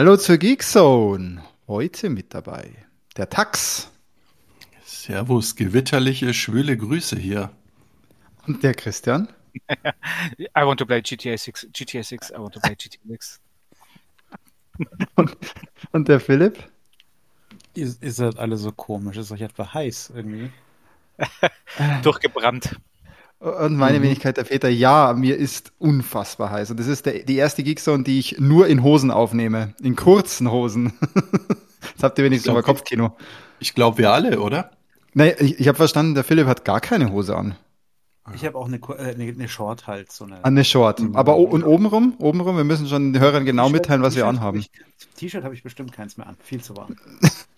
Hallo zur Geekzone. Heute mit dabei der Tax. Servus, gewitterliche, schwüle Grüße hier. Und der Christian. I want to play GTA 6. GTA 6. I want to play GTA 6. und, und der Philipp. Ihr, ihr seid alle so komisch. Ist euch etwa heiß irgendwie? Durchgebrannt. Und meine mhm. Wenigkeit der Väter, ja, mir ist unfassbar heiß. Und das ist der, die erste Geekzone, die ich nur in Hosen aufnehme. In kurzen Hosen. Jetzt habt ihr wenigstens mal Kopfkino. Ich glaube, wir alle, oder? Nee, ich, ich habe verstanden, der Philipp hat gar keine Hose an. Ich habe auch eine, äh, eine, eine, Short halt. So eine, ah, eine Short. Mhm. Aber und obenrum? Obenrum? Wir müssen schon den Hörern genau mitteilen, was wir anhaben. T-Shirt habe ich bestimmt keins mehr an. Viel zu warm.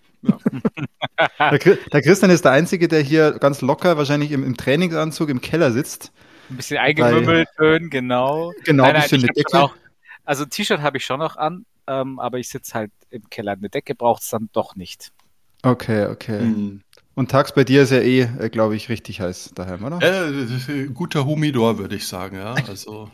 der, der, Christian ist der Einzige, der hier ganz locker, wahrscheinlich im, im Trainingsanzug im Keller sitzt. Ein bisschen eingemümmelt, schön, genau. Genau, ein bisschen mit Decke. Auch, also T-Shirt habe ich schon noch an, ähm, aber ich sitze halt im Keller. Eine Decke braucht es dann doch nicht. Okay, okay. Mhm. Und tags bei dir ist ja eh, äh, glaube ich, richtig heiß daheim, oder? Äh, guter Humidor, würde ich sagen, ja. Also.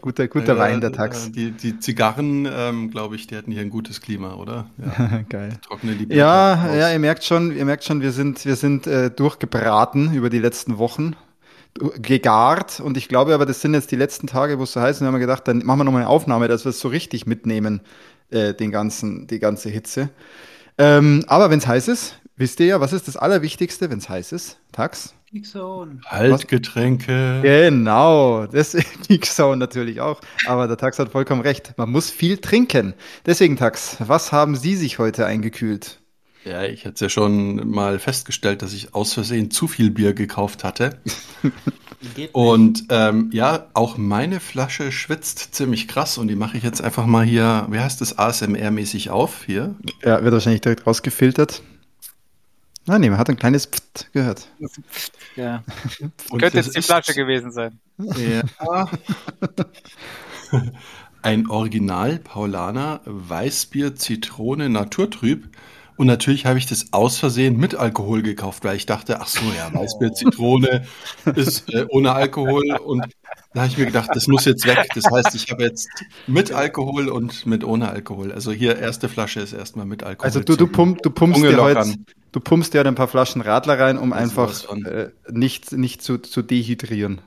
Guter guter äh, Wein, der Tax. Die, die Zigarren, ähm, glaube ich, die hätten hier ein gutes Klima, oder? Ja. Geil. Trockene ja, ja, ihr merkt schon, ihr merkt schon, wir sind, wir sind äh, durchgebraten über die letzten Wochen gegart und ich glaube aber, das sind jetzt die letzten Tage, wo es so heiß ist, und wir haben gedacht, dann machen wir nochmal eine Aufnahme, dass wir es so richtig mitnehmen, äh, den ganzen, die ganze Hitze. Ähm, aber wenn es heiß ist, wisst ihr ja, was ist das Allerwichtigste, wenn es heiß ist? Tax? Geekzone. Haltgetränke. Genau, das Geekzone natürlich auch. Aber der Tax hat vollkommen recht. Man muss viel trinken. Deswegen, Tax, was haben Sie sich heute eingekühlt? Ja, ich hatte ja schon mal festgestellt, dass ich aus Versehen zu viel Bier gekauft hatte. und ähm, ja, auch meine Flasche schwitzt ziemlich krass und die mache ich jetzt einfach mal hier, wie heißt das, ASMR-mäßig auf hier. Ja, wird wahrscheinlich direkt rausgefiltert. Nein, nee, man hat ein kleines Pft gehört. Ja. Könnte jetzt die Flasche gewesen sein. Ja. ein Original Paulaner Weißbier Zitrone Naturtrüb und natürlich habe ich das aus Versehen mit Alkohol gekauft, weil ich dachte, ach so, ja, Weißbier, Zitrone ist äh, ohne Alkohol. Und da habe ich mir gedacht, das muss jetzt weg. Das heißt, ich habe jetzt mit Alkohol und mit ohne Alkohol. Also hier erste Flasche ist erstmal mit Alkohol. Also du, du, pump, du pumpst dir heute, du pumpst dir ein paar Flaschen Radler rein, um also einfach äh, nicht, nicht zu, zu dehydrieren.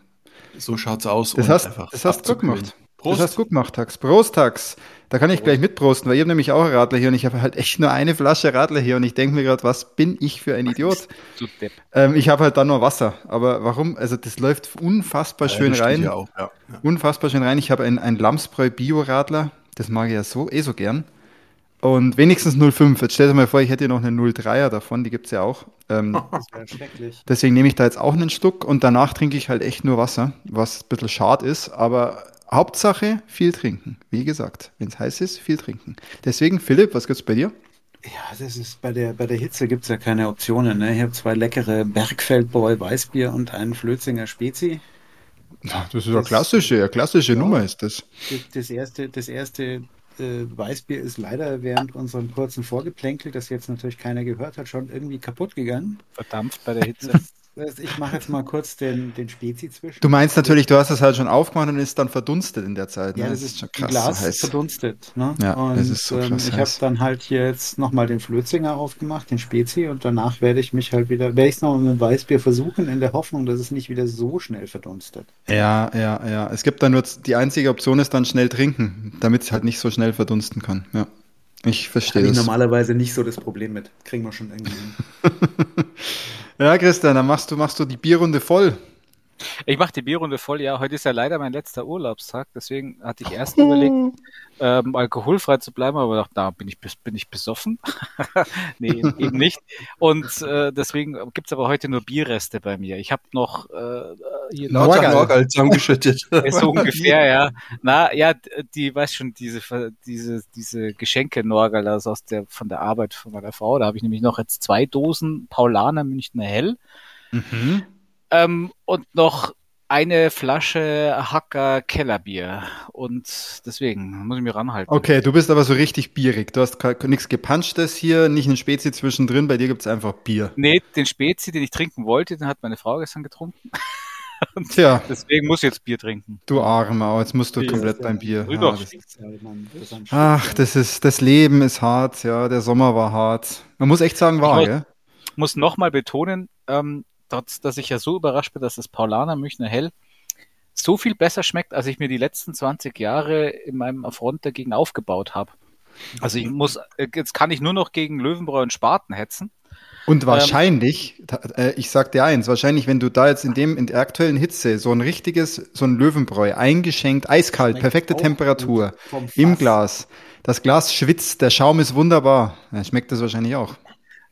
So schaut's aus. Das hast, das hast du gemacht. Prost. Das hast du gut gemacht, Tax. Prost, Tax. Da kann ich Prost. gleich mitprosten, weil ich habe nämlich auch einen Radler hier und ich habe halt echt nur eine Flasche Radler hier und ich denke mir gerade, was bin ich für ein Idiot? Ähm, ich habe halt da nur Wasser. Aber warum? Also das läuft unfassbar ja, schön rein. Ja, ja. Unfassbar schön rein. Ich habe ein, ein Lamsbräu Bio-Radler. Das mag ich ja so, eh so gern. Und wenigstens 0,5. Jetzt stell dir mal vor, ich hätte noch eine 0,3er davon, die gibt es ja auch. Ähm, das wäre schrecklich. Deswegen nehme ich da jetzt auch einen Schluck und danach trinke ich halt echt nur Wasser, was ein bisschen schade ist, aber Hauptsache viel trinken. Wie gesagt, wenn es heiß ist, viel trinken. Deswegen, Philipp, was gibt's bei dir? Ja, das ist bei der bei der Hitze gibt's ja keine Optionen. Ne? Ich habe zwei leckere Bergfeldbräu Weißbier und einen Flötzinger Spezi. Das ist eine klassische, eine klassische ja, Nummer ist das. Das erste, das erste äh, Weißbier ist leider während unserem kurzen Vorgeplänkel, das jetzt natürlich keiner gehört hat, schon irgendwie kaputt gegangen. Verdampft bei der Hitze. Ich mache jetzt mal kurz den, den Spezi zwischen. Du meinst natürlich, du hast das halt schon aufgemacht und ist dann verdunstet in der Zeit. Ne? Ja, das, das ist schon krass. Glas so verdunstet. Ne? Ja, und, das ist so ähm, krass. Ähm, ich habe dann halt hier jetzt nochmal den Flötzinger aufgemacht, den Spezi, und danach werde ich mich halt wieder, werde ich es nochmal mit dem Weißbier versuchen, in der Hoffnung, dass es nicht wieder so schnell verdunstet. Ja, ja, ja. Es gibt dann nur, die einzige Option ist dann schnell trinken, damit es halt nicht so schnell verdunsten kann. Ja. Ich verstehe das. Normalerweise nicht so das Problem mit. Kriegen wir schon irgendwie hin. Ja, Christian, dann machst du, machst du die Bierrunde voll. Ich mache die Bierrunde voll, ja. Heute ist ja leider mein letzter Urlaubstag, deswegen hatte ich erst überlegt, ähm, alkoholfrei zu bleiben, aber dachte, da bin ich, bin ich besoffen. nee, eben nicht. Und äh, deswegen gibt's aber heute nur Bierreste bei mir. Ich habe noch äh, hier Norgal, Norgal zusammengeschüttet. so ungefähr, ja. Na, ja, die, weiß schon, diese, diese, diese Geschenke Norgal, also aus der, von der Arbeit von meiner Frau, da habe ich nämlich noch jetzt zwei Dosen Paulaner Münchner Hell. Mhm. Ähm, und noch eine Flasche Hacker Kellerbier. Und deswegen muss ich mir ranhalten. Okay, du bist aber so richtig bierig. Du hast nichts gepunchtes hier, nicht ein Spezi zwischendrin. Bei dir gibt's einfach Bier. Nee, den Spezi, den ich trinken wollte, den hat meine Frau gestern getrunken. Tja. Deswegen muss ich jetzt Bier trinken. Du Armer, jetzt musst du Bier komplett beim Bier. Ja, das, ach, das ist, das Leben ist hart, ja, der Sommer war hart. Man muss echt sagen, war, ich gell? muss nochmal betonen, ähm, dass, dass ich ja so überrascht bin, dass das Paulaner Münchner Hell so viel besser schmeckt, als ich mir die letzten 20 Jahre in meinem Front dagegen aufgebaut habe. Also ich muss, äh, jetzt kann ich nur noch gegen Löwenbräu und Spaten hetzen. Und ähm, wahrscheinlich, ähm, ich sag dir eins, wahrscheinlich, wenn du da jetzt in dem, in der aktuellen Hitze so ein richtiges, so ein Löwenbräu eingeschenkt, eiskalt, perfekte Temperatur im Glas, das Glas schwitzt, der Schaum ist wunderbar, dann schmeckt das wahrscheinlich auch.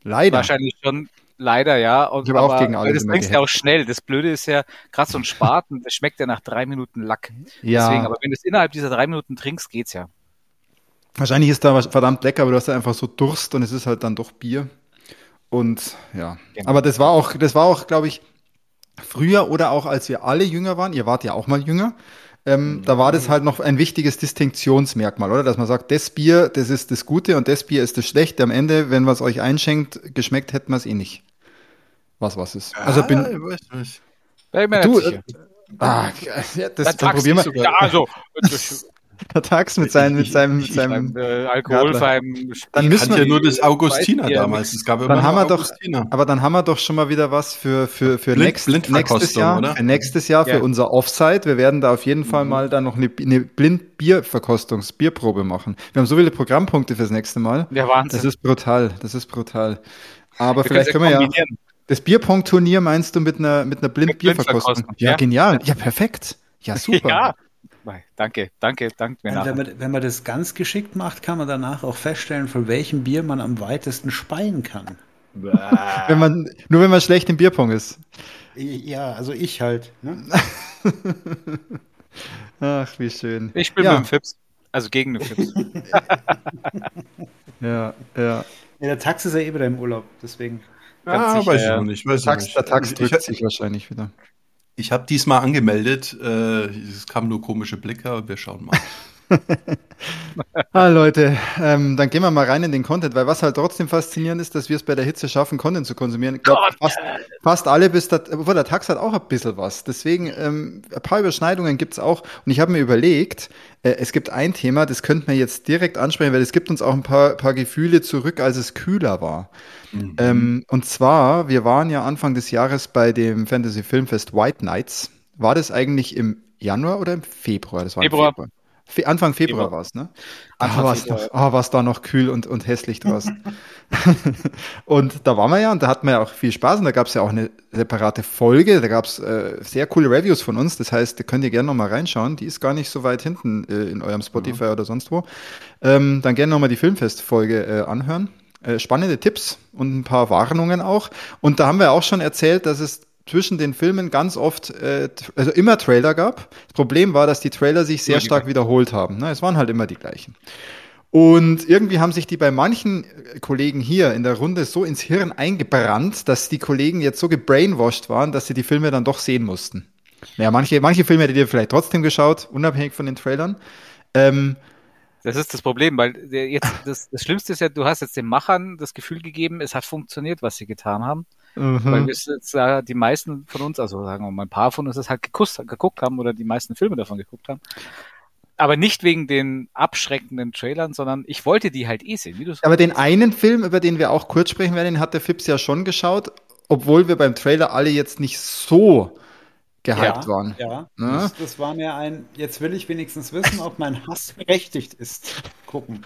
Leider. Wahrscheinlich schon, leider, ja. Und, ich habe auch gegen alle Das trinkst ja auch schnell. Das Blöde ist ja, gerade so ein Spaten, das schmeckt ja nach drei Minuten Lack. Ja. Deswegen, aber wenn du es innerhalb dieser drei Minuten trinkst, geht's ja. Wahrscheinlich ist da verdammt lecker, aber du hast ja einfach so Durst und es ist halt dann doch Bier. Und ja, genau. aber das war auch, das war auch, glaube ich, früher oder auch als wir alle jünger waren, ihr wart ja auch mal jünger, ähm, mhm. da war das halt noch ein wichtiges Distinktionsmerkmal, oder? Dass man sagt, das Bier, das ist das Gute und das Bier ist das Schlechte. Am Ende, wenn man es euch einschenkt, geschmeckt hätten wir es eh nicht. Was was ist. Also bin. Ja, ich weiß nicht. Du, äh, ah, ja, das, dann, probieren wir. Ja, also, Tax mit, seinen, mit seinem, mit seinem äh, alkoholfreien Dann müssen wir ja nur das Augustiner damals. Es gab immer dann haben wir doch, aber dann haben wir doch schon mal wieder was für, für, für Blind, next, nächstes Jahr. Oder? Für nächstes Jahr, ja. für unser Offside. Wir werden da auf jeden Fall mhm. mal dann noch eine, eine Blind-Bierverkostungs-, Bierprobe machen. Wir haben so viele Programmpunkte fürs nächste Mal. Ja, Wahnsinn. Das ist brutal. Das ist brutal. Aber wir vielleicht können wir ja. Das Bierpong-Turnier meinst du mit einer, mit einer Blind-Bierverkostung? Ja, ja, genial. Ja, perfekt. Ja, super. Ja. Danke, danke, danke mir wenn, man, wenn man das ganz geschickt macht, kann man danach auch feststellen, von welchem Bier man am weitesten speien kann. wenn man, nur wenn man schlecht im Bierpong ist. Ja, also ich halt. Ne? Ach, wie schön. Ich bin ja. mit dem Fips. Also gegen den Fips. ja, ja. Ja, der Tax ist ja eh wieder im Urlaub, deswegen. Ah, sicher, weiß ich noch nicht. Weiß Tax, nicht. Der Tax drückt ich, sich wahrscheinlich wieder. Ich habe diesmal angemeldet. Äh, es kamen nur komische Blicke, aber wir schauen mal. ah, Leute, ähm, dann gehen wir mal rein in den Content, weil was halt trotzdem faszinierend ist, dass wir es bei der Hitze schaffen, Content zu konsumieren. Ich glaube, fast, fast, alle bis da, obwohl der Tax hat auch ein bisschen was. Deswegen, ähm, ein paar Überschneidungen gibt es auch. Und ich habe mir überlegt, äh, es gibt ein Thema, das könnten wir jetzt direkt ansprechen, weil es gibt uns auch ein paar, paar Gefühle zurück, als es kühler war. Mhm. Ähm, und zwar, wir waren ja Anfang des Jahres bei dem Fantasy Filmfest White Nights. War das eigentlich im Januar oder im Februar? Das war Februar. Februar. Anfang Februar, war es, ne? Ah, war es ah, war's da noch kühl und, und hässlich draußen. und da waren wir ja und da hatten wir ja auch viel Spaß und da gab es ja auch eine separate Folge. Da gab es äh, sehr coole Reviews von uns. Das heißt, da könnt ihr gerne nochmal reinschauen. Die ist gar nicht so weit hinten äh, in eurem Spotify ja. oder sonst wo. Ähm, dann gerne nochmal die Filmfest-Folge äh, anhören. Äh, spannende Tipps und ein paar Warnungen auch. Und da haben wir auch schon erzählt, dass es zwischen den Filmen ganz oft, äh, also immer Trailer gab. Das Problem war, dass die Trailer sich sehr stark wiederholt haben. Ne? Es waren halt immer die gleichen. Und irgendwie haben sich die bei manchen äh, Kollegen hier in der Runde so ins Hirn eingebrannt, dass die Kollegen jetzt so gebrainwashed waren, dass sie die Filme dann doch sehen mussten. Ja, manche, manche Filme hättet ihr vielleicht trotzdem geschaut, unabhängig von den Trailern. Ähm, das ist das Problem, weil jetzt das, das Schlimmste ist ja, du hast jetzt den Machern das Gefühl gegeben, es hat funktioniert, was sie getan haben. Mhm. Weil wir jetzt äh, die meisten von uns, also sagen wir mal ein paar von uns, das halt gekusst, geguckt haben oder die meisten Filme davon geguckt haben. Aber nicht wegen den abschreckenden Trailern, sondern ich wollte die halt eh sehen. Wie Aber den einen Film, über den wir auch kurz sprechen werden, den hat der Fips ja schon geschaut, obwohl wir beim Trailer alle jetzt nicht so gehypt ja, waren. Ja, ne? das, das, war mir ein, jetzt will ich wenigstens wissen, ob mein Hass berechtigt ist. Gucken.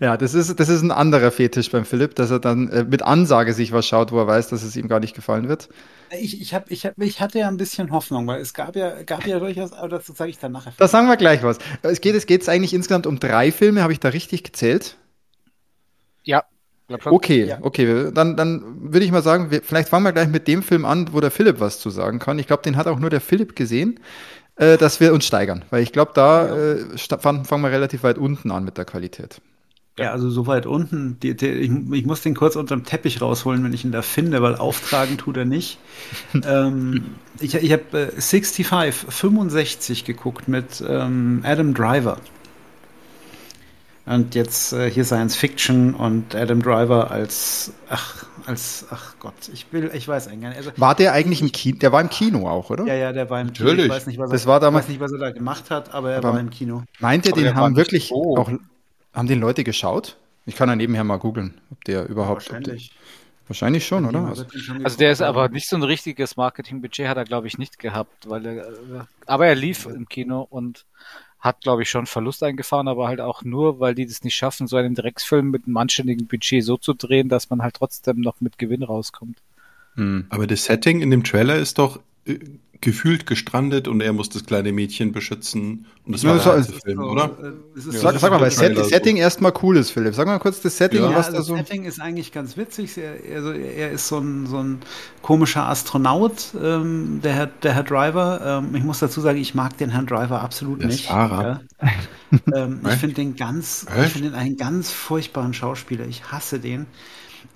Ja, das ist, das ist ein anderer Fetisch beim Philipp, dass er dann äh, mit Ansage sich was schaut, wo er weiß, dass es ihm gar nicht gefallen wird. Ich, ich, hab, ich, hab, ich hatte ja ein bisschen Hoffnung, weil es gab ja, gab ja durchaus, aber dazu sage ich dann nachher. Da sagen wir gleich was. Es geht es geht's eigentlich insgesamt um drei Filme, habe ich da richtig gezählt? Ja. Okay, ja. okay, dann, dann würde ich mal sagen, wir, vielleicht fangen wir gleich mit dem Film an, wo der Philipp was zu sagen kann. Ich glaube, den hat auch nur der Philipp gesehen, äh, dass wir uns steigern, weil ich glaube, da äh, fangen, fangen wir relativ weit unten an mit der Qualität. Ja, also so weit unten, die, die, ich, ich, muss den kurz unterm Teppich rausholen, wenn ich ihn da finde, weil auftragen tut er nicht. ähm, ich ich habe äh, 65, 65 geguckt mit ähm, Adam Driver. Und jetzt äh, hier Science Fiction und Adam Driver als, ach, als, ach Gott, ich will, ich weiß eigentlich gar nicht. Also, war der eigentlich im Kino? Der war im Kino auch, oder? Ja, ja, der war im Natürlich. Kino. Ich weiß nicht, was das er, war damals, weiß nicht, was er da gemacht hat, aber er aber war im Kino. Meint ihr, den haben wirklich so. auch, haben den Leute geschaut? Ich kann ja nebenher mal googeln, ob der überhaupt. Wahrscheinlich. Der, wahrscheinlich schon, oder? Also, also der ist aber nicht so ein richtiges Marketingbudget, hat er, glaube ich, nicht gehabt, weil er, aber er lief im Kino und hat, glaube ich, schon Verlust eingefahren, aber halt auch nur, weil die das nicht schaffen, so einen Drecksfilm mit einem anständigen Budget so zu drehen, dass man halt trotzdem noch mit Gewinn rauskommt. Hm. Aber das Setting in dem Trailer ist doch äh, gefühlt gestrandet und er muss das kleine Mädchen beschützen. Und das war der Film, so, oder? Äh, ja, sag, sag mal, weil Set, das Setting so. erstmal cool ist, Philipp. Sag mal kurz das Setting. Ja, was also das so Setting ist eigentlich ganz witzig. Er, also er ist so ein, so ein komischer Astronaut, ähm, der, Herr, der Herr Driver. Ähm, ich muss dazu sagen, ich mag den Herrn Driver absolut der nicht. Fahrer. Ja. ähm, ich finde den ganz, ich finde den einen ganz furchtbaren Schauspieler. Ich hasse den.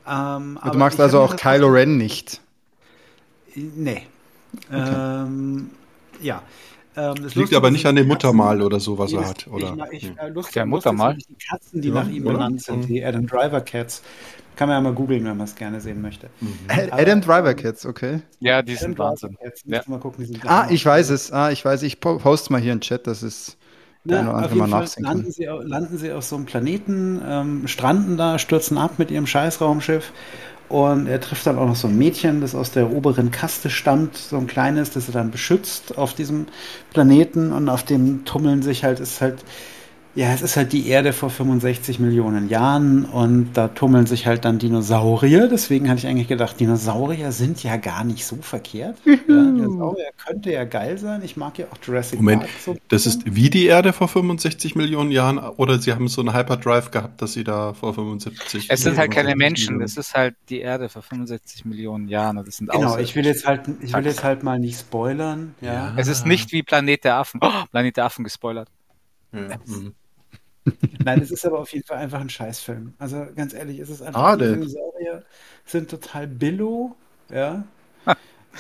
Ähm, du magst also auch Kylo Ren nicht? Nee. Okay. Ähm, ja. Ähm, das liegt aber nicht an dem Muttermal oder so, was er hat, oder? Ich, ich, äh, lustig, Der Muttermal? Die Katzen, die ja, nach ihm benannt sind, die Adam Driver Cats. Kann man ja mal googeln, wenn man es gerne sehen möchte. Mhm. Adam Driver Cats, okay. Ja, die sind Wahnsinn. Ja. Mal gucken, die sind ah, ich weiß es. Ah, ich weiß, ich poste mal hier in den Chat, das ist. Na, auf jeden Fall landen sie, landen sie auf so einem Planeten, ähm, stranden da, stürzen ab mit ihrem Scheißraumschiff und er trifft dann auch noch so ein Mädchen, das aus der oberen Kaste stammt, so ein kleines, das er dann beschützt auf diesem Planeten. Und auf dem tummeln sich halt, ist halt ja, es ist halt die Erde vor 65 Millionen Jahren und da tummeln sich halt dann Dinosaurier. Deswegen hatte ich eigentlich gedacht, Dinosaurier sind ja gar nicht so verkehrt. ja, Dinosaurier könnte ja geil sein. Ich mag ja auch Jurassic Moment, Park. So das ist wie die Erde vor 65 Millionen Jahren oder sie haben so einen Hyperdrive gehabt, dass sie da vor 75 Es sind halt keine Menschen, es ist halt die Erde vor 65 Millionen Jahren. Das sind genau, ich will jetzt halt, ich will jetzt halt mal nicht spoilern. Ja. ja. Es ist nicht wie Planet der Affen. Oh, Planet der Affen gespoilert. Ja. Mhm. Nein, es ist aber auf jeden Fall einfach ein Scheißfilm. Also ganz ehrlich, es ist einfach, ah, die Dinosaurier sind total billo, ja.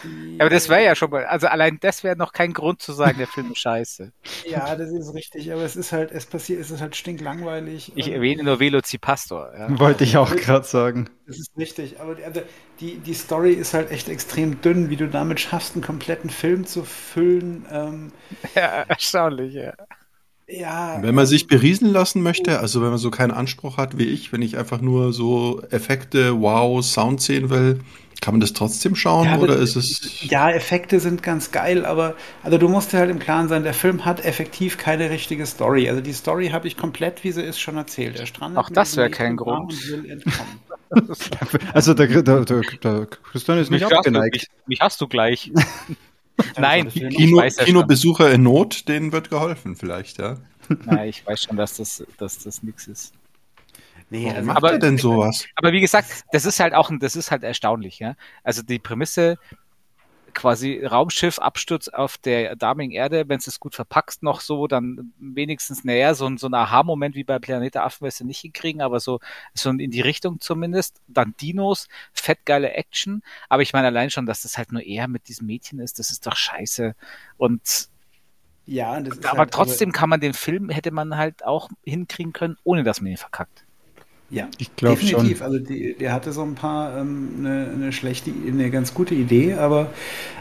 Die, aber das wäre ja schon mal, also allein das wäre noch kein Grund zu sagen, der Film ist scheiße. Ja, das ist richtig, aber es ist halt, es passiert, es ist halt stinklangweilig. Ich erwähne nur Velocipastor. Ja. Wollte ich auch gerade sagen. Das ist richtig, aber also die, die Story ist halt echt extrem dünn, wie du damit schaffst, einen kompletten Film zu füllen. Ähm, ja, erstaunlich, ja. Ja. Wenn man sich beriesen lassen möchte, also wenn man so keinen Anspruch hat wie ich, wenn ich einfach nur so Effekte, wow, Sound sehen will, kann man das trotzdem schauen ja, oder ist es. Ja, Effekte sind ganz geil, aber also du musst dir halt im Klaren sein, der Film hat effektiv keine richtige Story. Also die Story habe ich komplett, wie sie ist, schon erzählt. Er strandet Auch das wäre kein Grund. also der, der, der, der Christian ist nicht mich abgeneigt. Hast du, mich, mich hast du gleich. Nein, Kino, ja Kinobesucher in Not, denen wird geholfen vielleicht, ja. Nein, ich weiß schon, dass das, dass das nichts ist. Nee, Warum also, macht aber, er denn sowas? Aber wie gesagt, das ist halt auch, das ist halt erstaunlich, ja. Also die Prämisse, quasi Raumschiff Absturz auf der damigen Erde, wenn es gut verpackst noch so, dann wenigstens, naja, so, so ein Aha-Moment wie bei Planet Affen wirst du nicht hinkriegen, aber so, so in die Richtung zumindest. Dann Dinos, fettgeile Action, aber ich meine allein schon, dass das halt nur eher mit diesem Mädchen ist, das ist doch scheiße. Und ja, aber halt, trotzdem kann man den Film, hätte man halt auch hinkriegen können, ohne dass man ihn verkackt. Ja, ich glaube definitiv. Schon. Also die, der hatte so ein paar ähm, eine, eine schlechte, eine ganz gute Idee, aber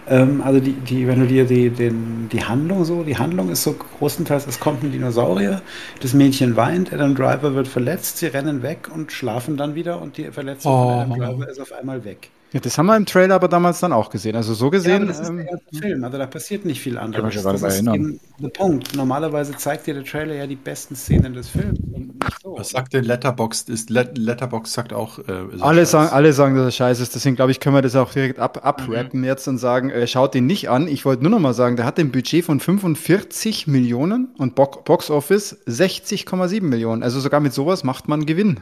ähm, also die, die, wenn du dir die, den, die Handlung so, die Handlung ist so großenteils, es kommt ein Dinosaurier, das Mädchen weint, Adam Driver wird verletzt, sie rennen weg und schlafen dann wieder und die Verletzung oh. von Adam Driver ist auf einmal weg. Ja, das haben wir im Trailer aber damals dann auch gesehen. Also so gesehen. Ja, das ist ähm, der ganze Film, also da passiert nicht viel anderes. Ich das ist eben der Punkt. Normalerweise zeigt dir der Trailer ja die besten Szenen des Films. So. Was sagt denn Letterboxd? Ist Let Letterboxd sagt auch. Äh, alle, sagen, alle sagen, dass er scheiße ist. Deswegen glaube ich, können wir das auch direkt ab, abrappen mhm. jetzt und sagen, äh, schaut den nicht an. Ich wollte nur noch mal sagen, der hat ein Budget von 45 Millionen und Bo Box Office 60,7 Millionen. Also sogar mit sowas macht man Gewinn.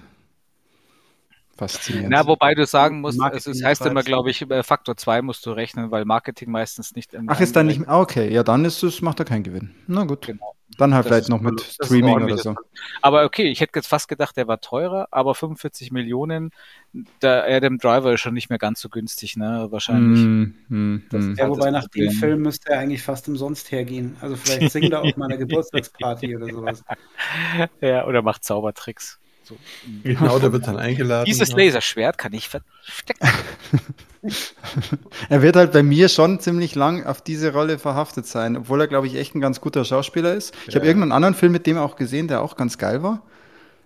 Faszinierend. Na, wobei du sagen musst, es, es heißt immer, glaube ich, Faktor 2 musst du rechnen, weil Marketing meistens nicht Ach, ist dann nicht, okay, ja, dann ist es, macht er keinen Gewinn. Na gut. Genau. Dann halt das vielleicht noch mit Streaming oder so. Aber okay, ich hätte jetzt fast gedacht, der war teurer, aber 45 Millionen, der Adam Driver ist schon nicht mehr ganz so günstig, ne? Wahrscheinlich. Mm, mm, mm. Ja, wobei nach dem Film müsste er eigentlich fast umsonst hergehen. Also vielleicht singt er auf meiner Geburtstagsparty oder sowas. Ja, oder macht Zaubertricks. So. Genau, der wird dann eingeladen. Dieses Laserschwert kann ich verstecken. er wird halt bei mir schon ziemlich lang auf diese Rolle verhaftet sein, obwohl er, glaube ich, echt ein ganz guter Schauspieler ist. Ich ja. habe irgendeinen anderen Film mit dem auch gesehen, der auch ganz geil war.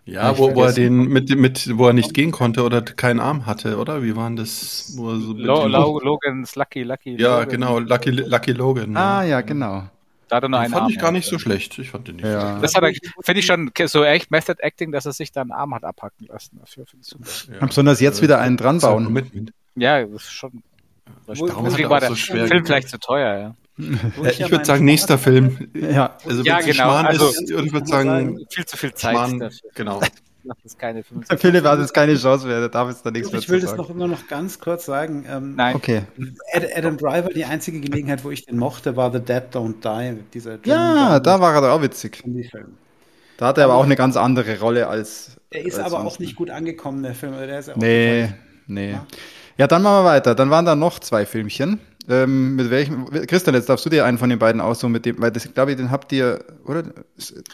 Ja, wo, wo er den mit, mit, wo er nicht gehen konnte oder keinen Arm hatte, oder? Wie waren das? Wo so Lo Lo Logan's Lucky Lucky. Ja, Logan. genau, Lucky Lucky Logan. Ah, ja, genau. Da hat er nur einen fand Arm. ich gar nicht so schlecht. Ich fand den nicht ja. Das finde ich schon so echt Method Acting, dass er sich da einen Arm hat abhacken lassen. Dafür finde ich super. Ja. Besonders jetzt wieder einen dran bauen. Mit, mit. Ja, das ist schon. Deswegen war der so Film gemacht. vielleicht zu teuer, ja. ich, ich würde sagen, nächster Film. Ja, also, ja genau. Also, ist, ich würde sagen, viel zu viel Zeit. Schmarrn. Genau. macht es keine 25 Philipp hat jetzt keine Chance mehr, da darf jetzt da nichts mehr Ich will das noch immer noch ganz kurz sagen. Ähm, Nein. Okay. Adam Driver, die einzige Gelegenheit, wo ich den mochte, war The Dead Don't Die. Dieser ja, da war er auch witzig. Da hat er aber, aber auch eine ganz andere Rolle als. Der ist als aber auch nicht gut angekommen, der Film. Der ist auch nee, nee. Ja? ja, dann machen wir weiter. Dann waren da noch zwei Filmchen. Ähm, mit welchem, Christian, jetzt darfst du dir einen von den beiden aussuchen, mit dem, weil das, glaube ich, den habt ihr, oder?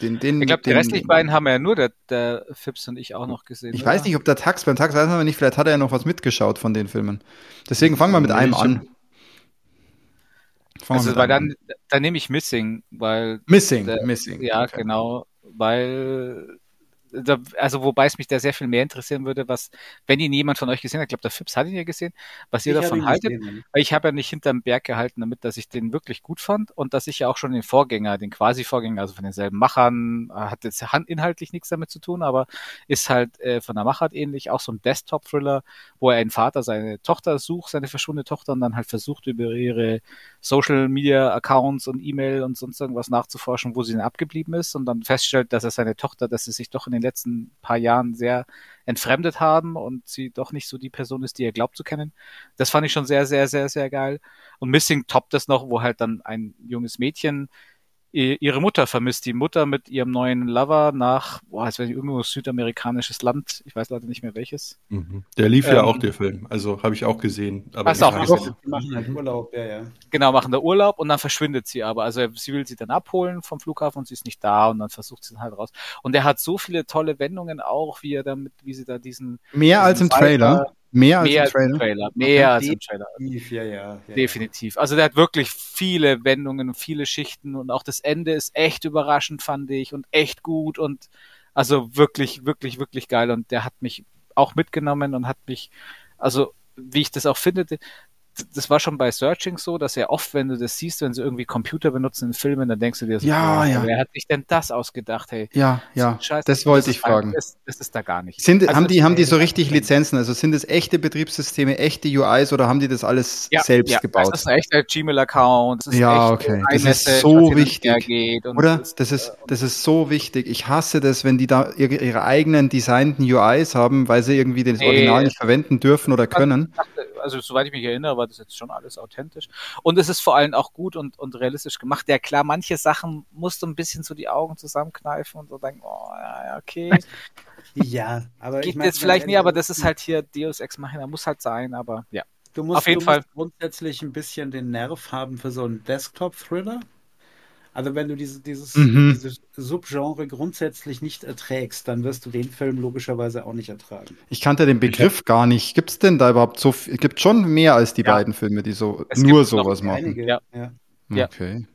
Den, den, ich glaube, die restlichen beiden haben ja nur der, der Fips und ich auch noch gesehen. Ich oder? weiß nicht, ob der Tax, beim Tax weiß man nicht, vielleicht hat er ja noch was mitgeschaut von den Filmen. Deswegen fangen wir mit einem an. Fangen also, weil dann, dann nehme ich Missing, weil. Missing, der, Missing. Ja, okay. genau, weil also wobei es mich da sehr viel mehr interessieren würde, was, wenn ihn jemand von euch gesehen hat, ich glaube, der Fips hat ihn ja gesehen, was ihr ich davon haltet. Gesehen, ich habe ja nicht hinterm Berg gehalten damit, dass ich den wirklich gut fand und dass ich ja auch schon den Vorgänger, den Quasi-Vorgänger, also von denselben Machern, hat jetzt inhaltlich nichts damit zu tun, aber ist halt äh, von der Machart ähnlich, auch so ein Desktop-Thriller, wo er ein Vater seine Tochter sucht, seine verschwundene Tochter und dann halt versucht, über ihre Social-Media-Accounts und E-Mail und sonst irgendwas nachzuforschen, wo sie denn abgeblieben ist und dann feststellt, dass er seine Tochter, dass sie sich doch in den letzten paar Jahren sehr entfremdet haben und sie doch nicht so die Person ist, die er glaubt zu kennen. Das fand ich schon sehr, sehr, sehr, sehr geil. Und Missing toppt das noch, wo halt dann ein junges Mädchen ihre Mutter vermisst. Die Mutter mit ihrem neuen Lover nach, boah, es wäre irgendwo südamerikanisches Land, ich weiß leider nicht mehr welches. Mhm. Der lief ähm, ja auch, der Film. Also habe ich auch gesehen. Aber hast auch gesehen. Die machen halt Urlaub, ja, ja. Genau, machen da Urlaub und dann verschwindet sie aber. Also sie will sie dann abholen vom Flughafen und sie ist nicht da und dann versucht sie dann halt raus. Und er hat so viele tolle Wendungen auch, wie er damit, wie sie da diesen. Mehr diesen als im Trailer. Mehr als, mehr im, Trailer. Trailer. Mehr als im Trailer. Ja, ja, ja, Definitiv. Also der hat wirklich viele Wendungen und viele Schichten und auch das Ende ist echt überraschend, fand ich, und echt gut und also wirklich, wirklich, wirklich geil. Und der hat mich auch mitgenommen und hat mich, also wie ich das auch finde, das war schon bei Searching so, dass ja oft, wenn du das siehst, wenn sie irgendwie Computer benutzen in Filmen, dann denkst du dir so, ja, oh, ja. wer hat sich denn das ausgedacht, hey? Ja, ja, so das wollte ich fragen. Das, das, ist da gar nicht. Sind, also haben die, haben die so richtig Lizenzen? Also sind es echte Betriebssysteme, echte UIs oder haben die das alles ja, selbst ja, gebaut? Das ist ein echter Gmail-Account. Ja, okay. Das ist so wichtig. Oder? Das ist, das ist so wichtig. Ich hasse das, wenn die da ihre, ihre eigenen designten UIs haben, weil sie irgendwie das Original nicht verwenden dürfen oder können. Also, soweit ich mich erinnere, war das jetzt schon alles authentisch. Und es ist vor allem auch gut und, und realistisch gemacht. Ja klar, manche Sachen musst du ein bisschen so die Augen zusammenkneifen und so denken, oh ja, okay. ja, aber geht ich mein, jetzt vielleicht nicht, aber das ist halt hier Deus Ex Machina, muss halt sein, aber ja. Du musst, Auf jeden Fall. grundsätzlich ein bisschen den Nerv haben für so einen Desktop-Thriller. Also wenn du diese, dieses, mhm. dieses Subgenre grundsätzlich nicht erträgst, dann wirst du den Film logischerweise auch nicht ertragen. Ich kannte den Begriff gar nicht. Gibt es denn da überhaupt so viel? Gibt schon mehr als die ja. beiden Filme, die so es nur sowas machen? Einige, ja. ja. Okay.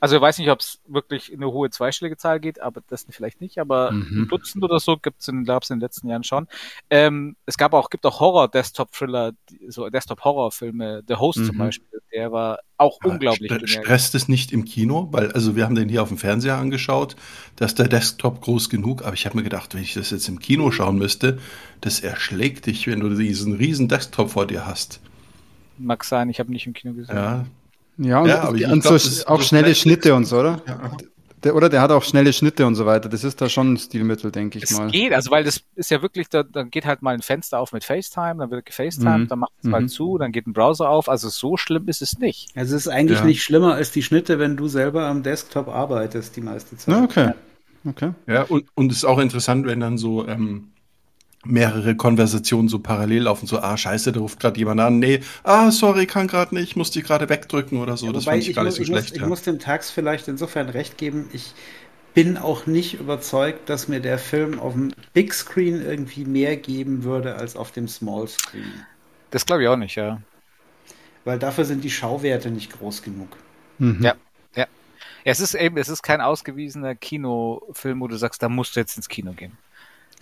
Also ich weiß nicht, ob es wirklich in eine hohe zweistellige Zahl geht, aber das vielleicht nicht, aber mhm. ein Dutzend oder so gibt es in, in den letzten Jahren schon. Ähm, es gab auch, gibt auch Horror-Desktop-Thriller, so Desktop-Horror-Filme, The Host mhm. zum Beispiel, der war auch ja, unglaublich. St stresst es nicht im Kino, weil, also wir haben den hier auf dem Fernseher angeschaut, da ist der Desktop groß genug, aber ich habe mir gedacht, wenn ich das jetzt im Kino schauen müsste, das erschlägt dich, wenn du diesen riesen Desktop vor dir hast. Mag sein, ich habe nicht im Kino gesehen. Ja, ja, und, ja, und so, auch schnelle Schnitte und so, oder? Ja. der, oder der hat auch schnelle Schnitte und so weiter. Das ist da schon ein Stilmittel, denke ich es mal. Es geht, also weil das ist ja wirklich, da, dann geht halt mal ein Fenster auf mit FaceTime, dann wird gefacetimed, mhm. dann macht es mhm. mal zu, dann geht ein Browser auf. Also so schlimm ist es nicht. Also es ist eigentlich ja. nicht schlimmer als die Schnitte, wenn du selber am Desktop arbeitest die meiste Zeit. Ja, okay. Okay. Ja, und, und es ist auch interessant, wenn dann so ähm, mehrere Konversationen so parallel laufen, so, ah, scheiße, da ruft gerade jemand an, nee, ah, sorry, kann gerade nicht, muss die gerade wegdrücken oder so. Ja, das fand ich, ich gar nicht so ich schlecht. Muss, ja. Ich muss dem Tax vielleicht insofern recht geben, ich bin auch nicht überzeugt, dass mir der Film auf dem Big Screen irgendwie mehr geben würde als auf dem Small Screen. Das glaube ich auch nicht, ja. Weil dafür sind die Schauwerte nicht groß genug. Mhm. Ja, ja. Es ist eben, es ist kein ausgewiesener Kinofilm, wo du sagst, da musst du jetzt ins Kino gehen.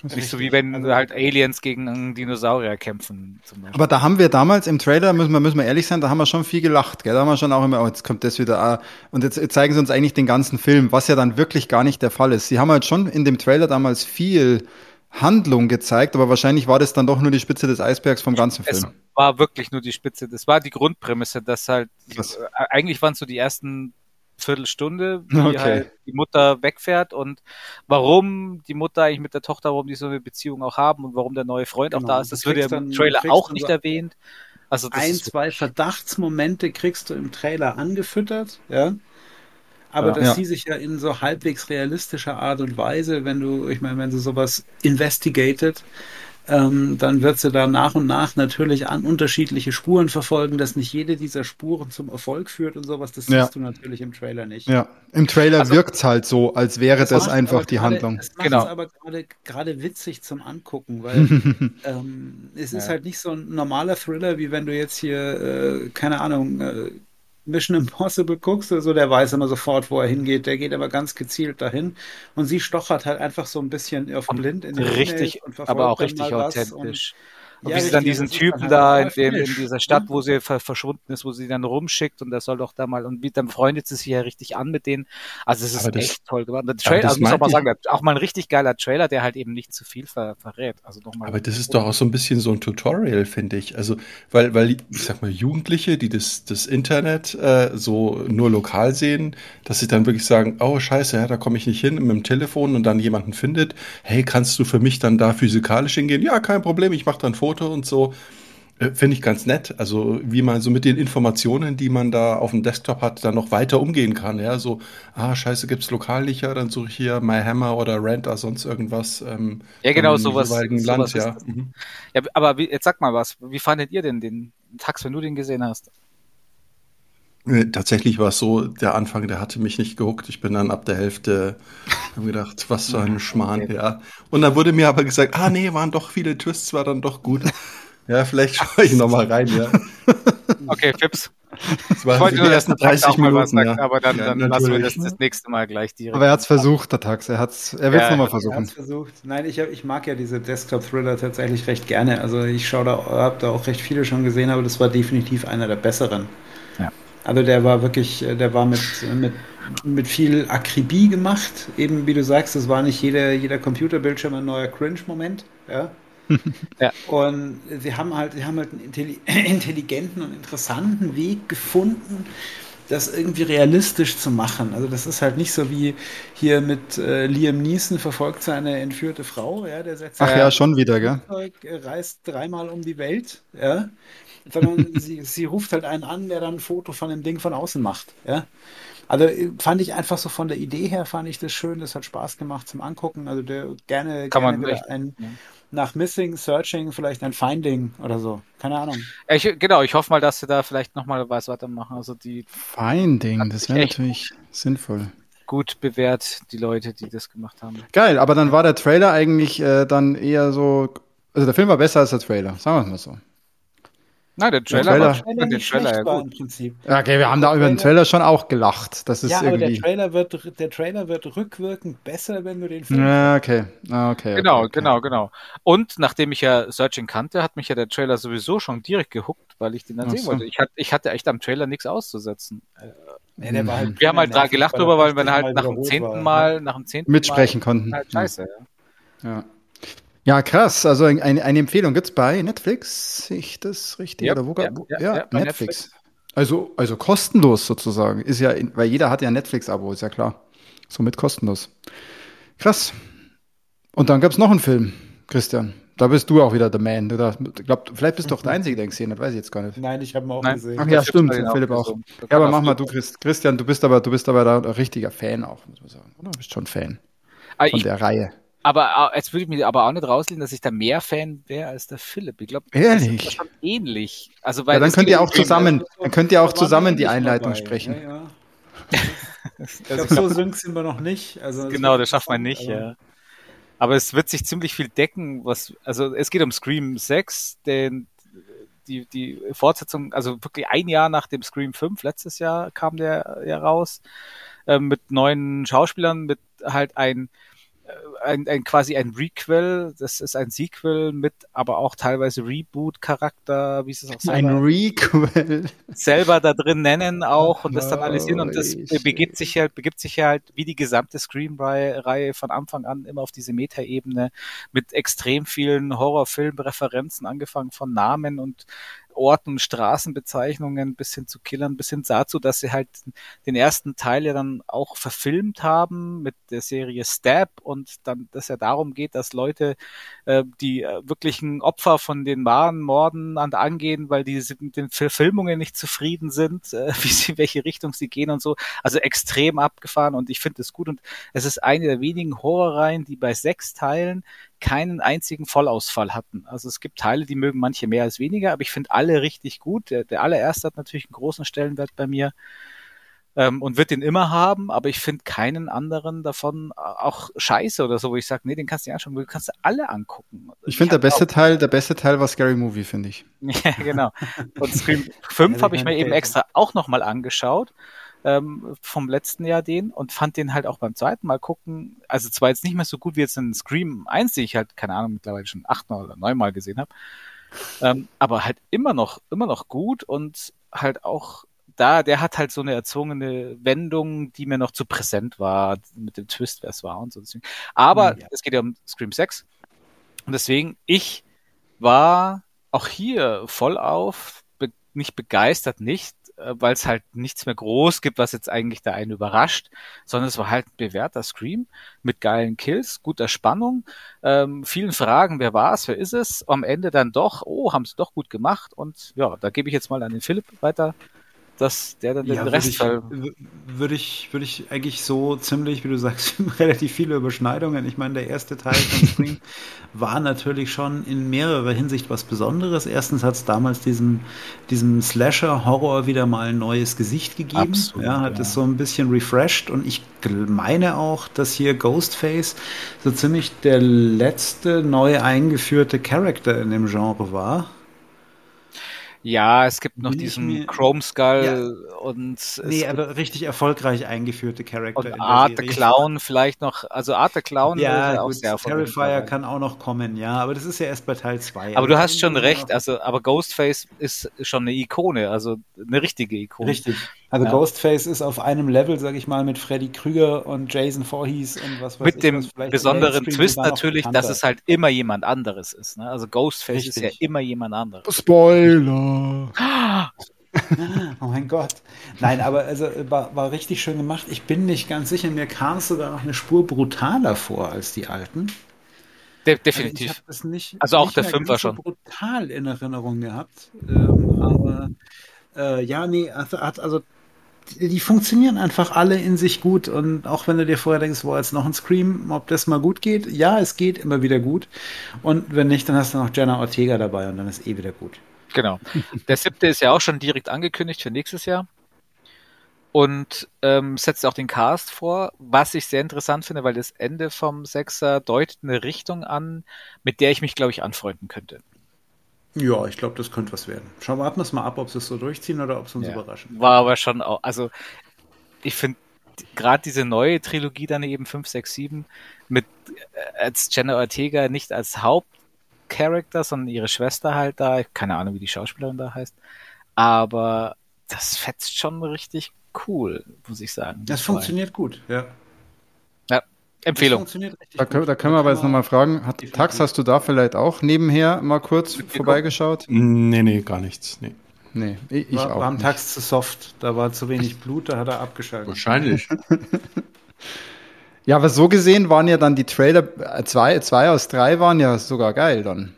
Nicht so wie wenn also, halt Aliens gegen einen Dinosaurier kämpfen. Aber da haben wir damals im Trailer, müssen wir, müssen wir ehrlich sein, da haben wir schon viel gelacht. Gell? Da haben wir schon auch immer, oh, jetzt kommt das wieder. Ah. Und jetzt, jetzt zeigen sie uns eigentlich den ganzen Film, was ja dann wirklich gar nicht der Fall ist. Sie haben halt schon in dem Trailer damals viel Handlung gezeigt, aber wahrscheinlich war das dann doch nur die Spitze des Eisbergs vom ganzen Film. Es war wirklich nur die Spitze. Das war die Grundprämisse, dass halt, was? Äh, eigentlich waren so die ersten Viertelstunde, wie okay. halt die Mutter wegfährt und warum die Mutter eigentlich mit der Tochter, warum die so eine Beziehung auch haben und warum der neue Freund genau. auch da ist, das wird ja im Trailer auch nicht erwähnt. Also ein, zwei Verdachtsmomente kriegst du im Trailer angefüttert, ja. Aber ja, dass ja. sie sich ja in so halbwegs realistischer Art und Weise, wenn du, ich meine, wenn sie sowas investigated, ähm, dann wird sie da nach und nach natürlich an unterschiedliche Spuren verfolgen, dass nicht jede dieser Spuren zum Erfolg führt und sowas. Das ja. siehst du natürlich im Trailer nicht. Ja, im Trailer also, wirkt es halt so, als wäre das, das einfach die grade, Handlung. Das macht genau. es aber gerade witzig zum Angucken, weil ähm, es ja. ist halt nicht so ein normaler Thriller, wie wenn du jetzt hier, äh, keine Ahnung, äh, Mission Impossible guckst so, der weiß immer sofort, wo er hingeht. Der geht aber ganz gezielt dahin. Und sie stochert halt einfach so ein bisschen auf blind in die Richtig, aber auch richtig authentisch. Und ja, wie sie dann diesen Typen da in, dem, in, dieser Stadt, wo sie ver verschwunden ist, wo sie dann rumschickt und der soll doch da mal, und wie, dann freundet sie sich ja richtig an mit denen. Also es ist das, echt toll gemacht. Der Trailer, also muss auch mal sagen, auch mal ein richtig geiler Trailer, der halt eben nicht zu viel ver verrät. Also nochmal. Aber das ist doch auch so ein bisschen so ein Tutorial, finde ich. Also, weil, weil, ich sag mal, Jugendliche, die das, das Internet äh, so nur lokal sehen, dass sie dann wirklich sagen, oh scheiße, ja, da komme ich nicht hin mit dem Telefon und dann jemanden findet, hey, kannst du für mich dann da physikalisch hingehen? Ja, kein Problem, ich mache dann Foto Foto und so. Äh, Finde ich ganz nett. Also, wie man so mit den Informationen, die man da auf dem Desktop hat, dann noch weiter umgehen kann. Ja, so, ah, scheiße, gibt's lokal nicht, ja, dann suche ich hier My Hammer oder Rent oder sonst irgendwas. Ähm, ja, genau, sowas. Land, sowas ja. Mhm. ja. Aber wie, jetzt sag mal was, wie fandet ihr denn den Tax, wenn du den gesehen hast? Äh, tatsächlich war es so, der Anfang, der hatte mich nicht gehuckt. Ich bin dann ab der Hälfte, habe gedacht, was für ein Schmarrn, ja. Und dann wurde mir aber gesagt, ah nee, waren doch viele Twists, war dann doch gut. Ja, vielleicht schaue ich nochmal rein, ja. Okay, Fips. Das waren die ersten 30 Minuten, sagt, ja. aber dann, dann ja, lassen wir das das nächste Mal gleich direkt. Aber er hat es versucht, der Tax. Er, hat's, er wird es ja, nochmal versuchen. Er hat's versucht. Nein, ich, ich mag ja diese Desktop-Thriller tatsächlich recht gerne. Also ich schaue da, habe da auch recht viele schon gesehen, aber das war definitiv einer der besseren. Also der war wirklich, äh, der war mit, mit, mit viel Akribie gemacht. Eben wie du sagst, es war nicht jeder, jeder Computerbildschirm ein neuer Cringe-Moment. Ja. ja. Und sie haben halt, sie haben halt einen intelligenten und interessanten Weg gefunden, das irgendwie realistisch zu machen. Also das ist halt nicht so wie hier mit äh, Liam Neeson verfolgt seine entführte Frau, ja, der setzt Ach ja, schon wieder, gell? reist dreimal um die Welt, ja sondern sie, sie ruft halt einen an, der dann ein Foto von dem Ding von außen macht. Ja? Also fand ich einfach so von der Idee her, fand ich das schön, das hat Spaß gemacht zum Angucken. Also der, gerne, Kann gerne man echt, ein, ja. nach Missing, Searching vielleicht ein Finding oder so. Keine Ahnung. Ich, genau, ich hoffe mal, dass sie da vielleicht nochmal was weitermachen. Also die Finding, das wäre natürlich sinnvoll gut bewährt, die Leute, die das gemacht haben. Geil, aber dann war der Trailer eigentlich äh, dann eher so, also der Film war besser als der Trailer, sagen wir es mal so. Nein, der Trailer, der Trailer, war, der Trailer ja gut. im Prinzip. Okay, wir haben da über den Trailer schon auch gelacht. Das ist ja, irgendwie... aber der Trailer, wird, der Trailer wird rückwirkend besser, wenn du den Film Ja, okay. Ah, okay, okay genau, okay. genau, genau. Und nachdem ich ja Searching kannte, hat mich ja der Trailer sowieso schon direkt gehuckt, weil ich den dann sehen so. wollte. Ich, hatte, ich hatte echt am Trailer nichts auszusetzen. Nee, der war halt wir haben halt da gelacht drüber, weil wir halt nach dem zehnten Mal, nach dem zehnten Mitsprechen Mal konnten. Halt scheiße, ja. ja. Ja, krass. Also eine, eine Empfehlung gibt es bei Netflix, sehe ich das richtig? Yep, Oder wo, ja, wo, ja, ja, ja Netflix. Netflix. Also, also kostenlos sozusagen. Ist ja, weil jeder hat ja ein Netflix-Abo, ist ja klar. Somit kostenlos. Krass. Und dann gab es noch einen Film, Christian. Da bist du auch wieder der Man. Du glaub, vielleicht bist du auch der Einzige, der ihn gesehen hat, weiß ich jetzt gar nicht. Nein, ich habe ihn auch Nein. gesehen. Ach ja, stimmt, Philipp auch. Ja, aber mach mal du, Christ, Christian, du bist aber, du bist aber da ein richtiger Fan auch, muss man sagen. Oder? Du bist schon Fan ah, von der Reihe. Aber jetzt würde ich mir aber auch nicht rauslehnen, dass ich da mehr Fan wäre als der Philipp. Ich glaube, das ist schon ähnlich. Also, weil ja, dann könnt ihr auch zusammen, dann könnt ihr auch zusammen die Einleitung dabei. sprechen. Ja, ja. ich glaube, so sync sind wir noch nicht. Also, genau, das schafft man nicht, ja. Aber es wird sich ziemlich viel decken, was, also es geht um Scream 6, den, die, die Fortsetzung, also wirklich ein Jahr nach dem Scream 5, letztes Jahr kam der ja raus, äh, mit neuen Schauspielern, mit halt ein, ein, ein quasi ein Requel, das ist ein Sequel mit aber auch teilweise Reboot-Charakter, wie es auch selber, ein Requel. selber da drin nennen auch und das dann alles hin und das begibt sich halt, begibt sich halt wie die gesamte Scream-Reihe von Anfang an immer auf diese Metaebene mit extrem vielen Horrorfilm-Referenzen, angefangen von Namen und Orten, Straßenbezeichnungen bis hin zu Killern, bis hin dazu, dass sie halt den ersten Teil ja dann auch verfilmt haben mit der Serie Stab und dann, dass ja darum geht, dass Leute äh, die äh, wirklichen Opfer von den wahren Morden an, angehen, weil die mit den Verfilmungen nicht zufrieden sind, äh, wie sie, welche Richtung sie gehen und so. Also extrem abgefahren und ich finde es gut und es ist eine der wenigen Horrorreihen, die bei sechs Teilen keinen einzigen Vollausfall hatten. Also es gibt Teile, die mögen manche mehr als weniger, aber ich finde alle richtig gut. Der, der allererste hat natürlich einen großen Stellenwert bei mir ähm, und wird den immer haben, aber ich finde keinen anderen davon auch scheiße oder so, wo ich sage, nee, den kannst du nicht anschauen, du kannst alle angucken. Ich finde der beste Teil, der beste Teil war Scary Movie, finde ich. ja, genau. Und Scream 5 habe ich mir eben extra auch nochmal angeschaut ähm, vom letzten Jahr den und fand den halt auch beim zweiten Mal gucken, also zwar jetzt nicht mehr so gut wie jetzt in Scream 1, die ich halt, keine Ahnung, mittlerweile schon achtmal oder neunmal gesehen habe, ähm, aber halt immer noch, immer noch gut und halt auch da, der hat halt so eine erzwungene Wendung, die mir noch zu präsent war, mit dem Twist, wer es war und so. Aber hm, ja. es geht ja um Scream 6. Und deswegen, ich war auch hier voll auf, be nicht begeistert, nicht, weil es halt nichts mehr groß gibt, was jetzt eigentlich da einen überrascht, sondern es war halt ein bewährter Scream mit geilen Kills, guter Spannung, ähm, vielen Fragen, wer war es, wer ist es, am Ende dann doch, oh, haben sie doch gut gemacht. Und ja, da gebe ich jetzt mal an den Philipp weiter dass der dann ja, den Rest würde ich, würde ich, würde ich eigentlich so ziemlich, wie du sagst, relativ viele Überschneidungen. Ich meine, der erste Teil von Spring war natürlich schon in mehrerer Hinsicht was Besonderes. Erstens hat es damals diesem, diesem Slasher-Horror wieder mal ein neues Gesicht gegeben. Absolut, ja, hat ja. es so ein bisschen refreshed und ich meine auch, dass hier Ghostface so ziemlich der letzte neu eingeführte Charakter in dem Genre war. Ja, es gibt noch diesen Chrome Skull ja. und nee, aber richtig erfolgreich eingeführte Charakter. Und Art the Clown vielleicht noch, also Art the Clown ja, ja auch gut, sehr Terrifier kann auch noch kommen, ja, aber das ist ja erst bei Teil 2. Aber du hast schon recht, also aber Ghostface ist schon eine Ikone, also eine richtige Ikone. Richtig. Also ja. Ghostface ist auf einem Level, sag ich mal, mit Freddy Krüger und Jason Voorhees und was weiß Mit ich, dem besonderen Twist natürlich, dass es halt immer jemand anderes ist. Ne? Also Ghostface Richtig. ist ja immer jemand anderes. Spoiler! oh mein Gott. Nein, aber also war, war richtig schön gemacht. Ich bin nicht ganz sicher, mir kam es sogar noch eine Spur brutaler vor als die alten. De definitiv. Also, nicht, also auch der Fünfer schon. So brutal in Erinnerung gehabt. Ähm, aber äh, ja, nee, also, also die funktionieren einfach alle in sich gut. Und auch wenn du dir vorher denkst, wo jetzt noch ein Scream, ob das mal gut geht, ja, es geht immer wieder gut. Und wenn nicht, dann hast du noch Jenna Ortega dabei und dann ist eh wieder gut. Genau. Der siebte ist ja auch schon direkt angekündigt für nächstes Jahr. Und ähm, setzt auch den Cast vor, was ich sehr interessant finde, weil das Ende vom Sechser deutet eine Richtung an, mit der ich mich, glaube ich, anfreunden könnte. Ja, ich glaube, das könnte was werden. Schauen wir warten wir mal ab, ob sie es so durchziehen oder ob sie uns ja. überraschen. War aber schon auch, also ich finde gerade diese neue Trilogie dann eben 5, 6, 7 mit äh, als Jenna Ortega nicht als Hauptcharakter, sondern ihre Schwester halt da, keine Ahnung, wie die Schauspielerin da heißt, aber das fetzt schon richtig cool, muss ich sagen. Das funktioniert gut, ja. Empfehlung. Da können, da können wir aber jetzt nochmal fragen, hat, Tax, hast du da vielleicht auch nebenher mal kurz vorbeigeschaut? Nee, nee, gar nichts. Nee. Nee, ich, war, auch. War am Tax zu soft, da war zu wenig Blut, da hat er abgeschaltet. Wahrscheinlich. Ja, aber so gesehen waren ja dann die Trailer, äh, zwei, zwei aus drei waren ja sogar geil dann.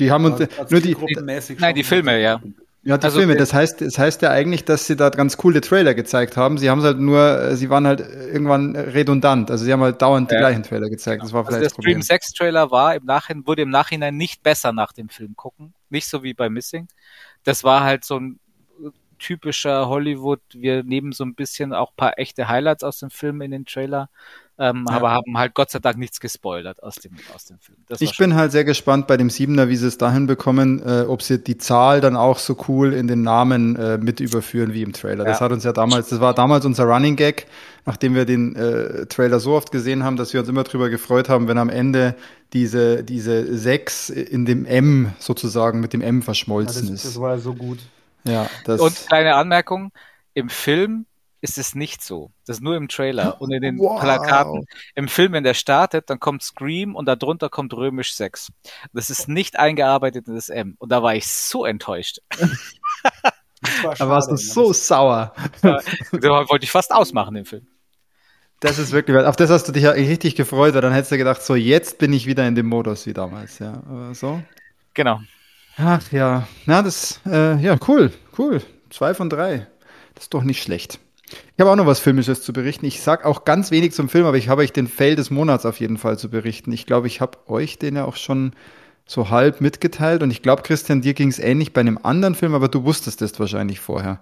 Die haben uns, also nur die, nein, die Filme, ja. Ja, die also, Filme. Das heißt, das heißt ja eigentlich, dass sie da ganz coole Trailer gezeigt haben. Sie haben es halt nur, äh, sie waren halt irgendwann redundant. Also sie haben halt dauernd die gleichen Trailer gezeigt. Das war vielleicht also der Stream 6 Trailer war im Nachhinein, wurde im Nachhinein nicht besser nach dem Film gucken. Nicht so wie bei Missing. Das war halt so ein typischer Hollywood. Wir nehmen so ein bisschen auch paar echte Highlights aus dem Film in den Trailer, ähm, ja. aber haben halt Gott sei Dank nichts gespoilert aus dem, aus dem Film. Das ich bin halt sehr gespannt bei dem Siebener, wie sie es dahin bekommen, äh, ob sie die Zahl dann auch so cool in den Namen äh, mit überführen wie im Trailer. Das ja. hat uns ja damals, das war damals unser Running Gag, nachdem wir den äh, Trailer so oft gesehen haben, dass wir uns immer drüber gefreut haben, wenn am Ende diese, diese 6 in dem M sozusagen mit dem M verschmolzen ja, das, ist. Das war ja so gut. Ja, das Und kleine Anmerkung, im Film ist es nicht so. Das ist nur im Trailer und in den wow. Plakaten. Im Film, wenn der startet, dann kommt Scream und darunter kommt Römisch 6. Das ist nicht eingearbeitet in das M. Und da war ich so enttäuscht. War da warst du ne? so sauer. Da, da wollte ich fast ausmachen, den Film. Das ist wirklich, auf das hast du dich ja richtig gefreut, weil dann hättest du gedacht, so jetzt bin ich wieder in dem Modus wie damals, ja. Aber so. Genau. Ach ja, na, das, äh, ja, cool, cool. Zwei von drei. Das ist doch nicht schlecht. Ich habe auch noch was Filmisches zu berichten. Ich sag auch ganz wenig zum Film, aber ich habe euch den Fail des Monats auf jeden Fall zu berichten. Ich glaube, ich habe euch den ja auch schon so halb mitgeteilt und ich glaube, Christian, dir ging es ähnlich bei einem anderen Film, aber du wusstest es wahrscheinlich vorher.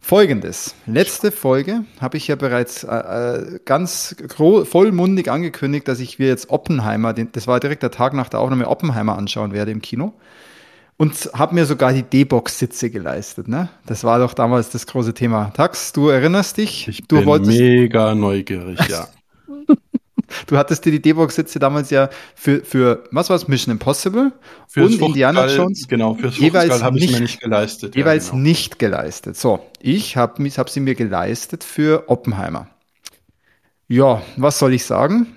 Folgendes. Letzte Folge habe ich ja bereits äh, äh ganz vollmundig angekündigt, dass ich mir jetzt Oppenheimer, den, das war direkt der Tag nach der Aufnahme, Oppenheimer anschauen werde im Kino und habe mir sogar die D-Box-Sitze geleistet. Ne? Das war doch damals das große Thema. Tax, du erinnerst dich? Ich du bin wolltest... mega neugierig, ja. du hattest dir die D-Box-Sitze damals ja für, für was war es, Mission Impossible für's und Indiana Jones genau, fürs jeweils habe ich mir nicht geleistet. Jeweils ja, genau. nicht geleistet. So, ich habe hab sie mir geleistet für Oppenheimer. Ja, was soll ich sagen?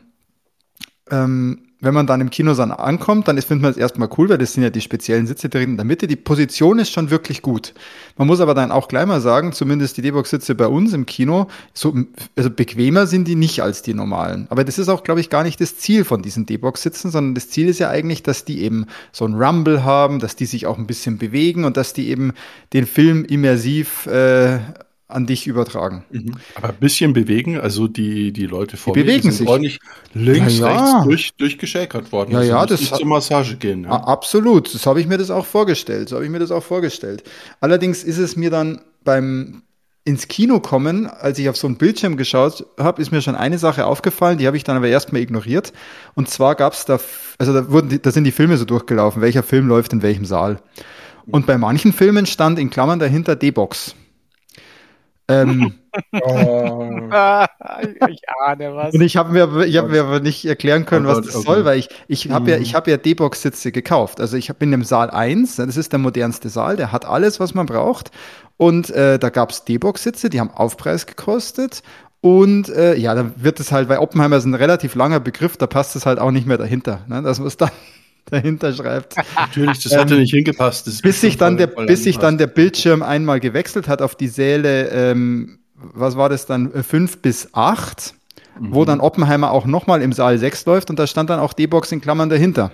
Ähm, wenn man dann im Kino dann ankommt, dann findet man es erstmal cool, weil das sind ja die speziellen Sitze drin in der Mitte. Die Position ist schon wirklich gut. Man muss aber dann auch gleich mal sagen, zumindest die D-Box-Sitze bei uns im Kino, so, also bequemer sind die nicht als die normalen. Aber das ist auch, glaube ich, gar nicht das Ziel von diesen D-Box-Sitzen, sondern das Ziel ist ja eigentlich, dass die eben so ein Rumble haben, dass die sich auch ein bisschen bewegen und dass die eben den Film immersiv äh, an dich übertragen. Mhm. Aber ein bisschen bewegen, also die, die Leute vor die bewegen mir, sind sich. ordentlich links, ja, ja. rechts durch, durchgeschäkert worden. Ja, also ja, das zur Massage gehen. Ja. Absolut, das habe ich mir das auch vorgestellt. So habe ich mir das auch vorgestellt. Allerdings ist es mir dann beim ins Kino kommen, als ich auf so einen Bildschirm geschaut habe, ist mir schon eine Sache aufgefallen, die habe ich dann aber erstmal ignoriert. Und zwar gab es da, also da wurden, die, da sind die Filme so durchgelaufen, welcher Film läuft in welchem Saal. Und bei manchen Filmen stand in Klammern dahinter D-Box. Ähm, oh. ich ahne was. Und ich habe mir, ich hab mir aber nicht erklären können, oh was das okay. soll, weil ich, ich habe ja, mhm. ich habe ja D-Box-Sitze gekauft. Also ich bin im Saal 1, das ist der modernste Saal, der hat alles, was man braucht. Und äh, da gab es D-Box-Sitze, die haben Aufpreis gekostet. Und äh, ja, da wird es halt, weil Oppenheimer ist ein relativ langer Begriff, da passt es halt auch nicht mehr dahinter. Ne? Das muss dann dahinter schreibt. Natürlich, das hätte ähm, nicht hingepasst. Das bis sich dann der, bis sich dann der Bildschirm einmal gewechselt hat auf die Säle, ähm, was war das dann, äh, fünf bis acht, mhm. wo dann Oppenheimer auch nochmal im Saal sechs läuft und da stand dann auch D-Box in Klammern dahinter.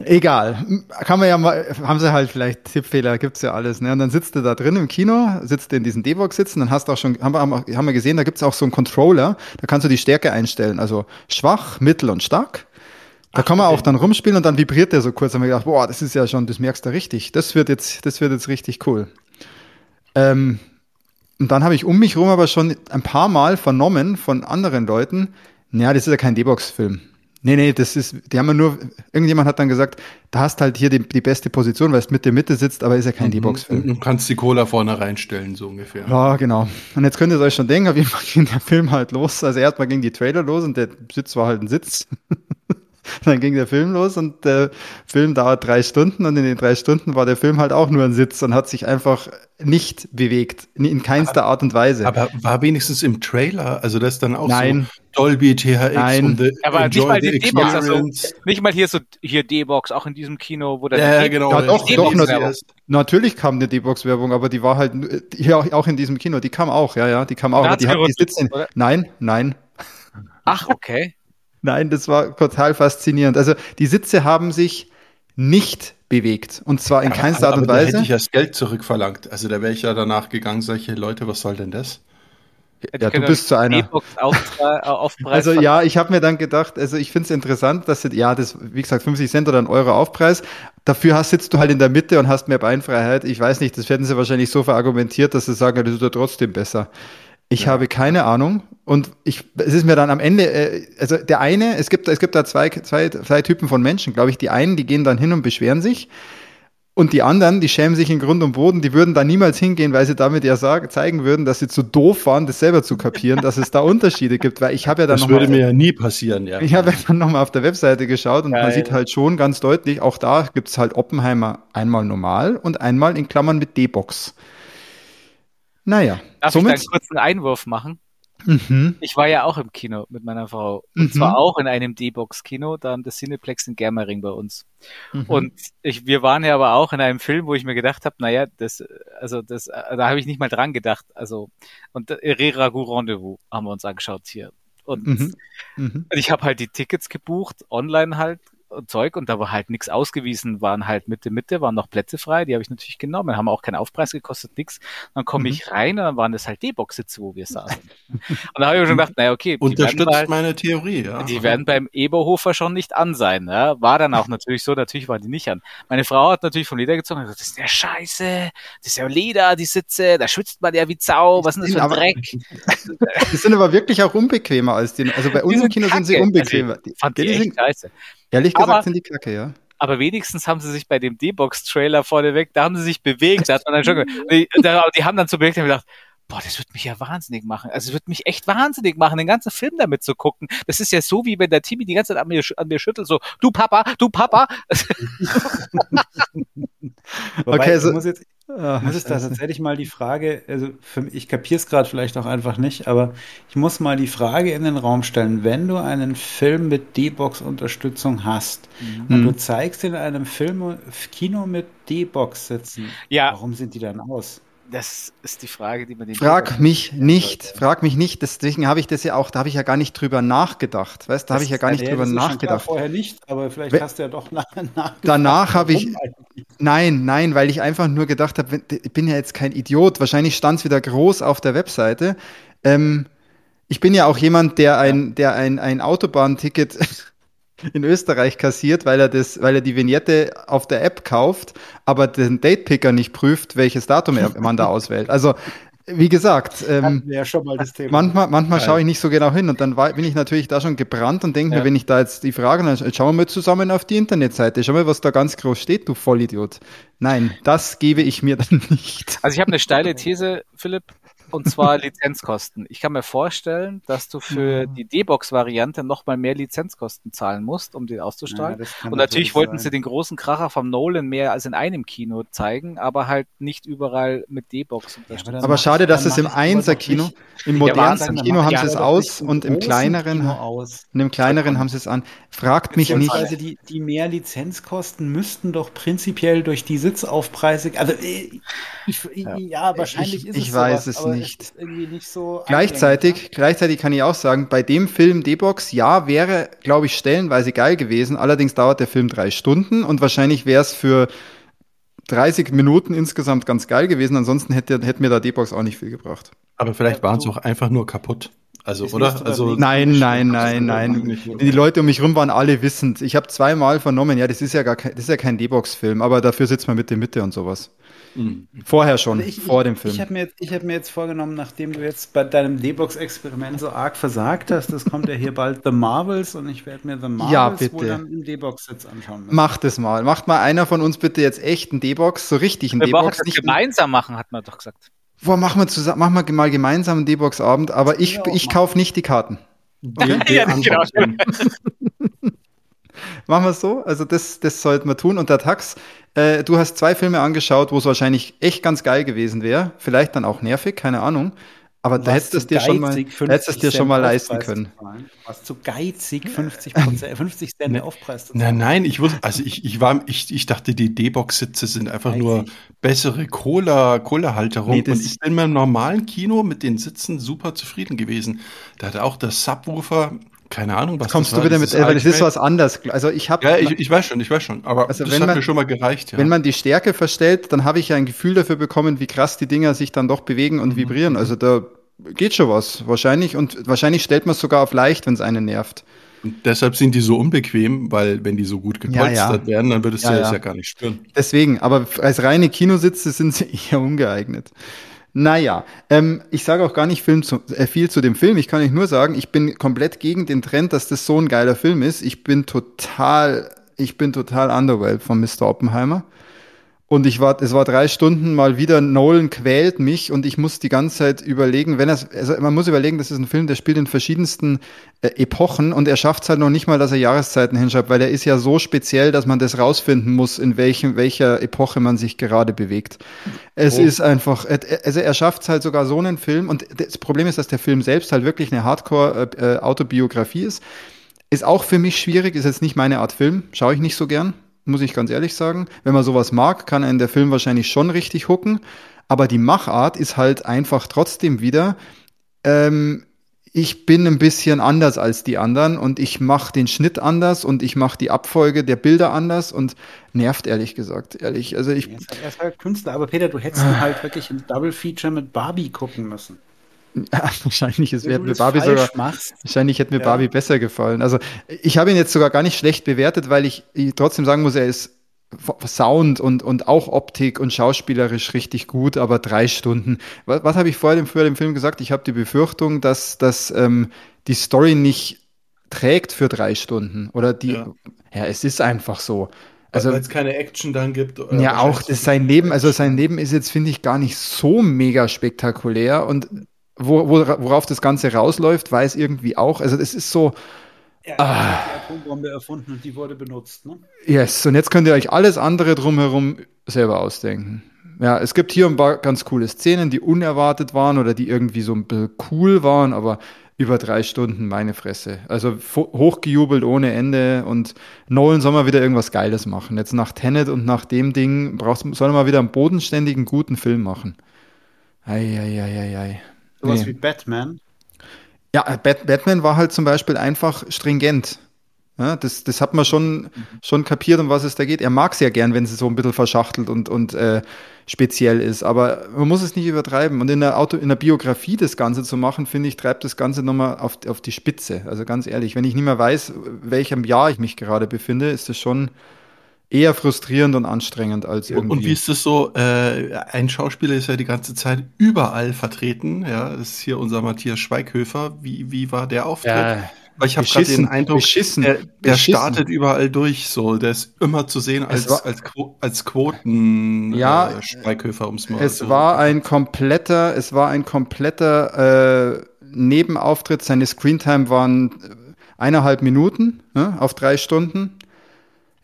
Egal. Kann man ja mal, haben sie halt vielleicht Tippfehler, gibt's ja alles. Ne? Und dann sitzt du da drin im Kino, sitzt du in diesen D-Box sitzen, dann hast du auch schon, haben wir, haben wir gesehen, da gibt's auch so einen Controller, da kannst du die Stärke einstellen. Also schwach, mittel und stark. Da kann man auch dann rumspielen und dann vibriert der so kurz. Da haben wir gedacht, boah, das ist ja schon, das merkst du richtig. Das wird jetzt, das wird jetzt richtig cool. Ähm, und dann habe ich um mich rum aber schon ein paar Mal vernommen von anderen Leuten, naja, das ist ja kein D-Box-Film. Nee, nee, das ist, die haben ja nur, irgendjemand hat dann gesagt, da hast halt hier die, die beste Position, weil es mit der Mitte sitzt, aber ist ja kein mhm, D-Box-Film. Du kannst die Cola vorne reinstellen, so ungefähr. Ja, genau. Und jetzt könnt ihr euch schon denken, auf jeden Fall ging der Film halt los. Also erstmal ging die Trailer los und der Sitz war halt ein Sitz. dann ging der Film los und der Film dauert drei Stunden und in den drei Stunden war der Film halt auch nur ein Sitz und hat sich einfach nicht bewegt, in keinster Art und Weise. Aber war wenigstens im Trailer, also das dann auch Nein. so Dolby THX Nein. und the, aber nicht mal die D-Box, also nicht mal hier so hier D-Box, auch in diesem Kino, wo der ja, genau, ja, doch, doch, natürlich, natürlich kam eine D-Box-Werbung, aber die war halt hier auch, auch in diesem Kino, die kam auch, ja, ja, die kam auch. Die hat die Sitze, nein, nein. Ach, okay. Nein, das war total faszinierend. Also die Sitze haben sich nicht bewegt. Und zwar in ja, keinster Art und Weise. Da hätte ich das Geld zurückverlangt. Also da wäre ich ja danach gegangen, solche Leute, was soll denn das? Ja, du bist zu einer. also ja, ich habe mir dann gedacht, also ich finde es interessant, dass ja, das, wie gesagt, 50 Cent oder ein Euro Aufpreis. Dafür hast, sitzt du halt in der Mitte und hast mehr Beinfreiheit. Ich weiß nicht, das werden sie wahrscheinlich so verargumentiert, dass sie sagen, ja, das ist ja trotzdem besser. Ich ja. habe keine Ahnung. Und ich, es ist mir dann am Ende, äh, also der eine, es gibt, es gibt da zwei, zwei, zwei Typen von Menschen, glaube ich. Die einen, die gehen dann hin und beschweren sich. Und die anderen, die schämen sich in Grund und Boden, die würden da niemals hingehen, weil sie damit ja sagen, zeigen würden, dass sie zu doof waren, das selber zu kapieren, dass es da Unterschiede gibt. Weil ich habe ja dann Das würde mal, mir ja nie passieren, ja. Ich habe ja dann nochmal auf der Webseite geschaut und Geil. man sieht halt schon ganz deutlich, auch da gibt es halt Oppenheimer einmal normal und einmal in Klammern mit D-Box. Naja. Darf somit? ich da einen kurzen Einwurf machen? Mhm. Ich war ja auch im Kino mit meiner Frau. Und mhm. zwar auch in einem D-Box-Kino, dann das Cineplex in Germering bei uns. Mhm. Und ich, wir waren ja aber auch in einem Film, wo ich mir gedacht habe, naja, das, also das, da habe ich nicht mal dran gedacht. Also, und Reragu Rendezvous haben wir uns angeschaut hier. Und mhm. Mhm. ich habe halt die Tickets gebucht, online halt, Zeug und da war halt nichts ausgewiesen, waren halt Mitte, Mitte, waren noch Plätze frei, die habe ich natürlich genommen, haben auch keinen Aufpreis gekostet, nix. Dann komme mhm. ich rein und dann waren das halt D-Box-Sitze, wo wir saßen. und da habe ich mir schon gedacht, naja, okay. Unterstützt halt, meine Theorie, ja. Die werden beim Eberhofer schon nicht an sein, ja. War dann auch natürlich so, natürlich waren die nicht an. Meine Frau hat natürlich vom Leder gezogen und gesagt, das ist ja scheiße, das ist ja Leder, die Sitze, da schwitzt man ja wie Sau, was ist denn das für ein Dreck? die sind aber wirklich auch unbequemer als die, also bei uns im Kino sind sie unbequemer. Also, fand die, die echt scheiße. Ehrlich gesagt aber, sind die Kacke, ja. Aber wenigstens haben sie sich bei dem D-Box-Trailer vorneweg, da haben sie sich bewegt. Da hat man dann schon, die, die haben dann zu Projekt gedacht, boah, das wird mich ja wahnsinnig machen. Also es wird mich echt wahnsinnig machen, den ganzen Film damit zu gucken. Das ist ja so, wie wenn der Timmy die ganze Zeit an mir, an mir schüttelt, so, du Papa, du Papa. Wobei, okay, also, muss jetzt, Ach, muss es da tatsächlich mal die Frage, also für, ich kapiere es gerade vielleicht auch einfach nicht, aber ich muss mal die Frage in den Raum stellen, wenn du einen Film mit D-Box-Unterstützung hast mhm. und du zeigst in einem Film Kino mit D-Box sitzen, ja. warum sind die dann aus? Das ist die Frage, die man den Frag mich nicht, sollte. frag mich nicht. Deswegen habe ich das ja auch, da habe ich ja gar nicht drüber nachgedacht. Weißt, da habe ich ja gar nicht drüber nachgedacht. vorher nicht, aber vielleicht hast du ja doch nach, Danach habe ich, nein, nein, weil ich einfach nur gedacht habe, ich bin ja jetzt kein Idiot. Wahrscheinlich stand es wieder groß auf der Webseite. Ähm, ich bin ja auch jemand, der ein, der ein, ein Autobahnticket in Österreich kassiert, weil er das, weil er die Vignette auf der App kauft, aber den Datepicker nicht prüft, welches Datum er, man da auswählt. Also wie gesagt, ähm, ja manchmal, manchmal schaue ich nicht so genau hin und dann war, bin ich natürlich da schon gebrannt und denke ja. mir, wenn ich da jetzt die Frage, dann schauen wir mal zusammen auf die Internetseite, schau mal, was da ganz groß steht, du Vollidiot. Nein, das gebe ich mir dann nicht. Also ich habe eine steile These, Philipp, und zwar Lizenzkosten. Ich kann mir vorstellen, dass du für die D-Box-Variante nochmal mehr Lizenzkosten zahlen musst, um den auszustrahlen. Ja, und natürlich wollten sein. sie den großen Kracher vom Nolan mehr als in einem Kino zeigen, aber halt nicht überall mit D-Box. Ja, aber, schade, dass es im Einser-Kino, im modernsten ja, Kino haben sie es aus und im kleineren, und im kleineren haben sie es an. Fragt mich nicht. Also die, die mehr Lizenzkosten müssten doch prinzipiell durch die Sitzaufpreise, also äh, ich, ja. wahrscheinlich ich, ist ich es Ich weiß sowas, es nicht. Nicht so gleichzeitig, gleichzeitig kann ich auch sagen, bei dem Film D-Box, ja, wäre, glaube ich, stellenweise geil gewesen. Allerdings dauert der Film drei Stunden und wahrscheinlich wäre es für 30 Minuten insgesamt ganz geil gewesen. Ansonsten hätte, hätte mir da D-Box auch nicht viel gebracht. Aber vielleicht waren es auch einfach nur kaputt. Also, oder? Also, nein, nein, nein, nein. Die Leute um mich rum waren alle wissend. Ich habe zweimal vernommen, ja, das ist ja gar kein, das ist ja kein D-Box-Film, aber dafür sitzt man mit der Mitte und sowas. Mhm. Vorher schon, also ich, vor dem Film. Ich habe mir, hab mir jetzt vorgenommen, nachdem du jetzt bei deinem D-Box-Experiment so arg versagt hast, das kommt ja hier bald The Marvels und ich werde mir The Marvels ja, bitte. wohl dann im D-Box-Sitz anschauen müssen. Macht es mal. Macht mal einer von uns bitte jetzt echt einen D-Box, so richtig einen D-Box. Wir gemeinsam machen, hat man doch gesagt. Boah, machen wir, zusammen, machen wir mal gemeinsam einen D-Box-Abend, aber ich, ich kaufe nicht die Karten. Okay? ja, genau. Machen wir es so. Also das, das sollten wir tun. Und der Tax, äh, du hast zwei Filme angeschaut, wo es wahrscheinlich echt ganz geil gewesen wäre. Vielleicht dann auch nervig, keine Ahnung. Aber da hättest du es dir schon mal, hättest es dir schon mal leisten können. Warst zu geizig, 50 Prozent, 50 Cent ne, Aufpreis. Nein, nein, ich wusste, also ich, ich war, ich, ich dachte, die D-Box-Sitze sind einfach nur bessere Cola, Cola-Halterung. Nee, und ich bin beim normalen Kino mit den Sitzen super zufrieden gewesen. Da hat auch der Subwoofer keine Ahnung, was Kommst das du wieder mit, weil das ist was anderes. Also ich habe. Ja, ich, ich weiß schon, ich weiß schon. Aber also das hat man, mir schon mal gereicht. Ja. Wenn man die Stärke verstellt, dann habe ich ja ein Gefühl dafür bekommen, wie krass die Dinger sich dann doch bewegen und mhm. vibrieren. Also da geht schon was. Wahrscheinlich. Und wahrscheinlich stellt man es sogar auf leicht, wenn es einen nervt. Und deshalb sind die so unbequem, weil wenn die so gut gepolstert ja, ja. werden, dann würdest du ja, das ja gar nicht spüren. Deswegen, aber als reine Kinositze sind sie eher ungeeignet. Naja, ähm, ich sage auch gar nicht zu, äh, viel zu dem Film. Ich kann euch nur sagen, ich bin komplett gegen den Trend, dass das so ein geiler Film ist. Ich bin total, ich bin total underwhelmed von Mr. Oppenheimer. Und ich war, es war drei Stunden mal wieder, Nolan quält mich und ich muss die ganze Zeit überlegen, wenn er, also man muss überlegen, das ist ein Film, der spielt in verschiedensten äh, Epochen und er schafft es halt noch nicht mal, dass er Jahreszeiten hinschreibt, weil er ist ja so speziell, dass man das rausfinden muss, in welchem, welcher Epoche man sich gerade bewegt. Es oh. ist einfach, also er schafft es halt sogar so einen Film und das Problem ist, dass der Film selbst halt wirklich eine Hardcore-Autobiografie äh, ist. Ist auch für mich schwierig, ist jetzt nicht meine Art Film, schaue ich nicht so gern muss ich ganz ehrlich sagen. Wenn man sowas mag, kann einen der Film wahrscheinlich schon richtig hucken. Aber die Machart ist halt einfach trotzdem wieder, ähm, ich bin ein bisschen anders als die anderen und ich mache den Schnitt anders und ich mache die Abfolge der Bilder anders und nervt ehrlich gesagt, ehrlich. Also ich. Er ist halt Künstler, aber Peter, du hättest ihn halt wirklich im Double Feature mit Barbie gucken müssen. Ja, wahrscheinlich es wäre mir Barbie sogar machst. wahrscheinlich hätte mir ja. Barbie besser gefallen. Also ich habe ihn jetzt sogar gar nicht schlecht bewertet, weil ich, trotzdem sagen muss, er ist Sound und, und auch Optik und schauspielerisch richtig gut, aber drei Stunden. Was, was habe ich vor dem, vor dem Film gesagt? Ich habe die Befürchtung, dass, dass ähm, die Story nicht trägt für drei Stunden. Oder die, ja, ja es ist einfach so. Also, weil es keine Action dann gibt. ja, auch sein Leben, also sein Leben ist jetzt, finde ich, gar nicht so mega spektakulär und wo, wo, worauf das Ganze rausläuft, weiß irgendwie auch. Also es ist so. Er ah. hat die Atombombe erfunden und die wurde benutzt, ne? Yes, und jetzt könnt ihr euch alles andere drumherum selber ausdenken. Ja, es gibt hier ein paar ganz coole Szenen, die unerwartet waren oder die irgendwie so ein bisschen cool waren, aber über drei Stunden meine Fresse. Also hochgejubelt ohne Ende und Nolan soll mal wieder irgendwas Geiles machen. Jetzt nach Tenet und nach dem Ding brauchst, soll er mal wieder einen bodenständigen, guten Film machen. Eieieiei. Ei, ei, ei. Sowas nee. wie Batman. Ja, Bat Batman war halt zum Beispiel einfach stringent. Ja, das, das hat man schon, schon kapiert, um was es da geht. Er mag es ja gern, wenn es so ein bisschen verschachtelt und, und äh, speziell ist, aber man muss es nicht übertreiben. Und in der, Auto, in der Biografie das Ganze zu machen, finde ich, treibt das Ganze nochmal auf, auf die Spitze. Also ganz ehrlich, wenn ich nicht mehr weiß, welchem Jahr ich mich gerade befinde, ist das schon eher frustrierend und anstrengend als irgendwie. Und wie ist das so? Äh, ein Schauspieler ist ja die ganze Zeit überall vertreten. Ja, das ist hier unser Matthias Schweighöfer. Wie, wie war der Auftritt? Ja, Weil ich habe gerade den Eindruck, beschissen, der, der startet überall durch. So, der ist immer zu sehen als war, als, als Quoten ja, äh, Schweighöfer ums Mal. Es so. war ein kompletter, es war ein kompletter äh, Nebenauftritt. Seine Screentime waren eineinhalb Minuten ne, auf drei Stunden.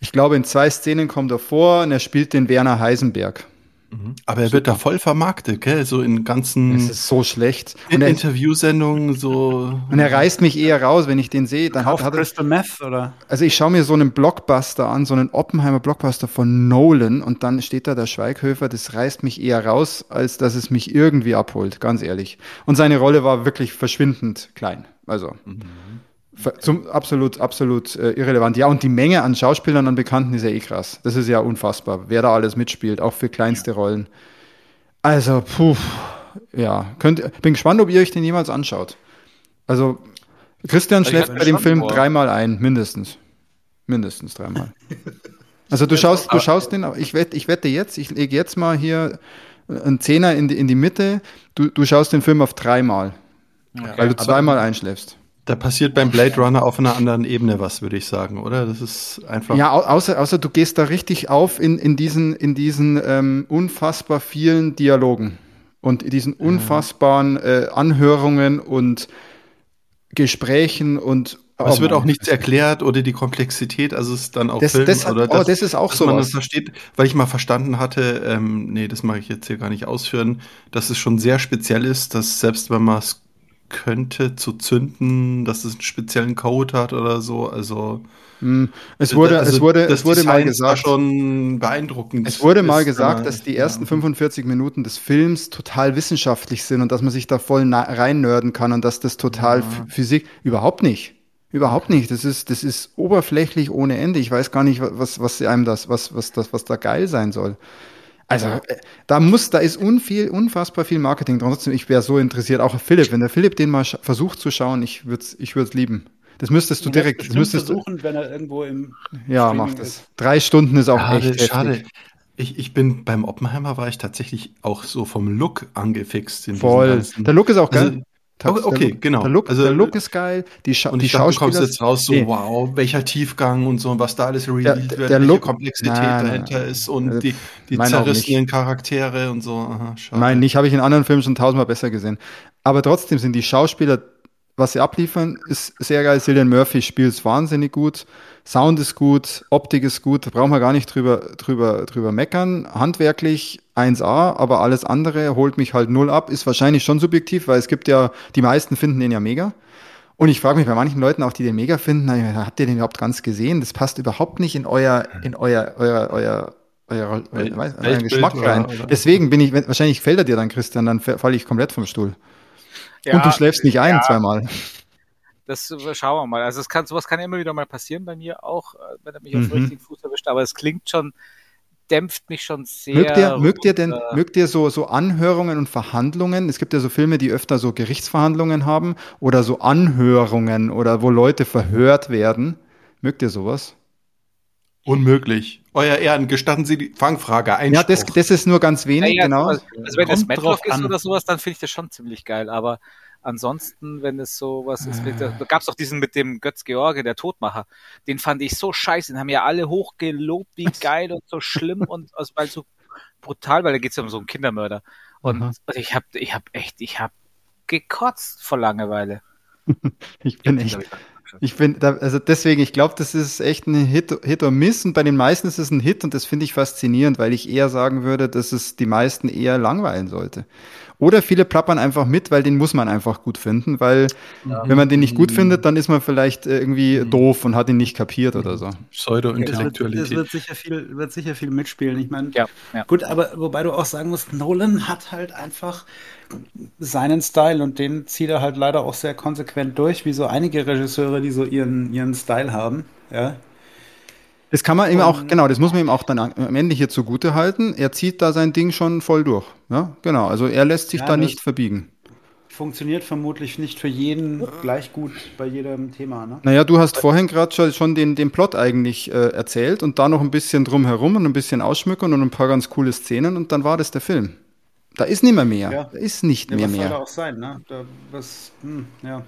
Ich glaube, in zwei Szenen kommt er vor und er spielt den Werner Heisenberg. Mhm. Aber er Super. wird da voll vermarktet, gell? So in ganzen. Es ist so schlecht. In er, Interviewsendungen so. Und er reißt mich eher raus, wenn ich den sehe. Dann hat, hat Crystal Meth oder? Also ich schaue mir so einen Blockbuster an, so einen Oppenheimer Blockbuster von Nolan und dann steht da der Schweighöfer. Das reißt mich eher raus, als dass es mich irgendwie abholt, ganz ehrlich. Und seine Rolle war wirklich verschwindend klein. Also. Mhm. Zum, absolut, absolut äh, irrelevant. Ja, und die Menge an Schauspielern, an Bekannten ist ja eh krass. Das ist ja unfassbar, wer da alles mitspielt, auch für kleinste ja. Rollen. Also, puh, ja. Könnt, bin gespannt, ob ihr euch den jemals anschaut. Also, Christian also schläft bei dem Film vor. dreimal ein, mindestens. Mindestens dreimal. Also du schaust, du schaust den, ich wette, ich wette jetzt, ich lege jetzt mal hier einen Zehner in die, in die Mitte, du, du schaust den Film auf dreimal. Okay. Weil du zweimal einschläfst. Da passiert beim Blade Runner auf einer anderen Ebene was, würde ich sagen, oder? Das ist einfach. Ja, außer, außer du gehst da richtig auf in, in diesen, in diesen ähm, unfassbar vielen Dialogen und diesen unfassbaren äh, Anhörungen und Gesprächen und Aber es wird auch nichts erklärt oder die Komplexität, also es ist dann auch das, Film das hat, oder das, oh, das ist auch so. Man das versteht, weil ich mal verstanden hatte, ähm, nee, das mag ich jetzt hier gar nicht ausführen, dass es schon sehr speziell ist, dass selbst wenn man es könnte zu zünden, dass es einen speziellen Code hat oder so, also hm, es wurde, also, es wurde, es wurde mal gesagt, schon beeindruckend. Es wurde mal gesagt, dass die ersten 45 Minuten des Films total wissenschaftlich sind und dass man sich da voll rein nörden kann und dass das total ja. Physik überhaupt nicht. Überhaupt nicht. Das ist, das ist oberflächlich ohne Ende. Ich weiß gar nicht, was, was einem das, was, was das, was da geil sein soll. Also äh, da muss, da ist unviel, unfassbar viel Marketing dran. Trotzdem, ich wäre so interessiert. Auch Philipp, wenn der Philipp den mal versucht zu schauen, ich würde es ich würd's lieben. Das müsstest du direkt. Das müsstest versuchen, wenn er irgendwo im. Ja, mach das. Drei Stunden ist auch schade, echt schade. Heftig. Ich, ich bin beim Oppenheimer war ich tatsächlich auch so vom Look angefixt. Voll. Der Look ist auch geil. Also, Okay, okay der, genau. Der Look, also, der Look ist geil. Die, Scha und die dachte, Schauspieler. Du kommst jetzt raus, so, nee. wow, welcher Tiefgang und so, und was da alles revealed wird, welche Look, Komplexität nein, dahinter nein, ist und also, die, die zerrissenen Charaktere und so. Aha, Nein, nicht, habe ich in anderen Filmen schon tausendmal besser gesehen. Aber trotzdem sind die Schauspieler was sie abliefern, ist sehr geil. Cillian Murphy spielt es wahnsinnig gut. Sound ist gut, Optik ist gut, da brauchen wir gar nicht drüber, drüber, drüber meckern. Handwerklich 1A, aber alles andere holt mich halt null ab. Ist wahrscheinlich schon subjektiv, weil es gibt ja, die meisten finden den ja mega. Und ich frage mich bei manchen Leuten auch, die den mega finden, habt ihr den überhaupt ganz gesehen? Das passt überhaupt nicht in euer, in euer, euer, euer, euer, euer, euer Geschmack rein. Deswegen bin ich, wahrscheinlich fällt er dir dann, Christian, dann falle ich komplett vom Stuhl. Ja, und du schläfst nicht ein ja, zweimal. Das äh, schauen wir mal. Also es kann, sowas kann immer wieder mal passieren bei mir auch, äh, wenn er mich mhm. auf den richtigen Fuß erwischt, aber es klingt schon, dämpft mich schon sehr. Mögt ihr, mögt ihr denn, mögt ihr so, so Anhörungen und Verhandlungen? Es gibt ja so Filme, die öfter so Gerichtsverhandlungen haben oder so Anhörungen oder wo Leute verhört werden. Mögt ihr sowas? Unmöglich. Euer Ehren, gestatten Sie die Fangfrage ein. Ja, das, das ist nur ganz wenig, ja, ja, genau. Also, also wenn das Matlock ist oder sowas, dann finde ich das schon ziemlich geil. Aber ansonsten, wenn es sowas ist, äh. da gab es doch diesen mit dem Götz George, der Todmacher. Den fand ich so scheiße. Den haben ja alle hochgelobt, wie geil und so schlimm und also, weil so brutal, weil da geht es ja um so einen Kindermörder. Und mhm. also ich habe ich hab echt, ich habe gekotzt vor Langeweile. ich bin echt. Ich bin, da, also deswegen, ich glaube, das ist echt ein Hit, Hit or Miss und bei den meisten ist es ein Hit und das finde ich faszinierend, weil ich eher sagen würde, dass es die meisten eher langweilen sollte. Oder viele plappern einfach mit, weil den muss man einfach gut finden, weil ja. wenn man den nicht gut findet, dann ist man vielleicht irgendwie mhm. doof und hat ihn nicht kapiert oder so. Pseudo-Intellektualität. Es wird, sicher viel, wird sicher viel mitspielen. Ich meine, ja, ja. gut, aber wobei du auch sagen musst, Nolan hat halt einfach seinen Style und den zieht er halt leider auch sehr konsequent durch, wie so einige Regisseure, die so ihren, ihren Style haben. Ja. Das kann man ihm auch, genau, das muss man ihm auch dann am Ende hier zugute halten. Er zieht da sein Ding schon voll durch. Ja, genau. Also er lässt sich ja, da nicht verbiegen. Funktioniert vermutlich nicht für jeden gleich gut bei jedem Thema, ne? Naja, du hast vorhin gerade schon den, den Plot eigentlich äh, erzählt und da noch ein bisschen drumherum und ein bisschen ausschmücken und ein paar ganz coole Szenen und dann war das der Film. Da ist nicht mehr mehr. Ja. Da ist nicht ja, mehr was mehr. Soll auch sein, ne? Da, was, hm, ja.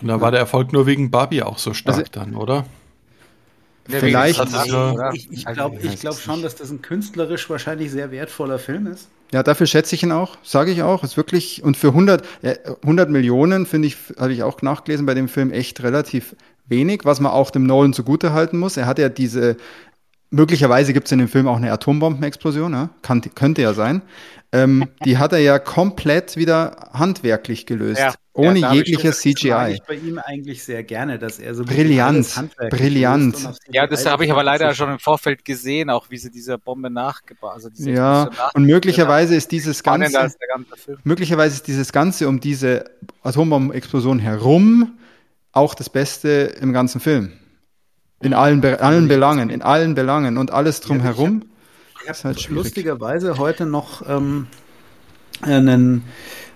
Und da war der Erfolg nur wegen Barbie auch so stark also, dann, oder? Vielleicht. Ich, ich glaube glaub schon, dass das ein künstlerisch wahrscheinlich sehr wertvoller Film ist. Ja, dafür schätze ich ihn auch, sage ich auch. Ist wirklich, und für 100, 100 Millionen, finde ich, habe ich auch nachgelesen bei dem Film, echt relativ wenig, was man auch dem Nolan zugute halten muss. Er hat ja diese, möglicherweise gibt es in dem Film auch eine Atombombenexplosion, ja? Kann, könnte ja sein. Ähm, die hat er ja komplett wieder handwerklich gelöst. Ja, ohne ja, jegliches CGI. Das ich bei ihm eigentlich sehr gerne, dass er so brillant, brillant. Ja, das habe ich aber leider schon im Vorfeld gesehen, auch wie sie dieser Bombe nachgebaut. Also ja, und möglicherweise ist dieses ganze, ganze möglicherweise ist dieses ganze um diese Atombombenexplosion herum auch das Beste im ganzen Film. In allen, Be allen Belangen, in allen Belangen und alles drumherum. Ja, ich habe halt lustigerweise heute noch ähm, einen,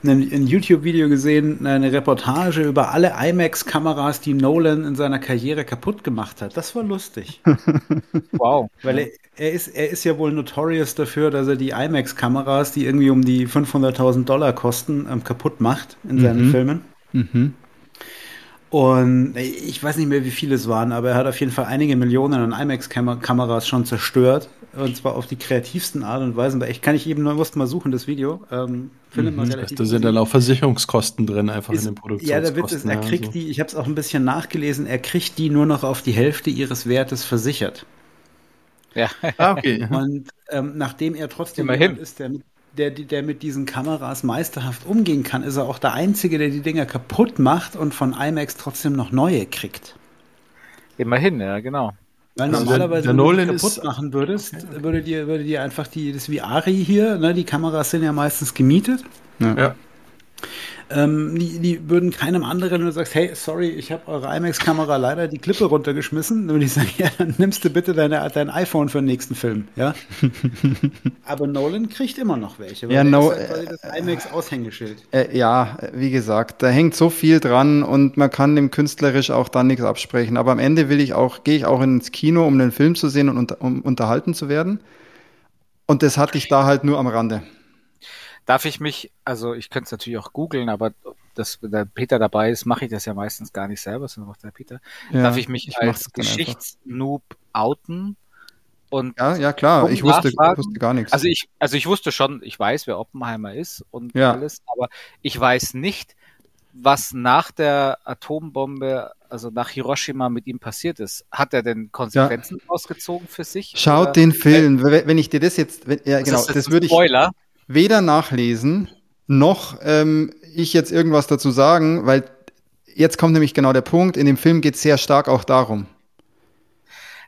einen, ein YouTube-Video gesehen, eine Reportage über alle IMAX-Kameras, die Nolan in seiner Karriere kaputt gemacht hat. Das war lustig. wow. Weil er, er, ist, er ist ja wohl notorious dafür, dass er die IMAX-Kameras, die irgendwie um die 500.000 Dollar kosten, ähm, kaputt macht in seinen mhm. Filmen. Mhm. Und ich weiß nicht mehr, wie viele es waren, aber er hat auf jeden Fall einige Millionen an IMAX-Kameras schon zerstört. Und zwar auf die kreativsten Art und Weise. Ich kann ich eben nur mal suchen, das Video. Ähm, man mhm, relativ Da sind dann auch Versicherungskosten drin, einfach ist, in den Produktionskosten. Ja, der Witz ist, er kriegt so. die, ich habe es auch ein bisschen nachgelesen, er kriegt die nur noch auf die Hälfte ihres Wertes versichert. Ja. Ah, okay. Und ähm, nachdem er trotzdem jemand ist, der mit der, der mit diesen Kameras meisterhaft umgehen kann, ist er auch der Einzige, der die Dinger kaputt macht und von IMAX trotzdem noch neue kriegt. Immerhin, ja, genau. Weil also normalerweise, der, der wenn du kaputt machen würdest, würde dir, würde dir einfach die, das wie Ari hier, ne, die Kameras sind ja meistens gemietet. Ja. ja. Ähm, die, die würden keinem anderen, wenn du sagst, hey, sorry, ich habe eure IMAX-Kamera leider die Klippe runtergeschmissen, dann würde ich sagen, ja, dann nimmst du bitte deine, dein iPhone für den nächsten Film, ja. Aber Nolan kriegt immer noch welche, weil ja, no, halt das IMAX-Aushängeschild. Äh, ja, wie gesagt, da hängt so viel dran und man kann dem künstlerisch auch dann nichts absprechen. Aber am Ende will ich auch, gehe ich auch ins Kino, um den Film zu sehen und um unterhalten zu werden. Und das hatte ich da halt nur am Rande. Darf ich mich, also ich könnte es natürlich auch googeln, aber dass der Peter dabei ist, mache ich das ja meistens gar nicht selber, sondern macht der Peter. Ja, Darf ich mich ich als Geschichtsnoob outen? Und ja, ja klar, ich wusste, wusste, gar nichts. Also ich, also ich wusste schon, ich weiß, wer Oppenheimer ist und ja. alles, aber ich weiß nicht, was nach der Atombombe, also nach Hiroshima mit ihm passiert ist. Hat er denn Konsequenzen ja. ausgezogen für sich? Schaut oder? den Film. Wenn ich dir das jetzt, wenn, ja genau, das, das würde ich. Spoiler weder nachlesen, noch ähm, ich jetzt irgendwas dazu sagen, weil jetzt kommt nämlich genau der Punkt, in dem Film geht es sehr stark auch darum.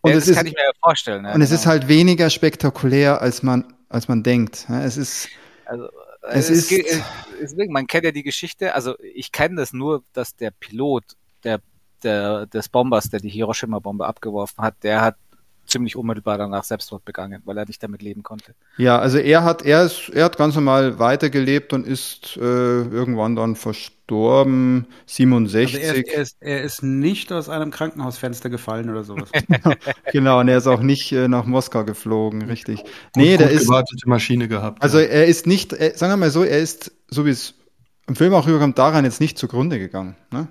Und ja, das ist, kann ich mir ja vorstellen. Ja, und es genau. ist halt weniger spektakulär, als man, als man denkt. Es ist. Also, es, es ist. Geht, deswegen, man kennt ja die Geschichte, also ich kenne das nur, dass der Pilot der, der, des Bombers, der die Hiroshima-Bombe abgeworfen hat, der hat ziemlich unmittelbar danach Selbstmord begangen, weil er nicht damit leben konnte. Ja, also er hat, er ist, er hat ganz normal weitergelebt und ist äh, irgendwann dann verstorben, 67. Also er, ist, er, ist, er, ist, nicht aus einem Krankenhausfenster gefallen oder sowas. genau, und er ist auch nicht äh, nach Moskau geflogen, richtig. Gut, nee, der ist. gewartete Maschine gehabt. Also er ist nicht, er, sagen wir mal so, er ist, so wie es im Film auch rüberkommt, daran jetzt nicht zugrunde gegangen. Ne?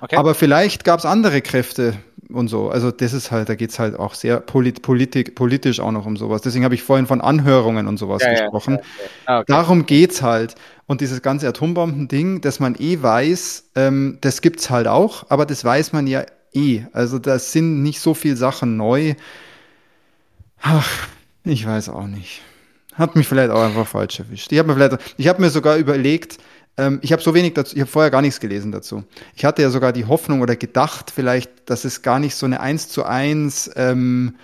Okay. Aber vielleicht gab es andere Kräfte, und so. Also das ist halt, da geht es halt auch sehr polit politik, politisch auch noch um sowas. Deswegen habe ich vorhin von Anhörungen und sowas ja, gesprochen. Ja, ja, ah, okay. Darum geht's halt. Und dieses ganze Atombomben-Ding, dass man eh weiß, ähm, das gibt's halt auch, aber das weiß man ja eh. Also da sind nicht so viele Sachen neu. Ach, ich weiß auch nicht. Hat mich vielleicht auch einfach falsch erwischt. Ich habe mir vielleicht, ich habe mir sogar überlegt, ähm, ich habe so wenig dazu, ich habe vorher gar nichts gelesen dazu. Ich hatte ja sogar die Hoffnung oder gedacht vielleicht, dass es gar nicht so eine eins zu eins ähm,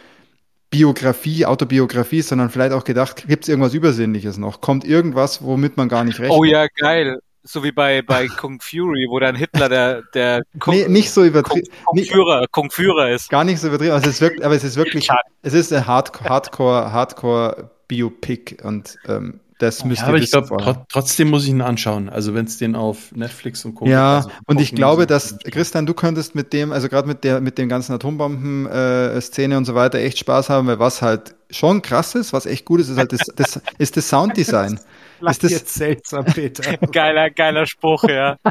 Biografie, Autobiografie ist, sondern vielleicht auch gedacht, gibt es irgendwas Übersinnliches noch? Kommt irgendwas, womit man gar nicht rechnet? Oh ja, geil. So wie bei, bei Kung Fury, wo dann Hitler der, der Kung, nee, nicht so übertrieben. Kung, Kung, Führer, Kung Führer ist. Gar nicht so übertrieben, aber es ist wirklich, aber es ist wirklich, es ist ein Hard, Hardcore, Hardcore Biopic und ähm, das müsst ja, aber ich glaube, trotzdem muss ich ihn anschauen. Also wenn es den auf Netflix und Co. Ja, also und ich glaube, dass Christian, du könntest mit dem, also gerade mit der, mit den ganzen Atombomben-Szene äh, und so weiter echt Spaß haben, weil was halt schon krass ist, was echt gut ist, ist halt das, das ist das Sounddesign. ist das jetzt seltsam, Peter. geiler, geiler Spruch, ja.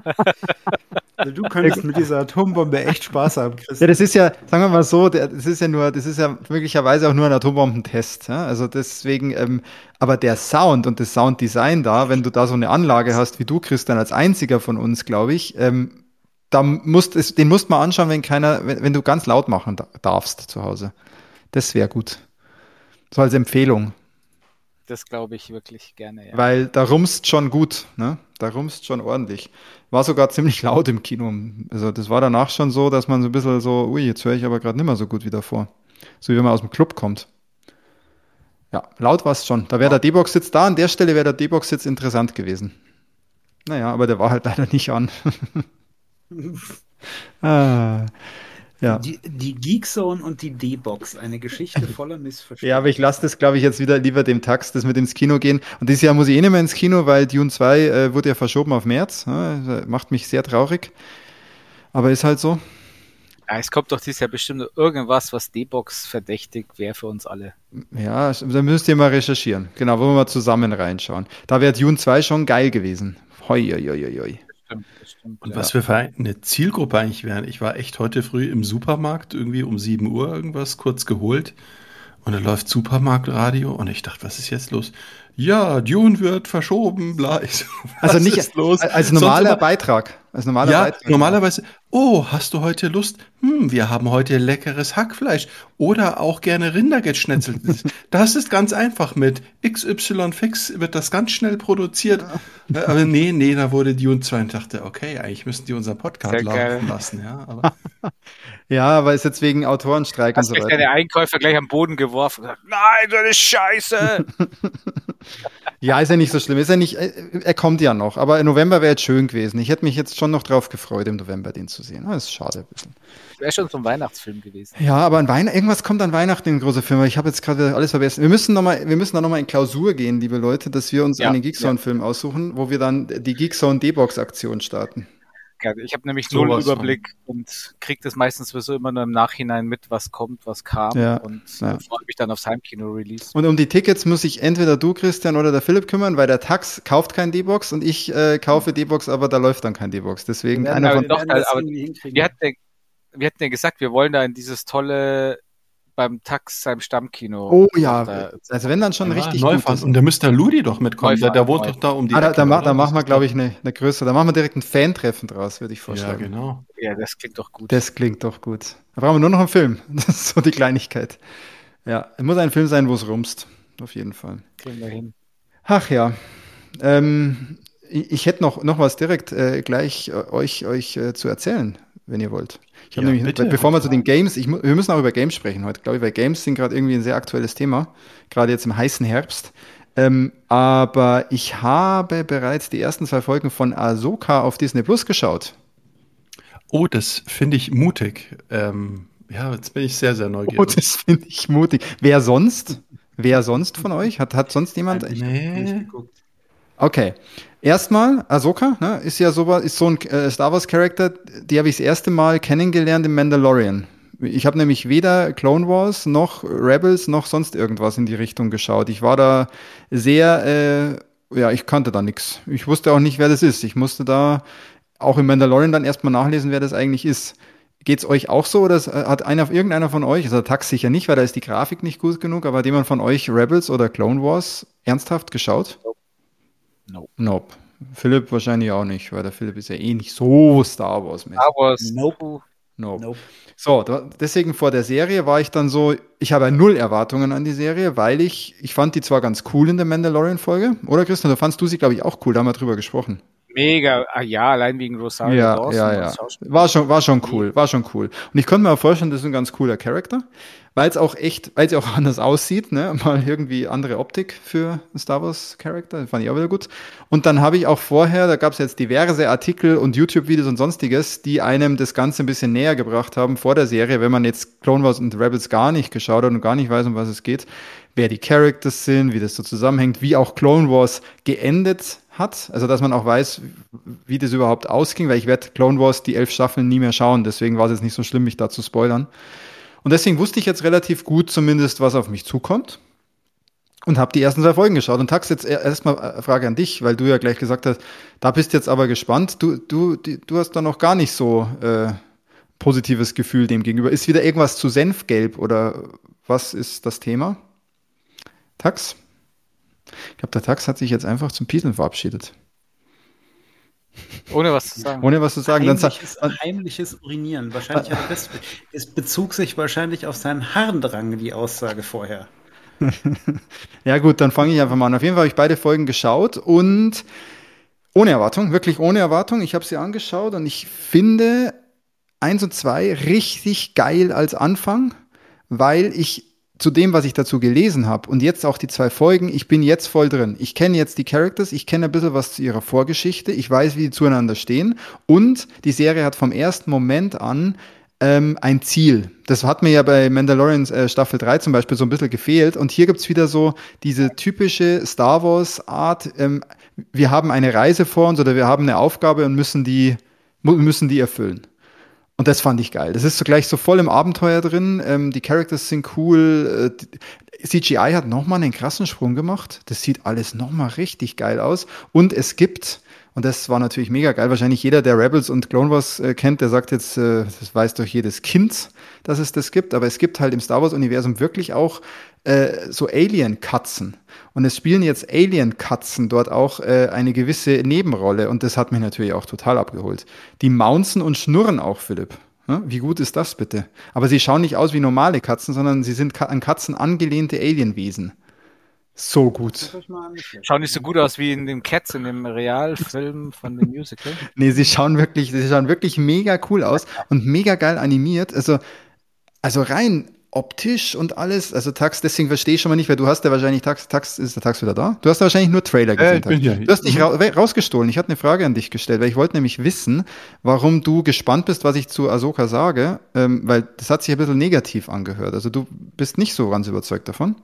Also du könntest mit dieser Atombombe echt Spaß haben, Christian. Ja, das ist ja, sagen wir mal so, das ist ja nur, das ist ja möglicherweise auch nur ein Atombombentest. Ja? Also deswegen, ähm, aber der Sound und das Sounddesign da, wenn du da so eine Anlage hast wie du, Christian, als einziger von uns, glaube ich, ähm, da musst es, den musst man anschauen, wenn keiner, wenn, wenn du ganz laut machen darfst zu Hause. Das wäre gut. So als Empfehlung. Das glaube ich wirklich gerne, ja. Weil da rumst schon gut, ne? Da rumst schon ordentlich. War sogar ziemlich laut im Kino. Also das war danach schon so, dass man so ein bisschen so, ui, jetzt höre ich aber gerade nicht mehr so gut wie davor. So wie wenn man aus dem Club kommt. Ja, laut war es schon. Da wäre der D-Box-Sitz da, an der Stelle wäre der D-Box-Sitz interessant gewesen. Naja, aber der war halt leider nicht an. ah. Ja. Die, die Geekzone und die D-Box, eine Geschichte voller Missverständnisse. Ja, aber ich lasse das, glaube ich, jetzt wieder lieber dem Tax, das mit ins Kino gehen. Und dieses Jahr muss ich eh nicht mehr ins Kino, weil Dune 2 äh, wurde ja verschoben auf März. Ja, macht mich sehr traurig. Aber ist halt so. Ja, es kommt doch dieses Jahr bestimmt irgendwas, was D-Box verdächtig wäre für uns alle. Ja, da müsst ihr mal recherchieren. Genau, wollen wir mal zusammen reinschauen. Da wäre Dune 2 schon geil gewesen. Hoi, hoi, hoi, hoi. Stimmt, das stimmt. Und ja. was wir für eine Zielgruppe eigentlich wären. Ich war echt heute früh im Supermarkt, irgendwie um 7 Uhr irgendwas kurz geholt. Und da läuft Supermarktradio und ich dachte, was ist jetzt los? Ja, Dune wird verschoben, bla. So, also nicht los? als normaler Beitrag. Als normaler ja, Beitrag. normalerweise, oh, hast du heute Lust? Hm, wir haben heute leckeres Hackfleisch oder auch gerne Rindergeschnetzelt. das ist ganz einfach mit XY Fix wird das ganz schnell produziert. Ja. Äh, aber nee, nee, da wurde Dune 2 und dachte, okay, eigentlich müssten die unseren Podcast Sehr laufen geil. lassen, ja. Aber ja, aber ist jetzt wegen Autorenstreik Hast und so weiter. der Einkäufer gleich am Boden geworfen und gesagt, nein, das ist scheiße. Ja, ist ja nicht so schlimm. Ist ja nicht, äh, er kommt ja noch. Aber November wäre jetzt schön gewesen. Ich hätte mich jetzt schon noch drauf gefreut, im November den zu sehen. Das ist schade ein bisschen. Wäre schon zum Weihnachtsfilm gewesen. Ja, aber an Weihnachten, irgendwas kommt an Weihnachten in große Filme. Ich habe jetzt gerade alles vergessen. Wir müssen noch mal, wir müssen da nochmal in Klausur gehen, liebe Leute, dass wir uns ja, einen Geekzone-Film ja. aussuchen, wo wir dann die Geekzone D-Box-Aktion starten. Ich habe nämlich null so Überblick von. und kriege das meistens sowieso immer nur im Nachhinein mit, was kommt, was kam ja, und ja. Äh, freue mich dann aufs Heimkino-Release. Und um die Tickets muss sich entweder du, Christian, oder der Philipp kümmern, weil der Tax kauft kein D-Box und ich äh, kaufe D-Box, aber da läuft dann kein D-Box. Deswegen einer von... Doch, aber wir hatten, wir hatten ja gesagt, wir wollen da in dieses tolle beim Tax seinem Stammkino. Oh ja, also wenn dann schon ja, richtig Neufahren. Und da müsste der Ludi doch mitkommen, der, der wohnt doch da um die ah, Da, da, ma, da machen wir, glaube ich, eine, eine größere, da machen wir direkt ein Fan-Treffen draus, würde ich vorschlagen. Ja, genau. Ja, das klingt doch gut. Das klingt doch gut. Da brauchen wir nur noch einen Film. Das ist so die Kleinigkeit. Ja, es muss ein Film sein, wo es rumst. Auf jeden Fall. Kriegen wir hin. Ach ja. Ähm, ich, ich, hätte noch, noch was direkt äh, gleich äh, euch, euch äh, zu erzählen, wenn ihr wollt. Ich ja, nämlich, bitte, bevor wir zu den Games, ich, wir müssen auch über Games sprechen heute, glaube ich, weil Games sind gerade irgendwie ein sehr aktuelles Thema, gerade jetzt im heißen Herbst. Ähm, aber ich habe bereits die ersten zwei Folgen von Ahsoka auf Disney Plus geschaut. Oh, das finde ich mutig. Ähm, ja, jetzt bin ich sehr, sehr neugierig. Oh, das finde ich mutig. Wer sonst? Wer sonst von euch? Hat, hat sonst jemand? Nee. Okay. Erstmal, Ahsoka, ne, ist ja so, ist so ein äh, Star Wars Charakter, die habe ich das erste Mal kennengelernt im Mandalorian. Ich habe nämlich weder Clone Wars noch Rebels noch sonst irgendwas in die Richtung geschaut. Ich war da sehr, äh, ja, ich kannte da nichts. Ich wusste auch nicht, wer das ist. Ich musste da auch im Mandalorian dann erstmal nachlesen, wer das eigentlich ist. Geht's euch auch so oder hat einer, irgendeiner von euch, also Tax sicher nicht, weil da ist die Grafik nicht gut genug, aber hat jemand von euch Rebels oder Clone Wars ernsthaft geschaut? Nope. Nope. Philipp wahrscheinlich auch nicht, weil der Philipp ist ja eh nicht so Star Wars. -mäßig. Star Wars. Nope. Nope. nope. So, da, deswegen vor der Serie war ich dann so, ich habe null Erwartungen an die Serie, weil ich, ich fand die zwar ganz cool in der Mandalorian-Folge, oder Christian, da fandst du sie, glaube ich, auch cool, da haben wir drüber gesprochen. Mega, ah, ja, allein wegen Rosario ja, Dawson. Ja, ja. War schon, war schon cool, war schon cool. Und ich konnte mir auch vorstellen, das ist ein ganz cooler Charakter, weil es auch echt, weil es auch anders aussieht, ne? Mal irgendwie andere Optik für Star Wars Charakter, fand ich auch wieder gut. Und dann habe ich auch vorher, da gab es jetzt diverse Artikel und YouTube-Videos und sonstiges, die einem das Ganze ein bisschen näher gebracht haben vor der Serie, wenn man jetzt Clone Wars und Rebels gar nicht geschaut hat und gar nicht weiß, um was es geht, wer die Characters sind, wie das so zusammenhängt, wie auch Clone Wars geendet hat. Also, dass man auch weiß, wie das überhaupt ausging, weil ich werde Clone Wars die elf Staffeln nie mehr schauen. Deswegen war es jetzt nicht so schlimm, mich da zu spoilern. Und deswegen wusste ich jetzt relativ gut zumindest, was auf mich zukommt. Und habe die ersten zwei Folgen geschaut. Und Tax, jetzt erstmal eine Frage an dich, weil du ja gleich gesagt hast, da bist jetzt aber gespannt. Du, du, du hast da noch gar nicht so äh, positives Gefühl dem gegenüber. Ist wieder irgendwas zu Senfgelb oder was ist das Thema? Tax? Ich glaube, der Tax hat sich jetzt einfach zum Pieseln verabschiedet. Ohne was zu sagen. Ohne was zu sagen. Heimliches, dann heimliches Urinieren. Wahrscheinlich hat das, es bezog sich wahrscheinlich auf seinen Harndrang, die Aussage vorher. ja, gut, dann fange ich einfach mal an. Auf jeden Fall habe ich beide Folgen geschaut und ohne Erwartung, wirklich ohne Erwartung. Ich habe sie angeschaut und ich finde eins und zwei richtig geil als Anfang, weil ich zu dem, was ich dazu gelesen habe und jetzt auch die zwei Folgen, ich bin jetzt voll drin. Ich kenne jetzt die Characters, ich kenne ein bisschen was zu ihrer Vorgeschichte, ich weiß, wie die zueinander stehen und die Serie hat vom ersten Moment an ähm, ein Ziel. Das hat mir ja bei Mandalorian äh, Staffel 3 zum Beispiel so ein bisschen gefehlt und hier gibt's wieder so diese typische Star Wars Art, ähm, wir haben eine Reise vor uns oder wir haben eine Aufgabe und müssen die, müssen die erfüllen. Und das fand ich geil. Das ist so gleich so voll im Abenteuer drin. Ähm, die Characters sind cool. Äh, CGI hat nochmal einen krassen Sprung gemacht. Das sieht alles nochmal richtig geil aus. Und es gibt, Und das war natürlich mega geil. Wahrscheinlich jeder, der Rebels und Clone Wars äh, kennt, der sagt jetzt, äh, das weiß doch jedes Kind, dass es das gibt. Aber es gibt halt im Star Wars-Universum wirklich auch äh, so Alien-Katzen. Und es spielen jetzt Alien-Katzen dort auch äh, eine gewisse Nebenrolle. Und das hat mich natürlich auch total abgeholt. Die maunzen und schnurren auch, Philipp. Wie gut ist das bitte? Aber sie schauen nicht aus wie normale Katzen, sondern sie sind an Katzen angelehnte Alienwesen. So gut. Schauen nicht so gut aus wie in dem Cats, in dem Realfilm von dem Musical. nee, sie schauen wirklich, sie schauen wirklich mega cool aus und mega geil animiert. Also, also rein optisch und alles. Also Tax, deswegen verstehe ich schon mal nicht, weil du hast ja wahrscheinlich Tax, Tax, ist der Tax wieder da? Du hast ja wahrscheinlich nur Trailer gesehen. Äh, ja, du hast dich mhm. ra rausgestohlen. Ich hatte eine Frage an dich gestellt, weil ich wollte nämlich wissen, warum du gespannt bist, was ich zu Ahsoka sage, ähm, weil das hat sich ein bisschen negativ angehört. Also du bist nicht so ganz überzeugt davon.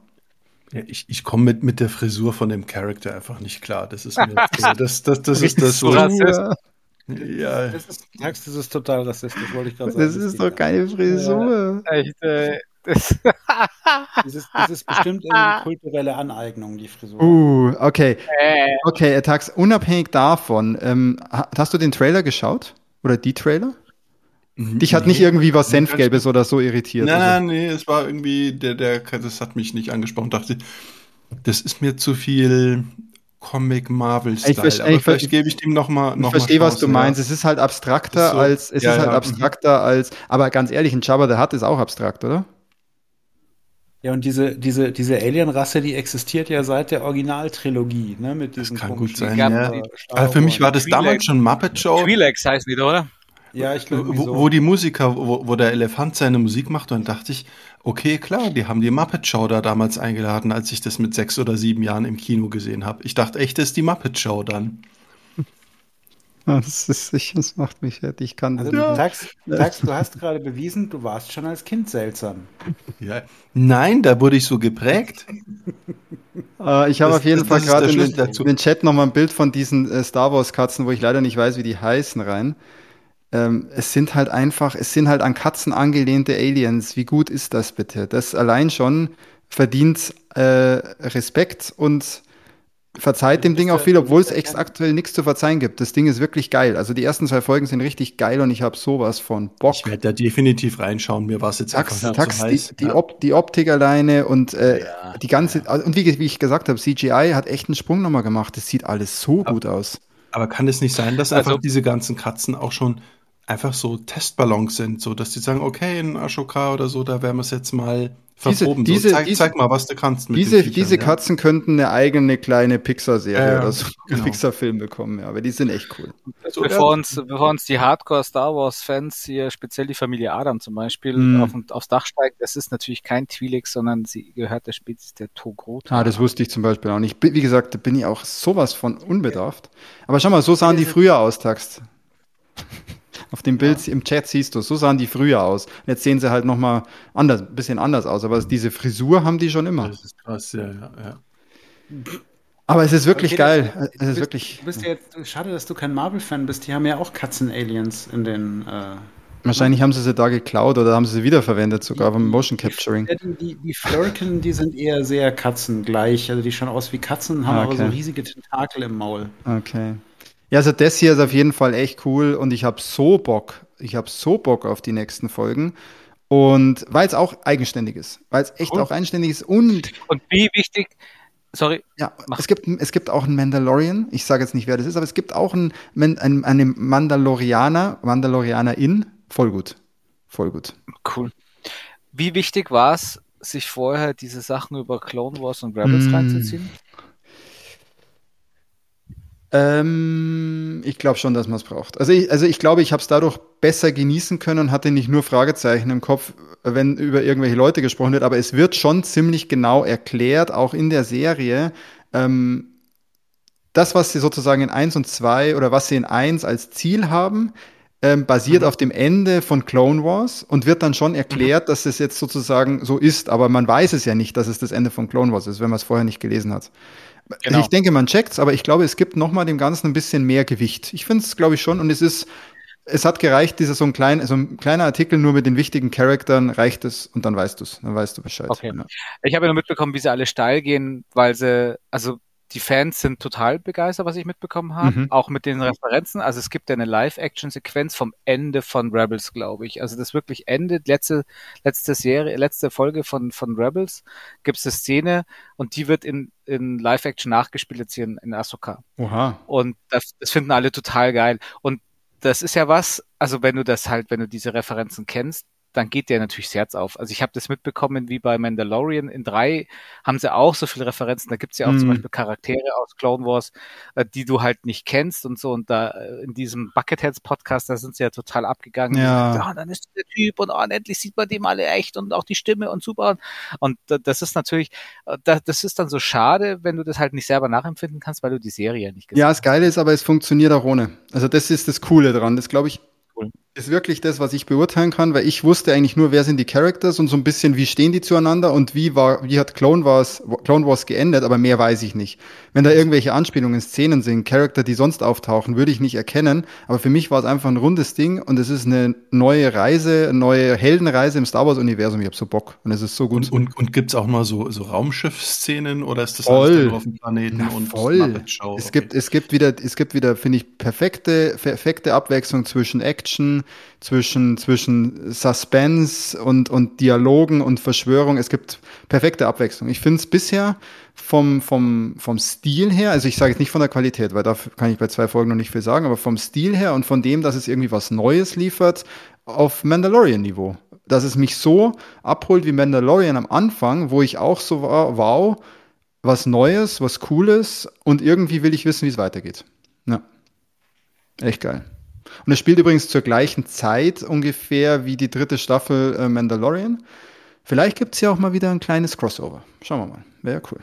Ja, ich ich komme mit, mit der Frisur von dem Charakter einfach nicht klar. Das ist mir das, das, das ist das, so ja. Das ist, das ist total rassistisch, wollte ich gerade sagen. Das ist doch keine Frisur. Ja, echt, äh, das, das, ist, das ist bestimmt eine kulturelle Aneignung, die Frisur. Uh, okay. Äh. Okay, Tax, unabhängig davon, ähm, hast du den Trailer geschaut? Oder die Trailer? Mhm. Dich hat nee, nicht irgendwie was Senfgelbes oder so irritiert. Nein, also. nee, es war irgendwie, der, der, das hat mich nicht angesprochen. Dachte, das ist mir zu viel Comic Marvel Style. Ich, verstehe, aber vielleicht gebe ich dem noch mal noch Ich verstehe, was du meinst. Ja. Es ist halt abstrakter so, als es ja, ist halt ja. abstrakter als aber ganz ehrlich, ein Jabba the Hutt ist auch abstrakt, oder? Ja, und diese, diese, diese Alien-Rasse, die existiert ja seit der Originaltrilogie, ne? Mit diesem das kann gut sein, ja. Aber für mich war das damals schon Muppet Show. Twi'leks heißen die, oder? Ja, ich glaube. Wo, so. wo, die Musiker, wo, wo, der Elefant seine Musik macht, dann dachte ich, okay, klar, die haben die Muppet Show da damals eingeladen, als ich das mit sechs oder sieben Jahren im Kino gesehen habe. Ich dachte echt, das ist die Muppet Show dann. Das, ist, das macht mich fertig. Ich kann also, ja. Tax, Tax, du hast gerade bewiesen, du warst schon als Kind seltsam. Ja. Nein, da wurde ich so geprägt. Uh, ich habe auf jeden das, Fall gerade in, in, den Chat nochmal ein Bild von diesen äh, Star Wars Katzen, wo ich leider nicht weiß, wie die heißen, rein ähm, es sind halt einfach, es sind halt an Katzen angelehnte Aliens. Wie gut ist das bitte? Das allein schon verdient äh, Respekt und verzeiht dem Ding auch viel, obwohl es echt aktuell nichts zu verzeihen gibt. Das Ding ist wirklich geil. Also die ersten zwei Folgen sind richtig geil und ich habe sowas von Bock. Ich werde da definitiv reinschauen. Mir war es jetzt Tax, einfach Tax, so die, die, Op die, Optik alleine und äh, ja, die ganze ja. und wie, wie, ich gesagt habe, CGI hat echt einen Sprung nochmal gemacht. Das sieht alles so aber, gut aus. Aber kann es nicht sein, dass also, einfach diese ganzen Katzen auch schon einfach so Testballons sind, so dass die sagen, okay, in Ashoka oder so, da werden wir es jetzt mal verproben. Diese, so, zeig, diese, zeig, mal, was du kannst. Mit diese, diese Katzen ja. könnten eine eigene kleine Pixar-Serie ja, oder so, genau. Pixar-Film bekommen, ja, aber die sind echt cool. Also, bevor, uns, bevor uns die Hardcore-Star Wars-Fans hier, speziell die Familie Adam zum Beispiel, mm. auf, aufs Dach steigt, das ist natürlich kein Twi'lek, sondern sie gehört der Spezies der Togrota. Ah, das wusste ich zum Beispiel auch nicht. Wie gesagt, da bin ich auch sowas von unbedarft. Aber schau mal, so sahen die früher aus, Taxt. Auf dem Bild ja. im Chat siehst du, so sahen die früher aus. Jetzt sehen sie halt nochmal anders, ein bisschen anders aus, aber diese Frisur haben die schon immer. Das ist krass, ja, ja, ja. Aber es ist wirklich okay, geil. Du, es ist bist, wirklich. Du bist ja jetzt, schade, dass du kein Marvel-Fan bist. Die haben ja auch Katzen-Aliens in den. Äh, Wahrscheinlich haben sie sie da geklaut oder haben sie sie wiederverwendet, sogar beim Motion Capturing. Die, die, die Flurken, die sind eher sehr katzengleich. Also die schauen aus wie Katzen, haben okay. aber so riesige Tentakel im Maul. Okay. Ja, also das hier ist auf jeden Fall echt cool und ich habe so Bock, ich habe so Bock auf die nächsten Folgen. Und weil es auch eigenständig ist, weil es echt cool. auch eigenständig ist und. Und wie wichtig, sorry. Ja, es gibt, es gibt auch einen Mandalorian, ich sage jetzt nicht, wer das ist, aber es gibt auch einen, einen, einen Mandalorianer, Mandalorianerin, voll gut. Voll gut. Cool. Wie wichtig war es, sich vorher diese Sachen über Clone Wars und Rebels mm. reinzuziehen? Ähm, ich glaube schon, dass man es braucht. Also ich, also ich glaube, ich habe es dadurch besser genießen können und hatte nicht nur Fragezeichen im Kopf, wenn über irgendwelche Leute gesprochen wird, aber es wird schon ziemlich genau erklärt, auch in der Serie, ähm, das, was sie sozusagen in 1 und 2 oder was sie in 1 als Ziel haben, ähm, basiert mhm. auf dem Ende von Clone Wars und wird dann schon erklärt, mhm. dass es jetzt sozusagen so ist, aber man weiß es ja nicht, dass es das Ende von Clone Wars ist, wenn man es vorher nicht gelesen hat. Genau. Ich denke, man checkt's, aber ich glaube, es gibt noch mal dem Ganzen ein bisschen mehr Gewicht. Ich finde es, glaube ich, schon. Und es ist, es hat gereicht, dieser so ein, klein, so ein kleiner Artikel nur mit den wichtigen Charakteren reicht es und dann weißt du es, dann weißt du Bescheid. Okay. Ja. Ich habe ja nur mitbekommen, wie sie alle steil gehen, weil sie, also die Fans sind total begeistert, was ich mitbekommen habe, mhm. auch mit den Referenzen. Also es gibt ja eine Live-Action-Sequenz vom Ende von Rebels, glaube ich. Also das wirklich endet, letzte, letzte Serie, letzte Folge von, von Rebels, gibt es eine Szene und die wird in, in Live-Action nachgespielt jetzt hier in, in Ahsoka. Oha. Und das, das finden alle total geil. Und das ist ja was, also wenn du das halt, wenn du diese Referenzen kennst, dann geht dir natürlich das Herz auf. Also ich habe das mitbekommen, wie bei Mandalorian in drei haben sie auch so viele Referenzen. Da gibt's ja auch mm. zum Beispiel Charaktere aus Clone Wars, äh, die du halt nicht kennst und so. Und da äh, in diesem Bucketheads Podcast, da sind sie ja total abgegangen. Ja. Sagen, oh, dann ist der Typ und, oh, und endlich sieht man dem alle echt und auch die Stimme und super. Und das ist natürlich, äh, das ist dann so schade, wenn du das halt nicht selber nachempfinden kannst, weil du die Serie nicht gesehen hast. Ja, das Geile ist aber, es funktioniert auch ohne. Also das ist das Coole dran. Das glaube ich. Ist wirklich das, was ich beurteilen kann, weil ich wusste eigentlich nur, wer sind die Characters und so ein bisschen, wie stehen die zueinander und wie war, wie hat Clone Wars, Clone Wars geendet, aber mehr weiß ich nicht. Wenn da irgendwelche Anspielungen, Szenen sind, Charakter, die sonst auftauchen, würde ich nicht erkennen, aber für mich war es einfach ein rundes Ding und es ist eine neue Reise, eine neue Heldenreise im Star Wars Universum. Ich habe so Bock und es ist so gut. Und, und, und gibt's auch mal so, so Raumschiff-Szenen oder ist das voll. alles auf dem Planeten Na, und voll. Es gibt, es gibt wieder, es gibt wieder, finde ich, perfekte, perfekte Abwechslung zwischen Action, zwischen, zwischen Suspense und, und Dialogen und Verschwörung. Es gibt perfekte Abwechslung. Ich finde es bisher vom, vom, vom Stil her, also ich sage jetzt nicht von der Qualität, weil da kann ich bei zwei Folgen noch nicht viel sagen, aber vom Stil her und von dem, dass es irgendwie was Neues liefert, auf Mandalorian-Niveau. Dass es mich so abholt wie Mandalorian am Anfang, wo ich auch so war, wow, was Neues, was Cooles und irgendwie will ich wissen, wie es weitergeht. Ja. Echt geil. Und es spielt übrigens zur gleichen Zeit ungefähr wie die dritte Staffel äh, Mandalorian. Vielleicht gibt es ja auch mal wieder ein kleines Crossover. Schauen wir mal. Wäre ja cool.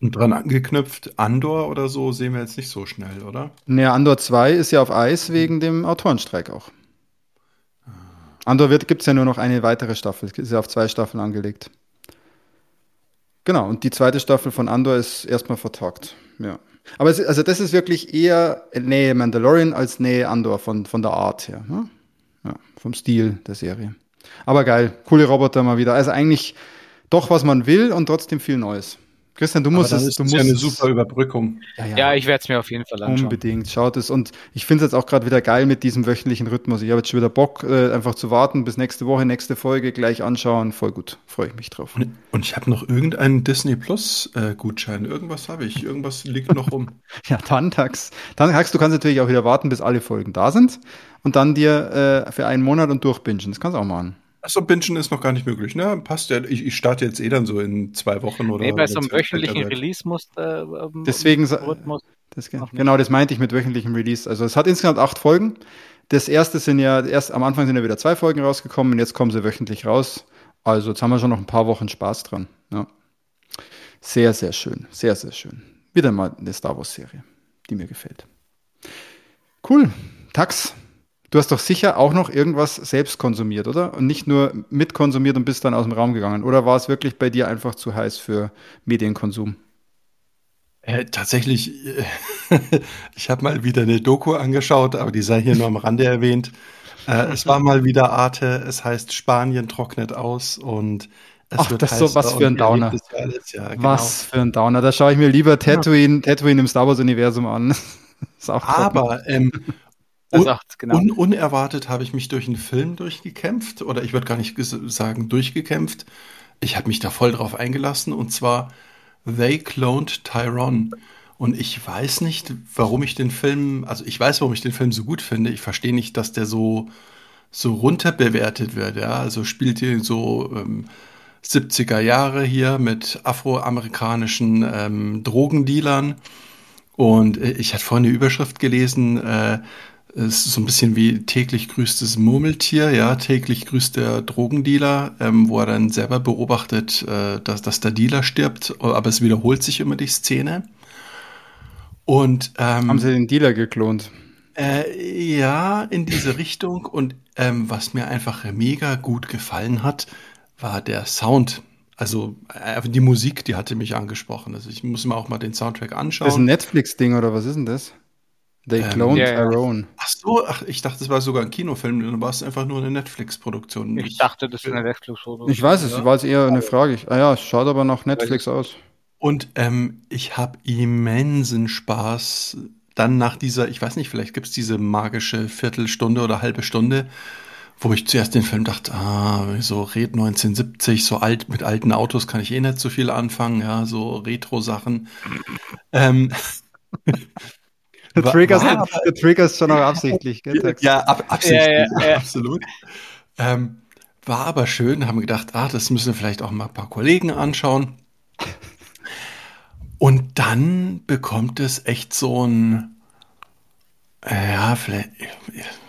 Und dran angeknüpft, Andor oder so sehen wir jetzt nicht so schnell, oder? Naja, Andor 2 ist ja auf Eis wegen dem Autorenstreik auch. Andor gibt es ja nur noch eine weitere Staffel. Ist ja auf zwei Staffeln angelegt. Genau, und die zweite Staffel von Andor ist erstmal vertagt. Ja. Aber es, also das ist wirklich eher Nähe Mandalorian als Nähe Andor von, von der Art her. Ne? Ja, vom Stil der Serie. Aber geil, coole Roboter mal wieder. Also eigentlich doch, was man will und trotzdem viel Neues. Christian, du musst es. Ist du musst ja eine super Überbrückung. Ja, ja. ja ich werde es mir auf jeden Fall anschauen. Unbedingt, schaut es. Und ich finde es jetzt auch gerade wieder geil mit diesem wöchentlichen Rhythmus. Ich habe jetzt schon wieder Bock, äh, einfach zu warten bis nächste Woche, nächste Folge, gleich anschauen. Voll gut, freue ich mich drauf. Und, und ich habe noch irgendeinen Disney Plus äh, Gutschein. Irgendwas habe ich. Irgendwas liegt noch rum. ja, dann Tax. Dann Tax, du kannst natürlich auch wieder warten, bis alle Folgen da sind und dann dir äh, für einen Monat und durchbingen. Das kannst du auch machen. Achso, Bingen ist noch gar nicht möglich, ne? Passt ja. Ich, ich starte jetzt eh dann so in zwei Wochen oder. Nee, bei so einem wöchentlichen Release muss äh, ähm, Deswegen, Rhythmus das, genau, das meinte ich mit wöchentlichem Release. Also es hat insgesamt acht Folgen. Das erste sind ja, erst am Anfang sind ja wieder zwei Folgen rausgekommen und jetzt kommen sie wöchentlich raus. Also jetzt haben wir schon noch ein paar Wochen Spaß dran. Ja. Sehr, sehr schön. Sehr, sehr schön. Wieder mal eine Star Wars-Serie, die mir gefällt. Cool. Tax, Du hast doch sicher auch noch irgendwas selbst konsumiert, oder? Und nicht nur mitkonsumiert und bist dann aus dem Raum gegangen. Oder war es wirklich bei dir einfach zu heiß für Medienkonsum? Äh, tatsächlich, äh, ich habe mal wieder eine Doku angeschaut, aber die sei hier nur am Rande erwähnt. Äh, es war mal wieder Arte, es heißt Spanien trocknet aus und es Ach, wird das ist so was für ein Downer. Ja, genau. Was für ein Downer. Da schaue ich mir lieber Tatooine, Tatooine im Star Wars Universum an. aber ähm, sagt, genau. Un unerwartet habe ich mich durch einen Film durchgekämpft, oder ich würde gar nicht sagen durchgekämpft. Ich habe mich da voll drauf eingelassen, und zwar They Cloned Tyrone. Und ich weiß nicht, warum ich den Film, also ich weiß, warum ich den Film so gut finde. Ich verstehe nicht, dass der so, so runterbewertet wird. Ja? Also spielt hier so ähm, 70er Jahre hier mit afroamerikanischen ähm, Drogendealern. Und äh, ich hatte vorhin eine Überschrift gelesen, äh, ist so ein bisschen wie täglich grüßt das Murmeltier, ja, täglich grüßt der Drogendealer, ähm, wo er dann selber beobachtet, äh, dass, dass der Dealer stirbt, aber es wiederholt sich immer die Szene. Und ähm, haben sie den Dealer geklont? Äh, ja, in diese Richtung. Und ähm, was mir einfach mega gut gefallen hat, war der Sound. Also äh, die Musik, die hatte mich angesprochen. Also ich muss mir auch mal den Soundtrack anschauen. Das ist ein Netflix-Ding oder was ist denn das? They ähm, cloned yeah, Tyrone. Ach so, ach, ich dachte, es war sogar ein Kinofilm, dann war es einfach nur eine Netflix-Produktion. Ich, dachte, das ist eine Netflix-Produktion. Ich weiß es, ja. war es eher eine Frage. Ah ja, es schaut aber nach Netflix aus. Und ähm, ich habe immensen Spaß dann nach dieser, ich weiß nicht, vielleicht gibt es diese magische Viertelstunde oder halbe Stunde, wo ich zuerst den Film dachte, ah, so Red 1970, so alt, mit alten Autos kann ich eh nicht so viel anfangen, ja, so Retro-Sachen. ähm, der, Trigger war, ist, der Trigger ist schon auch absichtlich, gell? Ja, ab, absichtlich, ja, ja, ja. absolut. Ähm, war aber schön, haben gedacht, ah, das müssen wir vielleicht auch mal ein paar Kollegen anschauen. Und dann bekommt es echt so ein, ja, vielleicht,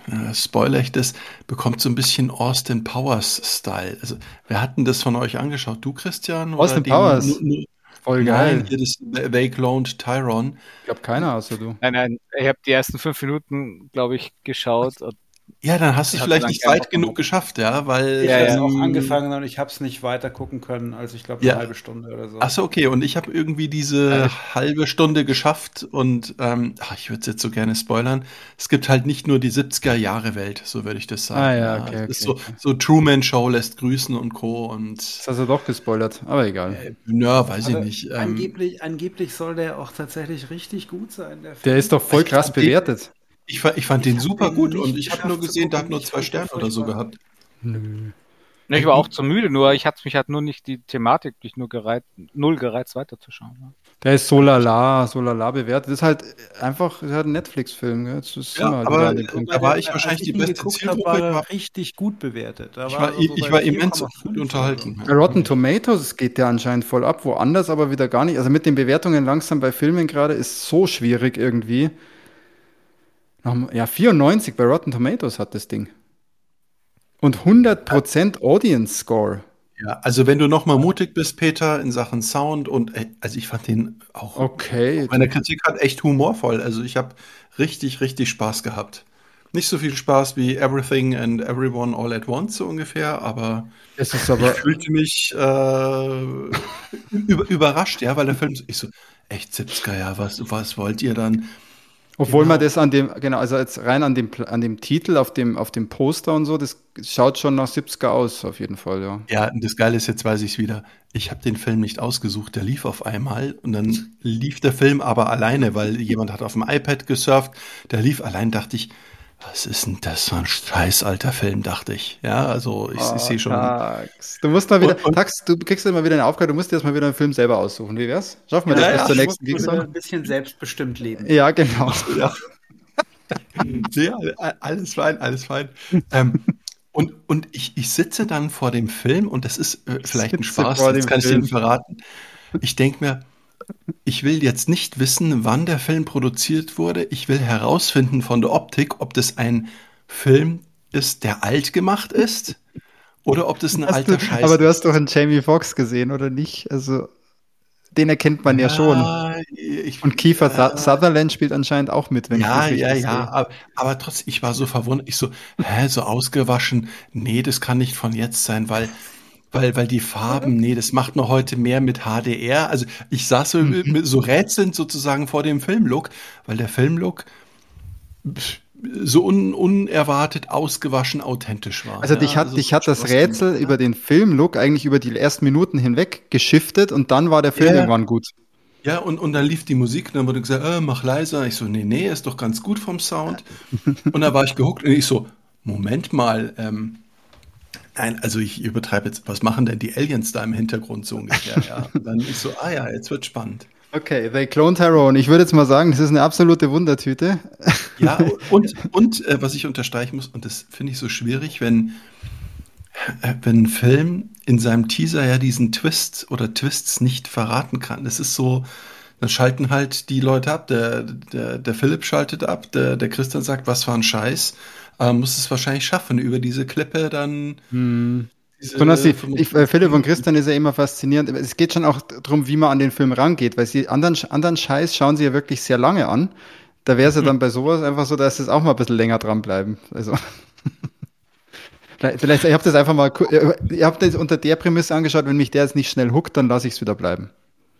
äh, spoiler ich das, bekommt so ein bisschen Austin Powers-Style. Also, wer hat denn das von euch angeschaut? Du, Christian? Austin Powers? Nur, Voll geil. Nein, das They Cloned Tyron. Ich glaube, keiner außer du. Nein, nein, ich habe die ersten fünf Minuten, glaube ich, geschaut. Und ja, dann hast du es vielleicht nicht weit genug geschafft, ja, weil ja, ich ja. auch angefangen und ich habe es nicht weiter gucken können, als ich glaube eine ja. halbe Stunde oder so. Achso, okay, und ich habe irgendwie diese ja. halbe Stunde geschafft und ähm, ach, ich würde es jetzt so gerne spoilern. Es gibt halt nicht nur die 70er Jahre Welt, so würde ich das sagen. Ah ja, okay, okay, so, so Truman Show lässt grüßen und Co. und das hast du doch gespoilert, aber egal. Äh, ja, weiß also, ich nicht. Ähm, angeblich, angeblich soll der auch tatsächlich richtig gut sein. Der, der ist doch voll krass bewertet. Ich, ich fand ich den super gut und ich habe nur gesehen, der hat nur zwei Sterne oder so gehabt. Nö. Ja, ich war auch zu müde, nur ich hatte mich halt nur nicht die Thematik dich nur gereizt, null gereizt weiterzuschauen. Ne? Der ist so lala, so lala bewertet. Das ist halt einfach, das ist halt ein Netflix-Film. Ja, aber da war ich wahrscheinlich die beste Zielgruppe. War richtig gut bewertet. Da ich war, war, ich war immens gut unterhalten. Bei Rotten Tomatoes geht der anscheinend voll ab, woanders aber wieder gar nicht. Also mit den Bewertungen langsam bei Filmen gerade ist so schwierig irgendwie. Ja, 94 bei Rotten Tomatoes hat das Ding. Und 100% Audience Score. Ja, also wenn du nochmal mutig bist, Peter, in Sachen Sound und äh, also ich fand den auch. Okay. Meine Kritik hat echt humorvoll. Also ich habe richtig, richtig Spaß gehabt. Nicht so viel Spaß wie Everything and Everyone All at Once so ungefähr, aber, es ist aber ich fühlte mich äh, über, überrascht, ja, weil der Film ich so echt 70er, ja, was, was wollt ihr dann? Obwohl genau. man das an dem, genau, also jetzt rein an dem, an dem Titel, auf dem, auf dem Poster und so, das schaut schon nach 70er aus, auf jeden Fall, ja. Ja, und das Geile ist, jetzt weiß ich es wieder. Ich habe den Film nicht ausgesucht, der lief auf einmal und dann lief der Film aber alleine, weil jemand hat auf dem iPad gesurft, der lief allein, dachte ich, was ist denn das für ein scheiß alter Film, dachte ich. Ja, also ich, oh, ich sehe schon. Tax. Du musst mal wieder, und, und, Tax, du kriegst immer wieder eine Aufgabe, du musst dir erstmal wieder einen Film selber aussuchen. Wie wär's? Schaffen wir ja, das ja, bis zur nächsten Geeksong? ein bisschen selbstbestimmt leben. Ja, genau. Ja, ja alles fein, alles fein. ähm, und, und ich, ich sitze dann vor dem Film und das ist äh, vielleicht ein Spaß, das kann Film. ich dir verraten. Ich denke mir, ich will jetzt nicht wissen, wann der Film produziert wurde. Ich will herausfinden von der Optik, ob das ein Film ist, der alt gemacht ist oder ob das ein hast alter du, Scheiß ist. Aber du hast doch einen Jamie Foxx gesehen, oder nicht? Also, den erkennt man ja, ja schon. Ich, Und Kiefer äh, Sutherland spielt anscheinend auch mit, wenn ja, ich das Ja, ja, ja. Aber, aber trotzdem, ich war so verwundert. Ich so, hä, so ausgewaschen? Nee, das kann nicht von jetzt sein, weil weil, weil die Farben, nee, das macht noch heute mehr mit HDR. Also ich saß so, mhm. so rätselnd sozusagen vor dem Filmlook, weil der Filmlook so un, unerwartet ausgewaschen authentisch war. Also dich ja, hat, also dich hat das Rätsel gemacht, über den Filmlook eigentlich über die ersten Minuten hinweg geschiftet und dann war der Film ja. irgendwann gut. Ja, und, und dann lief die Musik und dann wurde gesagt, äh, mach leiser. Ich so, nee, nee, ist doch ganz gut vom Sound. und dann war ich gehuckt und ich so, Moment mal, ähm, Nein, also ich übertreibe jetzt, was machen denn die Aliens da im Hintergrund so ungefähr? Ja? Und dann ist so, ah ja, jetzt wird spannend. Okay, They Clone Tyrone. Ich würde jetzt mal sagen, das ist eine absolute Wundertüte. Ja, und, und äh, was ich unterstreichen muss, und das finde ich so schwierig, wenn, äh, wenn ein Film in seinem Teaser ja diesen Twist oder Twists nicht verraten kann. Das ist so, dann schalten halt die Leute ab. Der, der, der Philipp schaltet ab, der, der Christian sagt, was für ein Scheiß aber muss es wahrscheinlich schaffen, über diese Klippe dann. Hm. Besonders die, ich, äh, Philipp und Christian ist ja immer faszinierend. Es geht schon auch darum, wie man an den Film rangeht, weil sie anderen, anderen Scheiß schauen sie ja wirklich sehr lange an. Da wäre es ja mhm. dann bei sowas einfach so, dass es auch mal ein bisschen länger dranbleiben. Also. vielleicht, vielleicht, ich habe das einfach mal, ihr habt das unter der Prämisse angeschaut, wenn mich der jetzt nicht schnell huckt, dann lasse ich es wieder bleiben.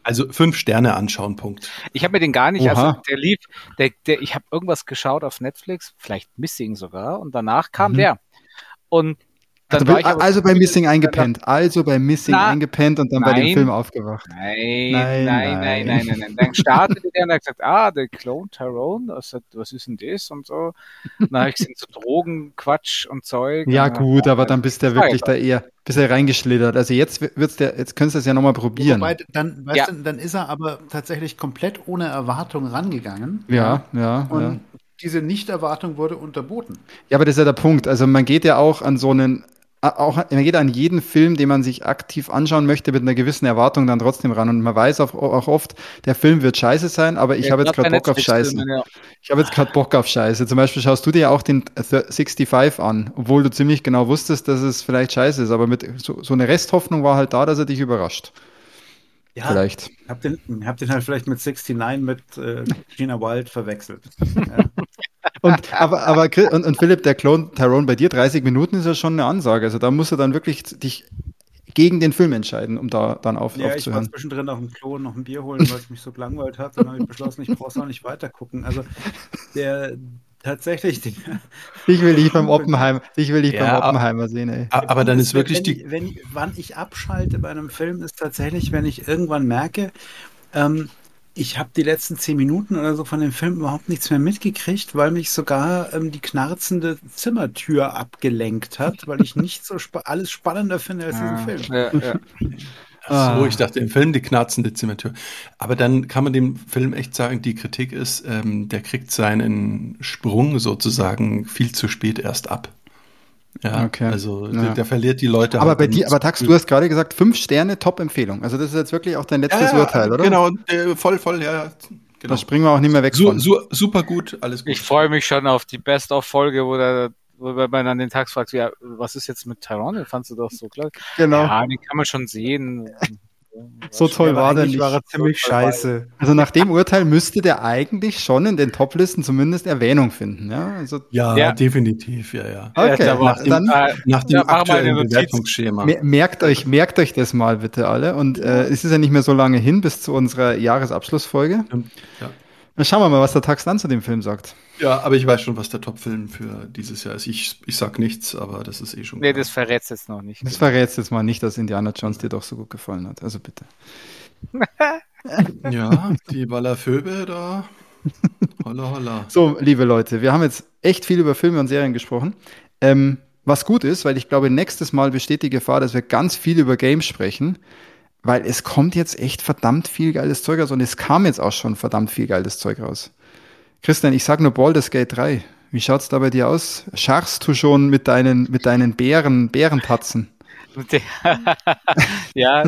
Also fünf Sterne anschauen, Punkt. Ich habe mir den gar nicht, also Oha. also der lief, der, der, ich habe irgendwas geschaut auf Netflix, vielleicht Missing sogar, und danach kam mhm. der. Und also, bei, also bei Missing eingepennt. Also bei Missing Na, eingepennt und dann nein, bei dem Film aufgewacht. Nein, nein, nein, nein, nein, nein. nein. Dann startete der und hat gesagt, ah, der Clone Tyrone, was, was ist denn das und so. Dann habe ich gesehen, so Drogen, Quatsch und Zeug. Ja, gut, aber dann bist du ja wirklich da eher, bist ja reingeschlittert. Also jetzt wird's der, jetzt könntest du es ja nochmal probieren. Wobei, dann, weißt ja. du, dann ist er aber tatsächlich komplett ohne Erwartung rangegangen. Ja, ja. Und ja diese Nichterwartung wurde unterboten. Ja, aber das ist ja der Punkt. Also man geht ja auch an so einen auch man geht an jeden Film, den man sich aktiv anschauen möchte, mit einer gewissen Erwartung dann trotzdem ran. Und man weiß auch, auch oft, der Film wird scheiße sein, aber ich ja, habe jetzt gerade Bock auf Scheiße. Ja. Ich habe jetzt gerade Bock auf Scheiße. Zum Beispiel schaust du dir ja auch den 65 an, obwohl du ziemlich genau wusstest, dass es vielleicht scheiße ist. Aber mit so, so eine Resthoffnung war halt da, dass er dich überrascht. Ja, vielleicht. Hab den, hab den halt vielleicht mit 69 mit äh, Gina Wild verwechselt. ja. Und, aber, aber und, und Philipp, der Clone Tyrone bei dir, 30 Minuten ist ja schon eine Ansage. Also da musst du dann wirklich dich gegen den Film entscheiden, um da dann auf, ja, aufzuhören. ich war zwischendrin auf dem Klo noch ein Bier holen, weil es mich so gelangweilt hat. Dann habe ich beschlossen, ich brauche auch nicht weiter gucken. Also der tatsächlich. Die, ich will dich beim Oppenheimer, ich will dich ja, beim Oppenheimer sehen, ey. Aber dann ist wirklich wenn, die. Wenn, wann ich abschalte bei einem Film, ist tatsächlich, wenn ich irgendwann merke, ähm, ich habe die letzten zehn Minuten oder so von dem Film überhaupt nichts mehr mitgekriegt, weil mich sogar ähm, die knarzende Zimmertür abgelenkt hat, weil ich nicht so spa alles spannender finde als diesen ah, Film. Ja, ja. Ach so, ah. ich dachte im Film die knarzende Zimmertür. Aber dann kann man dem Film echt sagen, die Kritik ist, ähm, der kriegt seinen Sprung sozusagen viel zu spät erst ab. Ja, okay. also ja. Der, der, verliert die Leute. Aber halt bei dir, aber Tax, du hast gerade gesagt, fünf Sterne, Top-Empfehlung. Also das ist jetzt wirklich auch dein letztes ja, Urteil, oder? Genau, äh, voll, voll, ja. Genau. Da springen wir auch nicht mehr weg. Su, su, super gut, alles gut. Ich freue mich schon auf die Best-of-Folge, wo der wo man an den Tag fragt, ja, was ist jetzt mit Tyrone? Fandst du doch so klar? Genau. Ja, den kann man schon sehen so toll war der nicht. war er ziemlich so scheiße. Also nach dem Urteil müsste der eigentlich schon in den Toplisten zumindest Erwähnung finden. Ja, also ja, ja. definitiv, ja, ja. Okay, ja, nach dem, dann, äh, nach dem aktuellen Bewertungsschema. Merkt euch, merkt euch das mal bitte alle. Und äh, es ist ja nicht mehr so lange hin bis zu unserer Jahresabschlussfolge. Ja. Dann schauen wir mal, was der Tax dann zu dem Film sagt. Ja, aber ich weiß schon, was der Top-Film für dieses Jahr ist. Ich, ich sag nichts, aber das ist eh schon. Nee, klar. das verrätst jetzt noch nicht. Das verrätst jetzt mal nicht, dass Indiana Jones dir doch so gut gefallen hat. Also bitte. ja, die Ballervöbe da. Holla, holla. So, liebe Leute, wir haben jetzt echt viel über Filme und Serien gesprochen. Ähm, was gut ist, weil ich glaube, nächstes Mal besteht die Gefahr, dass wir ganz viel über Games sprechen weil es kommt jetzt echt verdammt viel geiles Zeug raus und es kam jetzt auch schon verdammt viel geiles Zeug raus. Christian, ich sag nur Baldur's Gate 3. Wie schaut's da bei dir aus? Scharfst du schon mit deinen, mit deinen Bären, Bärentatzen? ja,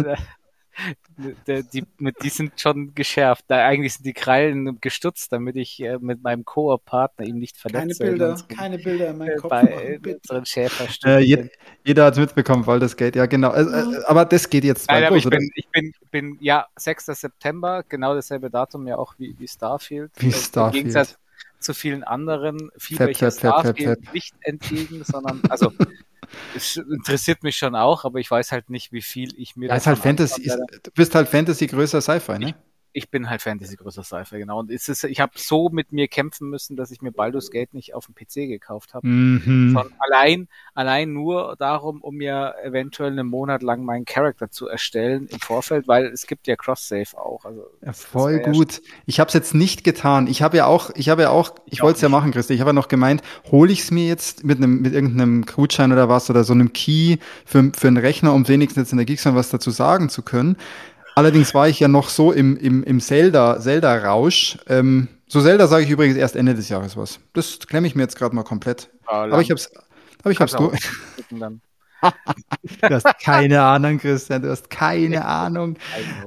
die, die, die sind schon geschärft. Da eigentlich sind die Krallen gestutzt, damit ich äh, mit meinem Koop-Partner ihn nicht verletze. Keine Bilder, keine Bilder in meinem Kopf. Bei unseren Schäferstücken. Äh, je, jeder hat es mitbekommen, weil das geht, ja genau. Äh, äh, aber das geht jetzt Nein, aber ich bin, ich bin, bin, ja, 6. September, genau dasselbe Datum ja auch wie, wie Starfield. Wie Starfield. Im Gegensatz zu vielen anderen fiebere ich Starfield nicht entgegen, sondern, also es interessiert mich schon auch, aber ich weiß halt nicht, wie viel ich mir. Ja, ist halt Fantasy, ist, du bist halt Fantasy größer Sci-Fi, ne? Ich, bin halt Fantasy größer Sci-Fi, genau. Und es ist, ich habe so mit mir kämpfen müssen, dass ich mir Baldur's Gate nicht auf dem PC gekauft habe. Mhm. allein, allein nur darum, um mir eventuell einen Monat lang meinen Charakter zu erstellen im Vorfeld, weil es gibt ja Cross-Save auch. Also, ja, voll gut. Ja ich habe es jetzt nicht getan. Ich habe ja auch, ich habe ja auch, ich, ich wollte es ja machen, Christi. Ich habe ja noch gemeint, hole ich es mir jetzt mit einem, mit irgendeinem Gutschein oder was oder so einem Key für, für einen Rechner, um wenigstens jetzt in der Geekson was dazu sagen zu können. Allerdings war ich ja noch so im, im, im Zelda, Zelda-Rausch. Ähm, so Zelda sage ich übrigens erst Ende des Jahres was. Das klemme ich mir jetzt gerade mal komplett. Ah, aber ich hab's, aber ich hab's durch. du hast keine Ahnung, Christian, du hast keine Ahnung.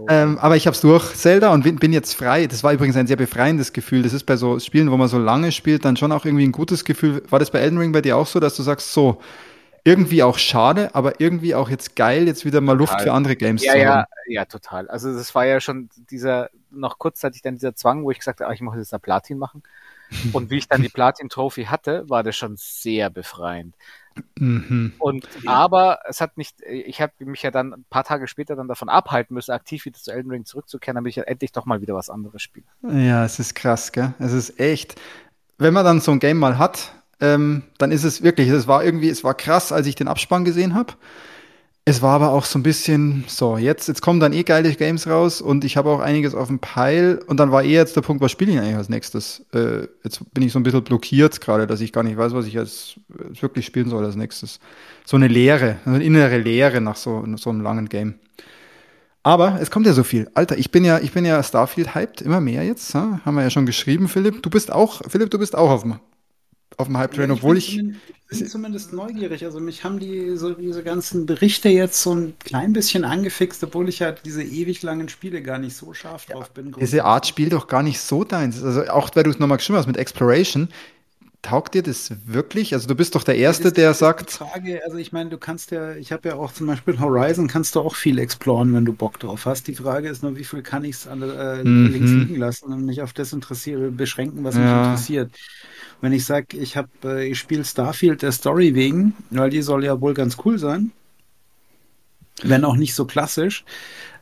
Ähm, aber ich hab's durch, Zelda, und bin, bin, jetzt frei. Das war übrigens ein sehr befreiendes Gefühl. Das ist bei so Spielen, wo man so lange spielt, dann schon auch irgendwie ein gutes Gefühl. War das bei Elden Ring bei dir auch so, dass du sagst, so, irgendwie auch schade, aber irgendwie auch jetzt geil, jetzt wieder mal Luft total. für andere Games ja, zu ja, haben. Ja, total. Also das war ja schon dieser, noch kurzzeitig dann dieser Zwang, wo ich gesagt habe, ah, ich muss jetzt eine Platin machen. Und wie ich dann die Platin-Trophy hatte, war das schon sehr befreiend. Mhm. Und aber es hat nicht, ich habe mich ja dann ein paar Tage später dann davon abhalten müssen, aktiv wieder zu Elden Ring zurückzukehren, damit ich ja endlich doch mal wieder was anderes spiele. Ja, es ist krass, gell? Es ist echt. Wenn man dann so ein Game mal hat, ähm, dann ist es wirklich, es war irgendwie, es war krass, als ich den Abspann gesehen habe. Es war aber auch so ein bisschen so, jetzt, jetzt kommen dann eh geile Games raus und ich habe auch einiges auf dem Peil und dann war eh jetzt der Punkt, was spiele ich eigentlich als nächstes? Äh, jetzt bin ich so ein bisschen blockiert gerade, dass ich gar nicht weiß, was ich als, als wirklich spielen soll als nächstes. So eine Leere, eine innere Leere nach so, so einem langen Game. Aber es kommt ja so viel. Alter, ich bin ja, ich bin ja Starfield hyped, immer mehr jetzt. Ja? Haben wir ja schon geschrieben, Philipp. Du bist auch, Philipp, du bist auch auf dem auf dem Hype Train, obwohl ich. Ich bin zumindest neugierig. Also mich haben die so diese ganzen Berichte jetzt so ein klein bisschen angefixt, obwohl ich ja diese ewig langen Spiele gar nicht so scharf ja, drauf bin. Diese Art Spiel doch gar nicht so deins. Also auch weil du es nochmal geschrieben hast mit Exploration, taugt dir das wirklich? Also du bist doch der Erste, der sagt. Frage, also ich meine, du kannst ja, ich habe ja auch zum Beispiel Horizon, kannst du auch viel exploren, wenn du Bock drauf hast. Die Frage ist nur, wie viel kann ich es äh, mhm. links liegen lassen und mich auf das interessiere, beschränken, was ja. mich interessiert. Wenn ich sage, ich habe, äh, ich spiele Starfield der Story wegen, weil die soll ja wohl ganz cool sein, wenn auch nicht so klassisch,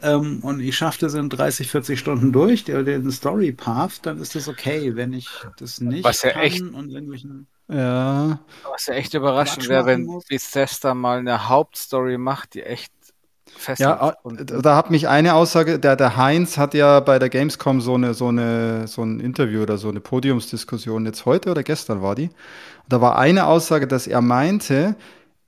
ähm, und ich schaffe das in 30, 40 Stunden durch, der, den Story Path, dann ist das okay. Wenn ich das nicht Was ja kann echt, und irgendwelchen ja. Was ja echt überraschend wäre, wenn Bethesda mal eine Hauptstory macht, die echt fest Ja, da hat mich eine Aussage, der, der Heinz hat ja bei der Gamescom so eine, so eine, so ein Interview oder so eine Podiumsdiskussion jetzt heute oder gestern war die. Da war eine Aussage, dass er meinte,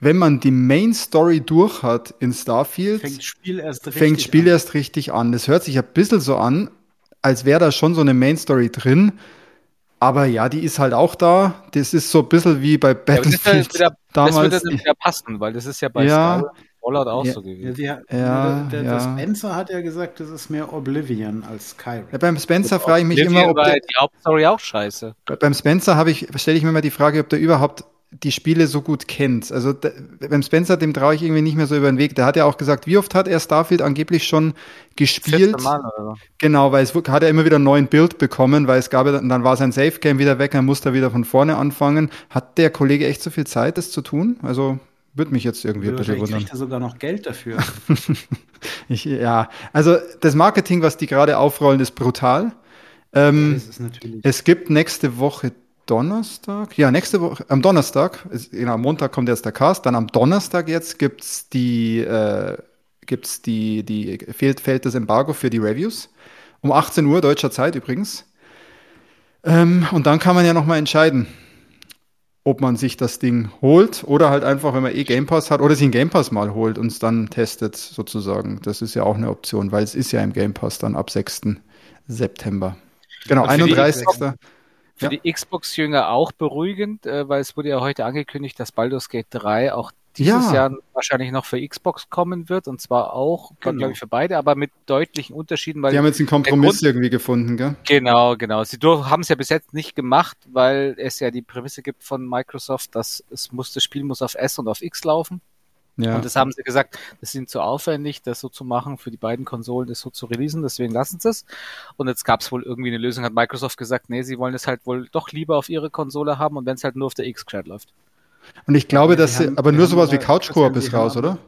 wenn man die Main Story durch hat in Starfield, fängt Spiel erst richtig, fängt Spiel an. Erst richtig an. Das hört sich ein bisschen so an, als wäre da schon so eine Main Story drin. Aber ja, die ist halt auch da. Das ist so ein bisschen wie bei Battlefield ja, das, wieder, damals. Das würde dann wieder passen, weil das ist ja bei ja, Star Fallout auch ja, so gewesen. Ja, die, ja, der, der, Spencer hat ja gesagt, das ist mehr Oblivion als Skyrim. Ja, beim Spencer frage ich mich Oblivion immer, ob der, die Hauptstory auch scheiße. Beim Spencer habe ich stelle ich mir immer die Frage, ob der überhaupt die Spiele so gut kennt. Also da, beim Spencer, dem traue ich irgendwie nicht mehr so über den Weg. Der hat ja auch gesagt, wie oft hat er Starfield angeblich schon gespielt? Mal, oder? Genau, weil es hat er immer wieder einen neuen Bild bekommen, weil es gab ja, dann war sein Safe Game wieder weg, dann musste er wieder von vorne anfangen. Hat der Kollege echt so viel Zeit, das zu tun? Also würde mich jetzt irgendwie ein bisschen wundern. er sogar noch Geld dafür. ich, ja, also das Marketing, was die gerade aufrollen, ist brutal. Ähm, ja, ist es gibt nächste Woche Donnerstag, ja, nächste Woche, am Donnerstag, ist, genau, am Montag kommt jetzt der Cast, dann am Donnerstag jetzt gibt's die, äh, gibt's die, die, fehlt, fällt das Embargo für die Reviews. Um 18 Uhr deutscher Zeit übrigens. Ähm, und dann kann man ja nochmal entscheiden, ob man sich das Ding holt oder halt einfach, wenn man eh Game Pass hat, oder sich einen Game Pass mal holt und es dann testet, sozusagen. Das ist ja auch eine Option, weil es ist ja im Game Pass dann ab 6. September. Genau, 31. Für ja. die Xbox-Jünger auch beruhigend, äh, weil es wurde ja heute angekündigt, dass Baldur's Gate 3 auch dieses ja. Jahr wahrscheinlich noch für Xbox kommen wird und zwar auch, genau. glaube ich, für beide, aber mit deutlichen Unterschieden. Weil die haben jetzt einen Kompromiss Grund, irgendwie gefunden, gell? Genau, genau. Sie haben es ja bis jetzt nicht gemacht, weil es ja die Prämisse gibt von Microsoft, dass es muss, das Spiel muss auf S und auf X laufen. Ja. Und das haben sie gesagt, das ist ihnen zu aufwendig, das so zu machen, für die beiden Konsolen das so zu releasen, deswegen lassen sie es. Und jetzt gab es wohl irgendwie eine Lösung, hat Microsoft gesagt, nee, sie wollen es halt wohl doch lieber auf ihre Konsole haben und wenn es halt nur auf der X gescheit läuft. Und ich glaube, dass sie, haben, aber nur sowas wie Couch Koop ist raus, oder?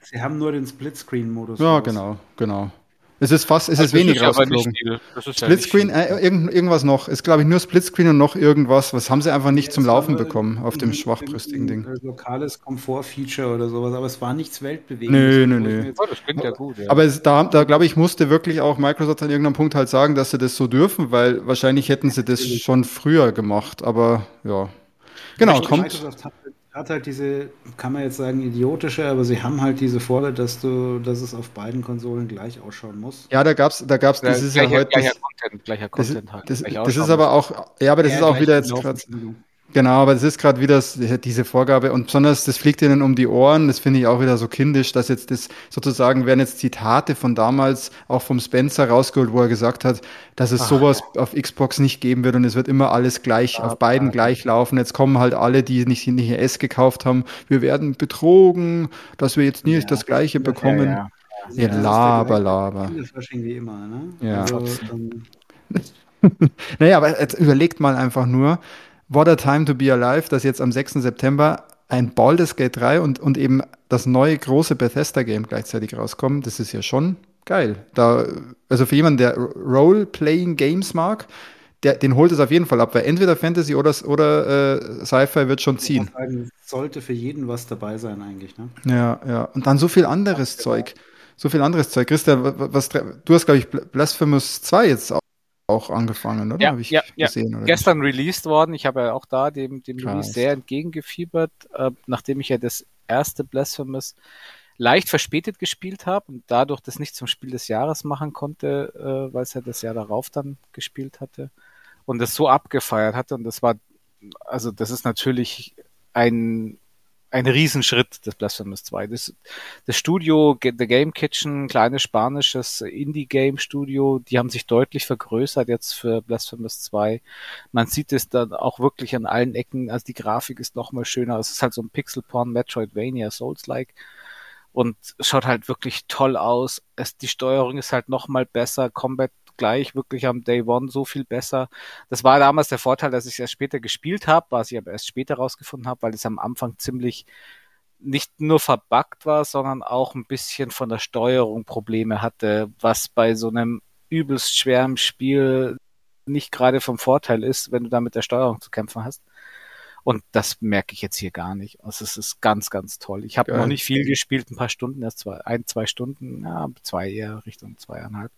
Sie haben nur den Splitscreen-Modus. Ja, raus. genau, genau. Es ist fast, es also ist wenig rausgeflogen. Splitscreen, äh, irgend, irgendwas noch. Ist, glaube ich, nur Splitscreen und noch irgendwas. Was haben sie einfach nicht ja, zum Laufen bekommen auf dem schwachbrüstigen Ding? Lokales Komfort-Feature oder sowas, aber es war nichts weltbewegendes. Nö, nö, nö. Oh, das klingt ja gut. Ja. Aber es, da, da glaube ich, musste wirklich auch Microsoft an irgendeinem Punkt halt sagen, dass sie das so dürfen, weil wahrscheinlich hätten sie das schon früher gemacht. Aber ja. Genau, kommt. Microsoft hat hat halt diese, kann man jetzt sagen, idiotische, aber sie haben halt diese Vorteile, dass du, dass es auf beiden Konsolen gleich ausschauen muss. Ja, da gab's, da gab's, das ist ja heute. Gleicher Content, gleicher Content halt. Das, das ist aber auch, ja, aber das ja, ist auch wieder jetzt gerade. Genau, aber das ist gerade wieder diese Vorgabe und besonders, das fliegt ihnen um die Ohren, das finde ich auch wieder so kindisch, dass jetzt das sozusagen werden jetzt Zitate von damals auch vom Spencer rausgeholt, wo er gesagt hat, dass es Ach, sowas ja. auf Xbox nicht geben wird und es wird immer alles gleich, ja, auf beiden ja. gleich laufen. Jetzt kommen halt alle, die nicht, nicht S gekauft haben, wir werden betrogen, dass wir jetzt nie das Gleiche bekommen. Ja, ja. laber, laber. Das wie immer, ne? Ja. Also, naja, aber jetzt überlegt mal einfach nur, What a Time to Be Alive, das jetzt am 6. September ein Baldur's Gate 3 und, und eben das neue große Bethesda-Game gleichzeitig rauskommen, das ist ja schon geil. Da, also für jemanden, der Role-Playing Games mag, der, den holt es auf jeden Fall ab, weil entweder Fantasy oder, oder äh, Sci-Fi wird schon ziehen. Sagen, sollte für jeden was dabei sein eigentlich, ne? Ja, ja. Und dann so viel anderes ja, Zeug. So viel anderes Zeug. Christian, was, du hast, glaube ich, Blasphemous 2 jetzt auch, auch angefangen, oder? Ja, ich ja, gesehen, ja. Gestern nicht? released worden. Ich habe ja auch da dem, dem Release sehr entgegengefiebert, äh, nachdem ich ja das erste Blasphemous leicht verspätet gespielt habe und dadurch das nicht zum Spiel des Jahres machen konnte, äh, weil es ja das Jahr darauf dann gespielt hatte und das so abgefeiert hatte und das war, also das ist natürlich ein ein Riesenschritt, das Blasphemous 2. Das, das Studio, The Game Kitchen, kleines spanisches Indie-Game-Studio, die haben sich deutlich vergrößert jetzt für Blasphemous 2. Man sieht es dann auch wirklich an allen Ecken, also die Grafik ist noch mal schöner. Es ist halt so ein Pixel-Porn, Metroidvania, Souls-like und schaut halt wirklich toll aus. Es, die Steuerung ist halt noch mal besser, Combat gleich wirklich am Day One so viel besser. Das war damals der Vorteil, dass ich es erst später gespielt habe, was ich aber erst später rausgefunden habe, weil es am Anfang ziemlich nicht nur verbuggt war, sondern auch ein bisschen von der Steuerung Probleme hatte, was bei so einem übelst schweren Spiel nicht gerade vom Vorteil ist, wenn du da mit der Steuerung zu kämpfen hast. Und das merke ich jetzt hier gar nicht. Also es ist ganz, ganz toll. Ich habe noch nicht viel gespielt, ein paar Stunden, erst zwei, ein, zwei Stunden, ja, zwei eher Richtung zweieinhalb.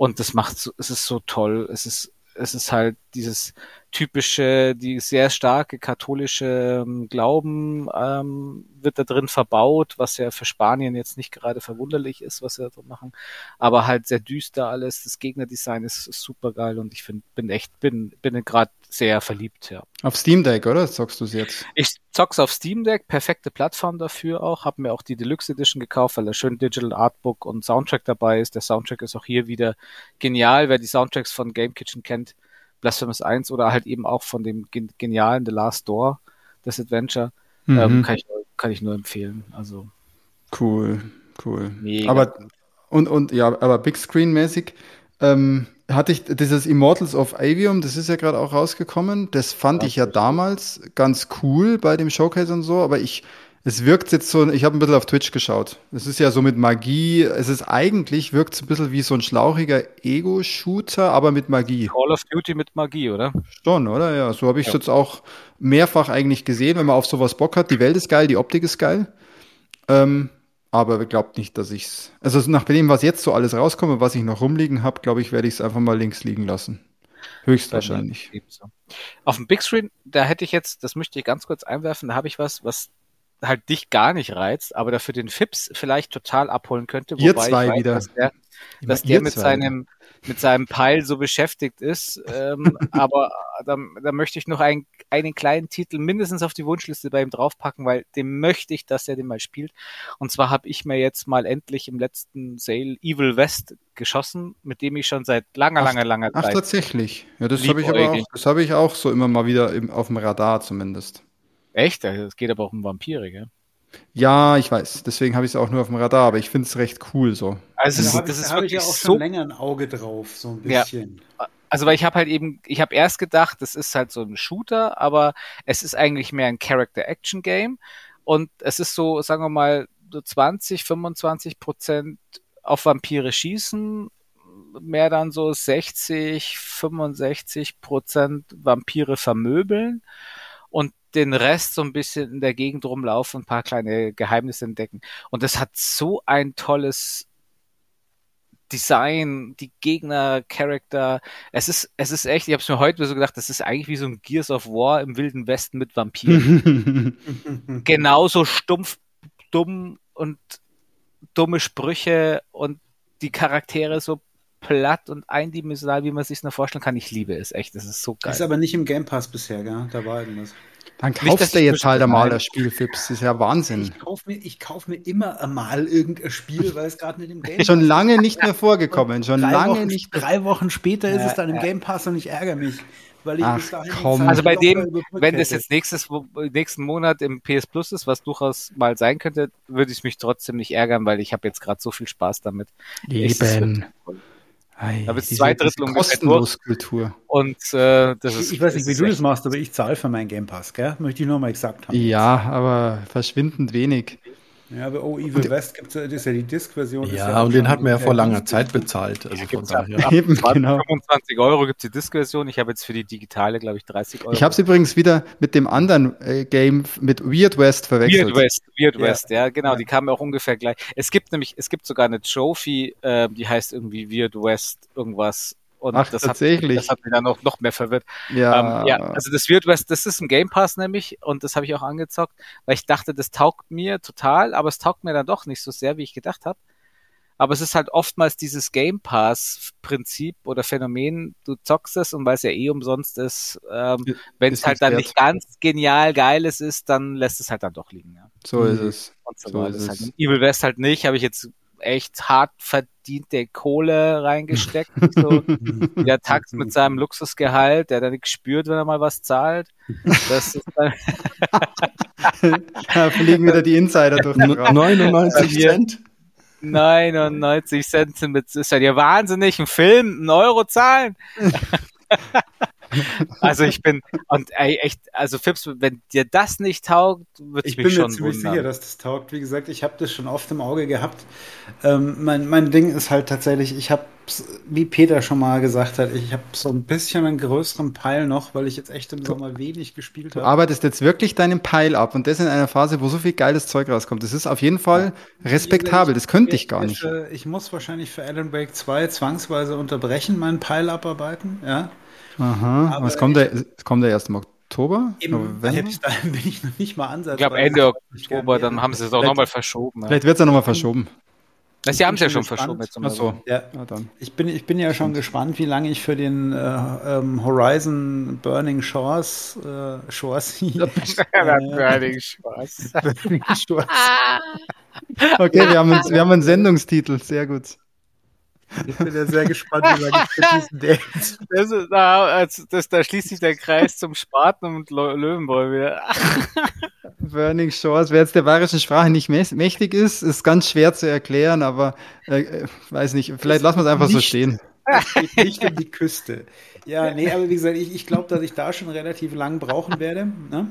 Und das macht so, es ist so toll. Es ist, es ist halt dieses typische, die sehr starke katholische ähm, Glauben ähm, wird da drin verbaut, was ja für Spanien jetzt nicht gerade verwunderlich ist, was sie da drin machen, aber halt sehr düster alles. Das Gegnerdesign ist, ist super geil und ich finde, bin echt, bin, bin gerade sehr verliebt, ja. Auf Steam Deck, oder? Zockst du es jetzt? Ich zock's auf Steam Deck, perfekte Plattform dafür auch. Hab mir auch die Deluxe Edition gekauft, weil da schön Digital Artbook und Soundtrack dabei ist. Der Soundtrack ist auch hier wieder genial. Wer die Soundtracks von Game Kitchen kennt, Blasphemous 1 oder halt eben auch von dem genialen The Last Door, das Adventure, mhm. ähm, kann, ich, kann ich nur empfehlen. Also cool, cool. Mega aber und und ja, aber Big Screen mäßig ähm, hatte ich dieses Immortals of Avium, das ist ja gerade auch rausgekommen. Das fand ja, ich ja damals ganz cool bei dem Showcase und so, aber ich es wirkt jetzt so, ich habe ein bisschen auf Twitch geschaut. Es ist ja so mit Magie, es ist eigentlich, wirkt es ein bisschen wie so ein schlauchiger Ego-Shooter, aber mit Magie. Call of Duty mit Magie, oder? Schon, oder? Ja, so habe ich es ja. jetzt auch mehrfach eigentlich gesehen, wenn man auf sowas Bock hat. Die Welt ist geil, die Optik ist geil. Ähm, aber glaubt nicht, dass ich es. Also nach dem, was jetzt so alles rauskomme, was ich noch rumliegen habe, glaube ich, werde ich es einfach mal links liegen lassen. Höchstwahrscheinlich. Auf dem Big Screen, da hätte ich jetzt, das möchte ich ganz kurz einwerfen, da habe ich was, was halt dich gar nicht reizt, aber dafür den Fips vielleicht total abholen könnte. Ihr zwei weiß, wieder. Dass der, dass der mit seinem, mit seinem Peil so beschäftigt ist. Ähm, aber da, da möchte ich noch einen, einen kleinen Titel mindestens auf die Wunschliste bei ihm draufpacken, weil dem möchte ich, dass er den mal spielt. Und zwar habe ich mir jetzt mal endlich im letzten Sale Evil West geschossen, mit dem ich schon seit langer, langer, langer Zeit. Ach, tatsächlich. Ja, das habe ich aber auch, das habe ich auch so immer mal wieder im, auf dem Radar zumindest. Echt? Es geht aber auch um Vampire, gell? Ja, ich weiß. Deswegen habe ich es auch nur auf dem Radar, aber ich finde es recht cool so. Also das, das ist wirklich ja auch schon so länger ein Auge drauf, so ein bisschen. Ja. Also weil ich habe halt eben, ich habe erst gedacht, das ist halt so ein Shooter, aber es ist eigentlich mehr ein Character-Action-Game und es ist so, sagen wir mal, so 20, 25 Prozent auf Vampire schießen, mehr dann so 60, 65 Prozent Vampire vermöbeln und den Rest so ein bisschen in der Gegend rumlaufen, ein paar kleine Geheimnisse entdecken. Und das hat so ein tolles Design, die Gegner, Charakter. Es ist, es ist echt, ich habe es mir heute so gedacht, das ist eigentlich wie so ein Gears of War im Wilden Westen mit Vampiren. Genauso stumpf, dumm und dumme Sprüche und die Charaktere so platt und eindimensional, wie man sich nur vorstellen kann. Ich liebe es echt. Das ist so geil. Ist aber nicht im Game Pass bisher, gell? Da war irgendwas. Dann kaufst du jetzt halt einmal das Spiel, Fips. Das ist ja Wahnsinn. Ich kaufe mir, kauf mir immer einmal irgendein Spiel, weil es gerade mit dem Game Pass Schon lange nicht mehr vorgekommen. Schon lange Wochen, nicht. Drei Wochen später ist es dann im Game Pass und ich ärgere mich. Weil ich Ach, bis dahin komm. Also bei dem, wenn das jetzt nächstes, nächsten Monat im PS Plus ist, was durchaus mal sein könnte, würde ich mich trotzdem nicht ärgern, weil ich habe jetzt gerade so viel Spaß damit. Eben. Ei, da bist zwei Drittel ungefähr Kultur. Und äh, das ist. Ich weiß nicht, wie du das machst, aber ich zahle für meinen Game Pass, gell? Möchte ich nur mal gesagt haben. Ja, aber verschwindend wenig. Ja, aber Oh Evil und, West gibt's, das ist ja die Disc-Version. Ja, ja und den hat man ja vor langer Zeit bezahlt. Also von daher. Eben, genau. 25 Euro gibt es die Disc-Version. Ich habe jetzt für die digitale, glaube ich, 30 Euro. Ich habe es übrigens wieder mit dem anderen äh, Game, mit Weird West verwechselt. Weird West, Weird ja. West, ja, genau. Ja. Die kamen auch ungefähr gleich. Es gibt nämlich, es gibt sogar eine Trophy, äh, die heißt irgendwie Weird West irgendwas und Ach, das, tatsächlich. Hat, das hat mich dann noch, noch mehr verwirrt. Ja. Ähm, ja, also das wird was, das ist ein Game Pass nämlich und das habe ich auch angezockt, weil ich dachte, das taugt mir total, aber es taugt mir dann doch nicht so sehr, wie ich gedacht habe. Aber es ist halt oftmals dieses Game Pass-Prinzip oder Phänomen, du zockst es und weil es ja eh umsonst ist, ähm, wenn es halt dann wert. nicht ganz genial geiles ist, dann lässt es halt dann doch liegen. Ja. So ist es. Und so, so ist es. Halt. Evil West halt nicht, habe ich jetzt echt hart verdiente Kohle reingesteckt. So. der Takt mit seinem Luxusgehalt, der da nichts spürt, wenn er mal was zahlt. Das ist dann da fliegen wieder die Insider durch den Raum. 99 Cent. 99 Cent sind mit, ist ja dir wahnsinnig, ein Film, einen Euro zahlen. also ich bin, und ey, echt, also Fips, wenn dir das nicht taugt, wird es mich schon wundern. Ich bin mir ziemlich sicher, dass das taugt. Wie gesagt, ich habe das schon oft im Auge gehabt. Ähm, mein, mein Ding ist halt tatsächlich, ich habe, wie Peter schon mal gesagt hat, ich habe so ein bisschen einen größeren Peil noch, weil ich jetzt echt im Sommer wenig gespielt habe. Du arbeitest jetzt wirklich deinen Peil ab und das in einer Phase, wo so viel geiles Zeug rauskommt. Das ist auf jeden Fall ja. respektabel, das könnte ich gar nicht. Ich muss wahrscheinlich für Alan Wake 2 zwangsweise unterbrechen, meinen Peil abarbeiten, ja. Aha, aber was kommt der, kommt der erst im Oktober? Eben, November? Bis dahin bin ich noch nicht mal ansatz. Ich glaube Ende Oktober, dann haben sie es auch nochmal verschoben. Vielleicht wird es ja nochmal verschoben. Das, sie haben es ja schon gespannt. verschoben. Jetzt Ach so. Ja. ja. dann. Ich, bin, ich bin ja schon gespannt, wie lange ich für den äh, ähm, Horizon Burning Shores äh, Shores hieß. Burning Shores. Burning Shores. okay, wir haben, uns, wir haben einen Sendungstitel. Sehr gut. Ich bin ja sehr gespannt, wie ich für diesen Date. Das, ist, da, das, da schließt sich der Kreis zum Spaten und Löwenbräu wieder. Burning Shores, wer jetzt der bayerischen Sprache nicht mächtig ist, ist ganz schwer zu erklären, aber äh, äh weiß nicht, vielleicht lassen wir es einfach nicht, so stehen. Es geht nicht um die Küste. Ja, nee, aber wie gesagt, ich, ich glaube, dass ich da schon relativ lang brauchen werde. Ne?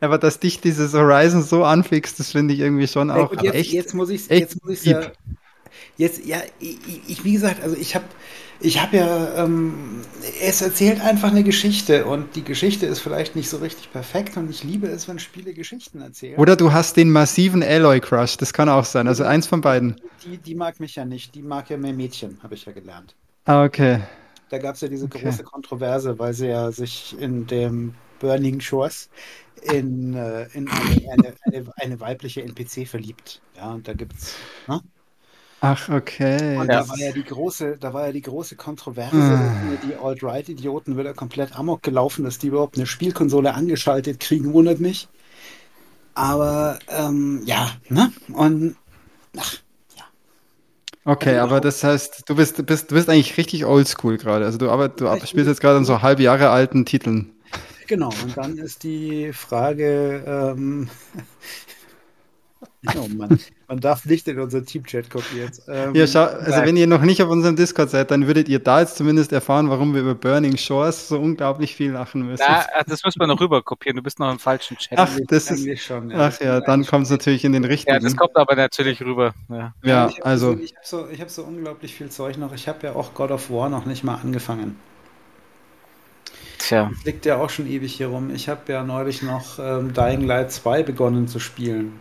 Aber dass dich dieses Horizon so anfixt, das finde ich irgendwie schon auch ja, jetzt, echt. Jetzt muss ich es ja Jetzt, ja, ich, ich, wie gesagt, also ich habe ich hab ja, ähm, es erzählt einfach eine Geschichte und die Geschichte ist vielleicht nicht so richtig perfekt und ich liebe es, wenn Spiele Geschichten erzählen. Oder du hast den massiven Alloy-Crush, das kann auch sein, also eins von beiden. Die, die mag mich ja nicht, die mag ja mehr Mädchen, habe ich ja gelernt. Ah, okay. Da gab es ja diese okay. große Kontroverse, weil sie ja sich in dem Burning Shores in, äh, in eine, eine, eine, eine, weibliche NPC verliebt. Ja, und da gibt's. Ne? Ach, okay. Und da war ja die große, da war ja die große Kontroverse, ah. die Alt-Right-Idioten wieder komplett amok gelaufen, dass die überhaupt eine Spielkonsole angeschaltet kriegen, wundert mich. Aber ähm, ja, ne? Und ach, ja. Okay, also, aber das heißt, du bist, bist, du bist eigentlich richtig oldschool gerade. Also du, aber, du spielst jetzt gerade an so halb Jahre alten Titeln. Genau, und dann ist die Frage, ähm, Oh Mann. Man darf nicht in unseren Team-Chat gucken jetzt. Ähm, ja, schau, also wenn ihr noch nicht auf unserem Discord seid, dann würdet ihr da jetzt zumindest erfahren, warum wir über Burning Shores so unglaublich viel lachen müssen. Ja, das müssen wir noch rüber kopieren. Du bist noch im falschen Chat. Ach, das ist, schon, ja. ach ja, dann kommt es natürlich in den richtigen. Ja, das kommt aber natürlich rüber. Ja, ja ich also. So, ich habe so, hab so unglaublich viel Zeug noch. Ich habe ja auch God of War noch nicht mal angefangen. Tja. Das liegt ja auch schon ewig hier rum. Ich habe ja neulich noch ähm, Dying Light 2 begonnen zu spielen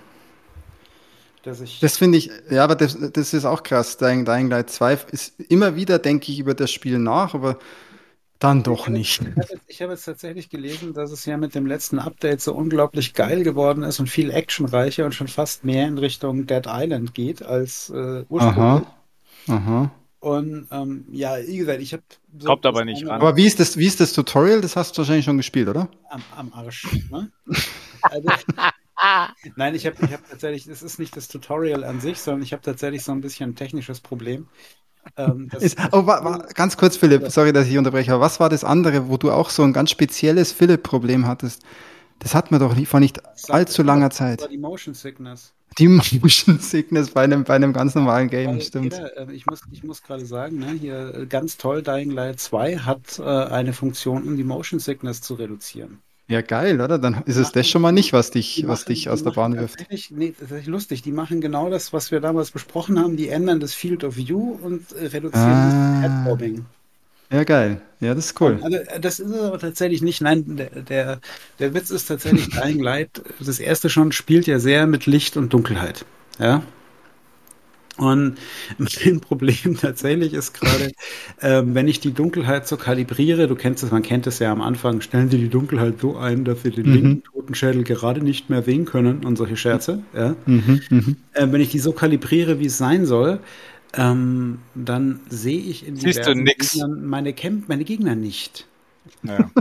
das finde ich, ja, aber das, das ist auch krass. Dying, Dying Light 2 ist immer wieder, denke ich, über das Spiel nach, aber dann doch nicht. Ich habe jetzt, hab jetzt, tatsächlich gelesen, dass es ja mit dem letzten Update so unglaublich geil geworden ist und viel actionreicher und schon fast mehr in Richtung Dead Island geht als äh, ursprünglich. Aha. Aha. Und ähm, ja, wie gesagt, ich habe. So Kommt aber nicht ran. Aber wie ist, das, wie ist das Tutorial? Das hast du wahrscheinlich schon gespielt, oder? Am, am Arsch. Ne? also, Nein, ich habe ich hab tatsächlich, es ist nicht das Tutorial an sich, sondern ich habe tatsächlich so ein bisschen ein technisches Problem. Ähm, ist, oh, war, war, ganz kurz, Philipp, sorry, dass ich unterbreche, aber was war das andere, wo du auch so ein ganz spezielles Philipp-Problem hattest? Das hat man doch vor nicht allzu langer Zeit. Das war die Motion Sickness. Die Motion Sickness bei einem, bei einem ganz normalen Game, Weil, stimmt. Jeder, äh, ich muss, ich muss gerade sagen, ne, hier äh, ganz toll, Dying Light 2 hat äh, eine Funktion, um die Motion Sickness zu reduzieren. Ja, geil, oder? Dann ist es das schon mal nicht, was dich, was dich aus der Bahn wirft. Nee, das ist lustig. Die machen genau das, was wir damals besprochen haben. Die ändern das Field of View und reduzieren ah. das Headbobbing. Ja, geil. Ja, das ist cool. Also, das ist es aber tatsächlich nicht. Nein, der, der, der Witz ist tatsächlich Dying Light. Das erste schon spielt ja sehr mit Licht und Dunkelheit. Ja. Und mein Problem tatsächlich ist gerade, ähm, wenn ich die Dunkelheit so kalibriere, du kennst es, man kennt es ja am Anfang, stellen Sie die Dunkelheit so ein, dass Sie den mhm. linken Totenschädel gerade nicht mehr sehen können und solche Scherze. Ja? Mhm, mh. äh, wenn ich die so kalibriere, wie es sein soll, ähm, dann sehe ich in Siehst du nix. Gegnern meine, Camp meine Gegner nicht. Ja.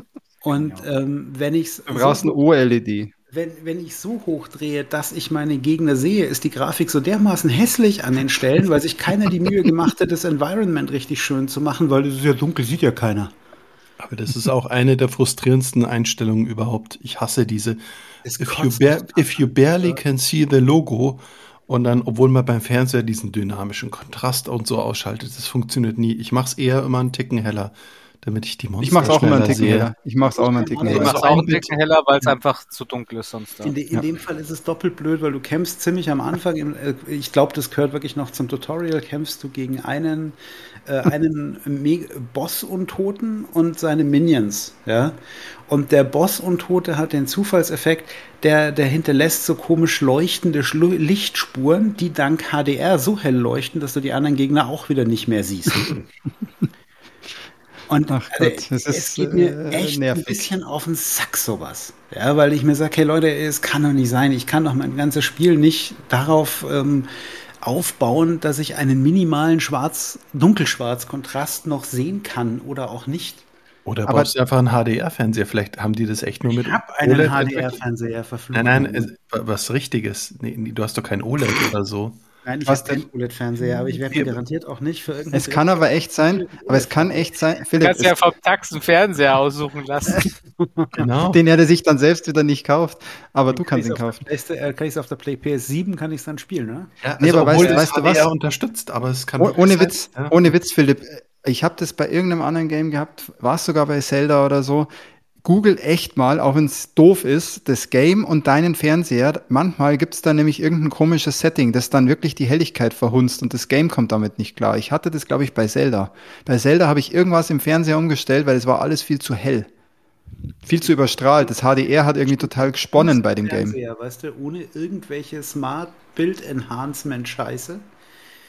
Und ähm, wenn ich Du brauchst so, eine OLED wenn, wenn ich so hoch drehe, dass ich meine Gegner sehe, ist die Grafik so dermaßen hässlich an den Stellen, weil sich keiner die Mühe gemacht hat, das Environment richtig schön zu machen, weil es ist ja dunkel, sieht ja keiner. Aber das ist auch eine der frustrierendsten Einstellungen überhaupt. Ich hasse diese. If you, if you, barely can see the logo und dann, obwohl man beim Fernseher diesen dynamischen Kontrast und so ausschaltet, das funktioniert nie. Ich mache es eher immer einen Ticken heller damit ich die Monster Ich mache es auch immer einen Ticken heller. Ich mache es auch immer einen Ticken heller. Ich mache es auch einen Ticken heller, weil es einfach zu dunkel ist sonst. In, de, in ja. dem Fall ist es doppelt blöd, weil du kämpfst ziemlich am Anfang. Äh, ich glaube, das gehört wirklich noch zum Tutorial. Kämpfst du gegen einen, äh, einen Boss-Untoten und seine Minions. Ja? Und der Boss-Untote hat den Zufallseffekt, der, der hinterlässt so komisch leuchtende Schlu Lichtspuren, die dank HDR so hell leuchten, dass du die anderen Gegner auch wieder nicht mehr siehst. Und Ach also, Gott, das es ist, geht mir äh, echt nervig. ein bisschen auf den Sack sowas. Ja, weil ich mir sage, hey Leute, es kann doch nicht sein. Ich kann doch mein ganzes Spiel nicht darauf ähm, aufbauen, dass ich einen minimalen Schwarz, Dunkelschwarz-Kontrast noch sehen kann oder auch nicht. Oder aber brauchst du einfach einen HDR-Fernseher? Vielleicht haben die das echt nur mit. Ich habe einen HDR-Fernseher verflucht. Nein, nein, was Richtiges. Nee, du hast doch kein OLED oder so. Nein, ich habe keinen OLED-Fernseher, aber ich werde mir garantiert auch nicht für irgendwas. Es kann aber echt sein, aber es kann echt sein. Philipp, du kannst ja vom Tax einen Fernseher aussuchen lassen. genau. Den er sich dann selbst wieder nicht kauft, aber du kannst ihn kaufen. Beste, äh, kann ich es auf der Play PS7 kann ich es dann spielen, ne? Ja, also nee, aber weißt, weißt du was? Er unterstützt, aber es kann oh, ohne Witz, ja. ohne Witz, Philipp. Ich habe das bei irgendeinem anderen Game gehabt, war es sogar bei Zelda oder so. Google echt mal, auch wenn es doof ist, das Game und deinen Fernseher. Manchmal gibt es da nämlich irgendein komisches Setting, das dann wirklich die Helligkeit verhunzt und das Game kommt damit nicht klar. Ich hatte das, glaube ich, bei Zelda. Bei Zelda habe ich irgendwas im Fernseher umgestellt, weil es war alles viel zu hell. Viel zu überstrahlt. Das HDR hat irgendwie total gesponnen bei dem Game. Weißt du, ohne irgendwelche Smart Bild Enhancement Scheiße.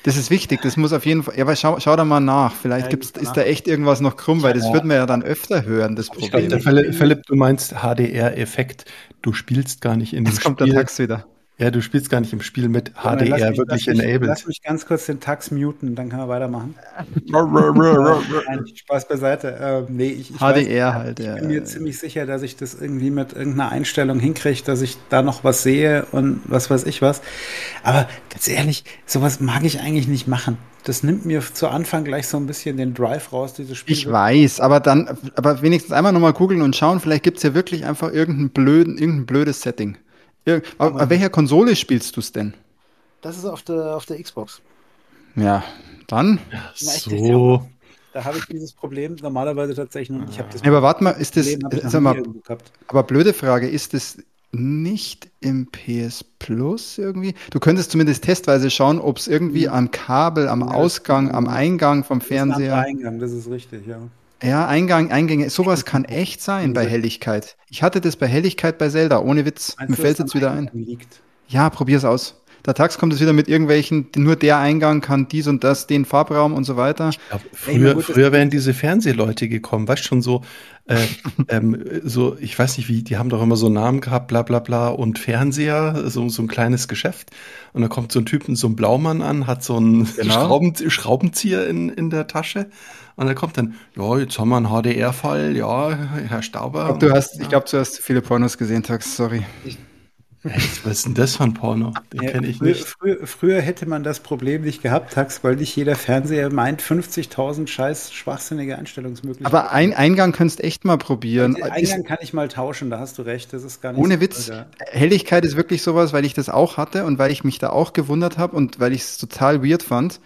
Das ist wichtig, das muss auf jeden Fall. Ja, aber schau, schau da mal nach. Vielleicht gibt's, ist da echt irgendwas noch krumm, weil das ja. wird man ja dann öfter hören, das Problem. Ich glaub, Philipp, du meinst HDR-Effekt. Du spielst gar nicht in dem Jetzt kommt der Tax wieder. Ja, du spielst gar nicht im Spiel mit ja, HDR mich, wirklich lass enabled. lass mich ganz kurz den Tax muten, dann können wir weitermachen. Nein, Spaß beiseite. Äh, nee, ich, ich HDR weiß, halt, ich ja. bin mir ziemlich sicher, dass ich das irgendwie mit irgendeiner Einstellung hinkriege, dass ich da noch was sehe und was weiß ich was. Aber ganz ehrlich, sowas mag ich eigentlich nicht machen. Das nimmt mir zu Anfang gleich so ein bisschen den Drive raus, dieses Spiel. Ich weiß, aber dann, aber wenigstens einmal nochmal googeln und schauen, vielleicht gibt es ja wirklich einfach irgendein blöden, irgendein blödes Setting. Ja, auf, auf welcher Konsole spielst du es denn? Das ist auf der, auf der Xbox. Ja, dann. so. Da habe ich dieses Problem normalerweise tatsächlich noch. Ich das ja, aber warte mal, ist das. Sag mal, aber blöde Frage, ist das nicht im PS Plus irgendwie? Du könntest zumindest testweise schauen, ob es irgendwie mhm. am Kabel, am Ausgang, am Eingang vom Fernseher. Ist Eingang, das ist richtig, ja. Ja, Eingang, Eingänge, sowas kann echt sein bei Helligkeit. Ich hatte das bei Helligkeit bei Zelda, ohne Witz. Meinst Mir fällt es jetzt wieder ein. Liegt? Ja, probier's aus. Der Tax kommt es wieder mit irgendwelchen, nur der Eingang kann dies und das, den Farbraum und so weiter. Glaub, früher, früher wären diese Fernsehleute gekommen, weißt schon so, äh, ähm, so, ich weiß nicht wie, die haben doch immer so Namen gehabt, bla bla bla und Fernseher, so, so ein kleines Geschäft. Und da kommt so ein Typ, so ein Blaumann an, hat so einen genau. Schrauben, Schraubenzieher in, in der Tasche und er kommt dann, ja, jetzt haben wir einen HDR-Fall, ja, Herr Stauber. Ich glaube, du, glaub, du hast viele Pornos gesehen, Tax, sorry. Echt, was ist denn das für ein Porno? Den ja, kenne ich früher, nicht. Früher, früher, hätte man das Problem nicht gehabt, Tax, weil nicht jeder Fernseher meint 50.000 scheiß schwachsinnige Einstellungsmöglichkeiten. Aber ein Eingang könntest echt mal probieren. Den Eingang ist, kann ich mal tauschen, da hast du recht, das ist gar nicht Ohne so Witz, Alter. Helligkeit ist wirklich sowas, weil ich das auch hatte und weil ich mich da auch gewundert habe und weil ich es total weird fand.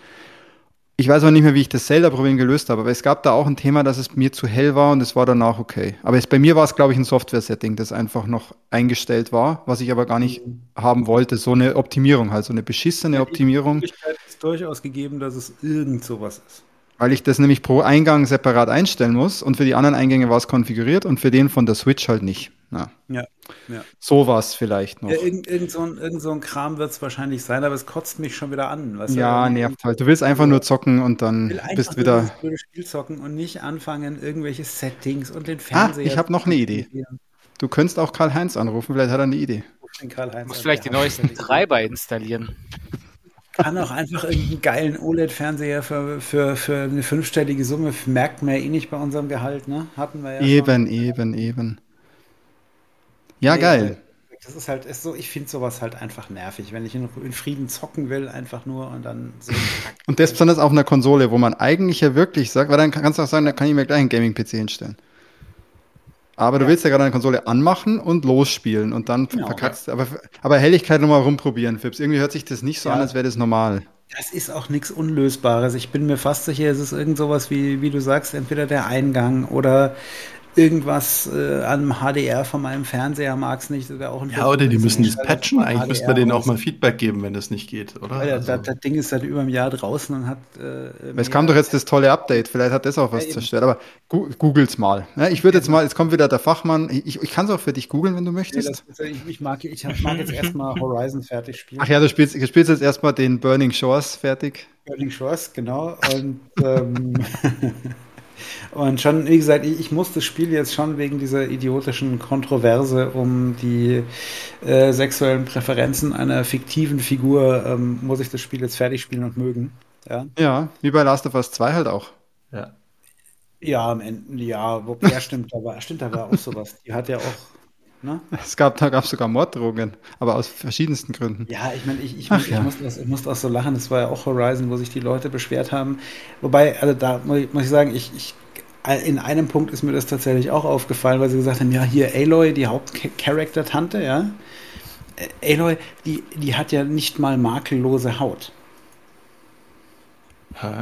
Ich weiß auch nicht mehr, wie ich das Zelda-Problem gelöst habe, aber es gab da auch ein Thema, dass es mir zu hell war und es war danach okay. Aber es, bei mir war es, glaube ich, ein Software-Setting, das einfach noch eingestellt war, was ich aber gar nicht mhm. haben wollte. So eine Optimierung halt, so eine beschissene Optimierung. Die Möglichkeit ist durchaus gegeben, dass es irgend sowas ist weil ich das nämlich pro Eingang separat einstellen muss und für die anderen Eingänge war es konfiguriert und für den von der Switch halt nicht. Ja, ja. ja. So war es vielleicht noch. Ja, irgend, irgend, so ein, irgend so ein Kram wird es wahrscheinlich sein, aber es kotzt mich schon wieder an. ja, nervt halt. Du willst einfach nur zocken und dann bist wieder. Das blöde Spiel zocken und nicht anfangen, irgendwelche Settings und den Fernseher. Ah, ich habe noch eine Idee. Du könntest auch Karl-Heinz anrufen, vielleicht hat er eine Idee. Du musst vielleicht die neuesten Treiber installieren kann auch einfach irgendeinen geilen OLED-Fernseher für, für, für eine fünfstellige Summe, merkt man ja eh nicht bei unserem Gehalt, ne? Hatten wir ja Eben, schon. eben, eben. Ja, nee, geil. Das ist halt, ist so, ich finde sowas halt einfach nervig, wenn ich in, in, Frieden zocken will, einfach nur und dann so. und das besonders auf einer Konsole, wo man eigentlich ja wirklich sagt, weil dann kannst du auch sagen, da kann ich mir gleich einen Gaming-PC hinstellen. Aber du willst ja gerade eine Konsole anmachen und losspielen und dann genau, verkackst. Ja. Aber, aber Helligkeit nochmal rumprobieren, Fips. Irgendwie hört sich das nicht so ja. an, als wäre das normal. Das ist auch nichts Unlösbares. Ich bin mir fast sicher, es ist irgend sowas wie, wie du sagst, entweder der Eingang oder irgendwas äh, an HDR von meinem Fernseher mag es nicht. Auch ein ja, oder die müssen das patchen. Eigentlich müsste man denen auch mal Feedback geben, wenn das nicht geht, oder? Ja, also. das, das, Ding ist seit über einem Jahr draußen und hat. Äh, es kam doch jetzt das tolle Update. Vielleicht hat das auch was ja, zerstört. Aber gu googles mal. Ja, ich würde jetzt mal, jetzt kommt wieder der Fachmann. Ich, ich kann es auch für dich googeln, wenn du möchtest. Ja, ich, ich, mag, ich mag jetzt erstmal Horizon fertig spielen. Ach ja, du spielst, du spielst jetzt erstmal den Burning Shores fertig. Burning Shores, genau. Und ähm, Und schon, wie gesagt, ich, ich, muss das Spiel jetzt schon wegen dieser idiotischen Kontroverse um die äh, sexuellen Präferenzen einer fiktiven Figur, ähm, muss ich das Spiel jetzt fertig spielen und mögen. Ja, ja wie bei Last of Us 2 halt auch. Ja. Ja, am Ende, ja, wobei, ja, stimmt, da war, stimmt, da war auch sowas. Die hat ja auch Ne? Es gab, da gab es sogar Morddrohungen, aber aus verschiedensten Gründen. Ja, ich meine, ich, ich, Ach, ich, ja. musste das, ich musste auch so lachen, das war ja auch Horizon, wo sich die Leute beschwert haben. Wobei, also da muss ich, muss ich sagen, ich, ich in einem Punkt ist mir das tatsächlich auch aufgefallen, weil sie gesagt haben, ja, hier Aloy, die Hauptcharakter-Tante, ja. Äh, Aloy, die, die hat ja nicht mal makellose Haut.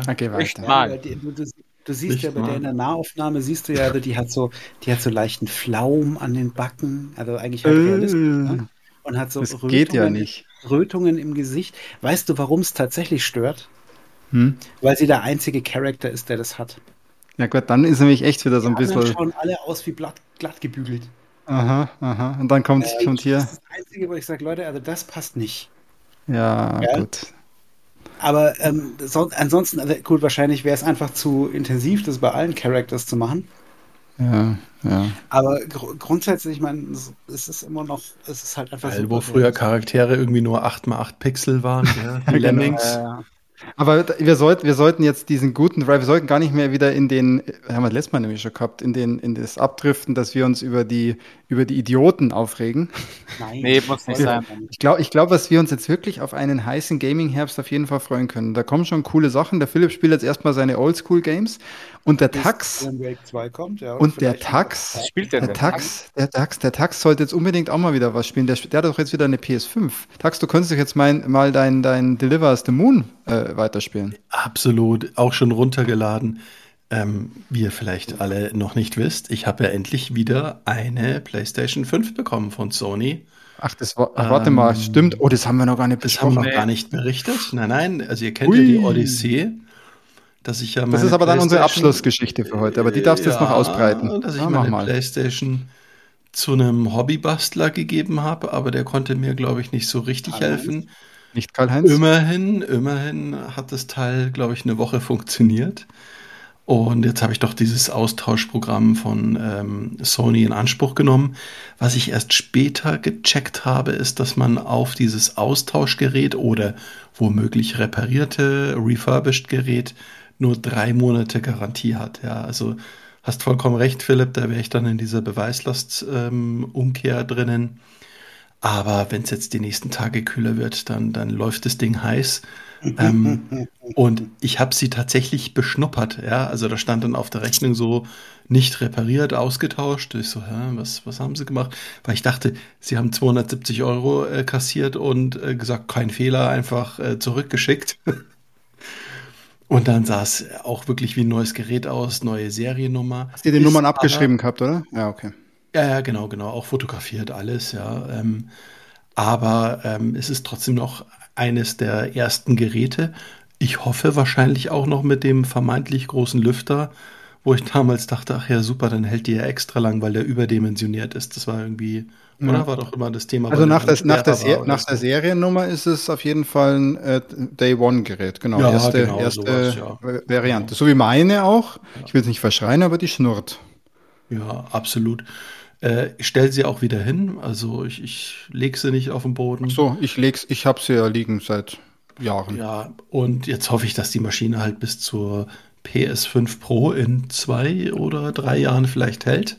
Okay, weiter. Nicht mal. Du, du, du siehst nicht ja bei mal. der in der Nahaufnahme, siehst du ja, also die hat so, die hat so leichten Flaum an den Backen, also eigentlich halt realistisch, ne? Und hat so das Rötungen, geht ja nicht. Rötungen im Gesicht. Weißt du, warum es tatsächlich stört? Hm? Weil sie der einzige Charakter ist, der das hat. Ja gut, dann ist nämlich echt wieder so ein bisschen. Die schauen alle aus wie glatt, glatt gebügelt. Aha, aha. Und dann kommt, äh, kommt hier. Das ist das Einzige, wo ich sage, Leute, also das passt nicht. Ja, ja? gut. Aber ähm, so, ansonsten, also gut, wahrscheinlich wäre es einfach zu intensiv, das bei allen Characters zu machen. Ja, ja. Aber gr grundsätzlich, ich meine, es ist immer noch, es ist halt einfach. Weil, wo früher Charaktere irgendwie nur 8x8 Pixel waren, ja, die genau. Lemmings. Genau, ja, aber wir, sollten, wir sollten jetzt diesen guten Drive, wir sollten gar nicht mehr wieder in den, haben wir letztes Mal nämlich schon gehabt, in, den, in das Abdriften, dass wir uns über die, über die Idioten aufregen. Nein, nee, muss nicht sein. Ich glaube, ich glaub, dass wir uns jetzt wirklich auf einen heißen Gaming-Herbst auf jeden Fall freuen können. Da kommen schon coole Sachen. Der Philipp spielt jetzt erstmal seine Oldschool-Games und der Tax. Kommt, ja, und der Tax. Spielt der, der Tax, der Tax, der Tax sollte jetzt unbedingt auch mal wieder was spielen. Der, der hat doch jetzt wieder eine PS5. Tax, du könntest doch jetzt mein, mal dein, dein Deliver the Moon äh, weiterspielen. Absolut, auch schon runtergeladen. Ähm, wie ihr vielleicht alle noch nicht wisst, ich habe ja endlich wieder eine PlayStation 5 bekommen von Sony. Ach, das war, ach, warte ähm, mal, stimmt. Oh, das haben wir noch gar nicht Das haben wir noch gar nicht berichtet. Nein, nein, also ihr kennt Ui. ja die Odyssee. Dass ich ja das ist aber dann unsere Abschlussgeschichte für heute, aber die darfst du ja, jetzt noch ausbreiten. Dass ich ah, meine Playstation zu einem Hobbybastler gegeben habe, aber der konnte mir, glaube ich, nicht so richtig helfen. Nicht Karl-Heinz? Immerhin, immerhin hat das Teil, glaube ich, eine Woche funktioniert. Und jetzt habe ich doch dieses Austauschprogramm von ähm, Sony in Anspruch genommen. Was ich erst später gecheckt habe, ist, dass man auf dieses Austauschgerät oder womöglich reparierte, refurbished Gerät nur drei Monate Garantie hat. Ja, also hast vollkommen recht, Philipp, da wäre ich dann in dieser Beweislastumkehr ähm, drinnen. Aber wenn es jetzt die nächsten Tage kühler wird, dann, dann läuft das Ding heiß. ähm, und ich habe sie tatsächlich beschnuppert. Ja, also da stand dann auf der Rechnung so nicht repariert, ausgetauscht. Ich so, hä, was, was haben sie gemacht? Weil ich dachte, sie haben 270 Euro äh, kassiert und äh, gesagt, kein Fehler, einfach äh, zurückgeschickt. Und dann sah es auch wirklich wie ein neues Gerät aus, neue Seriennummer. Hast du die Nummern abgeschrieben gehabt, oder? Ja, okay. Ja, ja, genau, genau. Auch fotografiert alles, ja. Ähm, aber ähm, es ist trotzdem noch eines der ersten Geräte. Ich hoffe wahrscheinlich auch noch mit dem vermeintlich großen Lüfter, wo ich damals dachte, ach ja, super, dann hält die ja extra lang, weil der überdimensioniert ist. Das war irgendwie, ja. oder war doch immer das Thema. Also nach, das, nach, der, war, nach der Seriennummer ist es auf jeden Fall ein äh, Day One Gerät, genau. Ja, erste, genau, erste sowas, ja. Variante. So wie meine auch. Ich will es nicht verschreien, aber die schnurrt. Ja, absolut. Äh, ich stelle sie auch wieder hin, also ich, ich lege sie nicht auf den Boden. Ach so, ich leg's, ich habe sie ja liegen seit Jahren. Ja, und jetzt hoffe ich, dass die Maschine halt bis zur PS5 Pro in zwei oder drei Jahren vielleicht hält.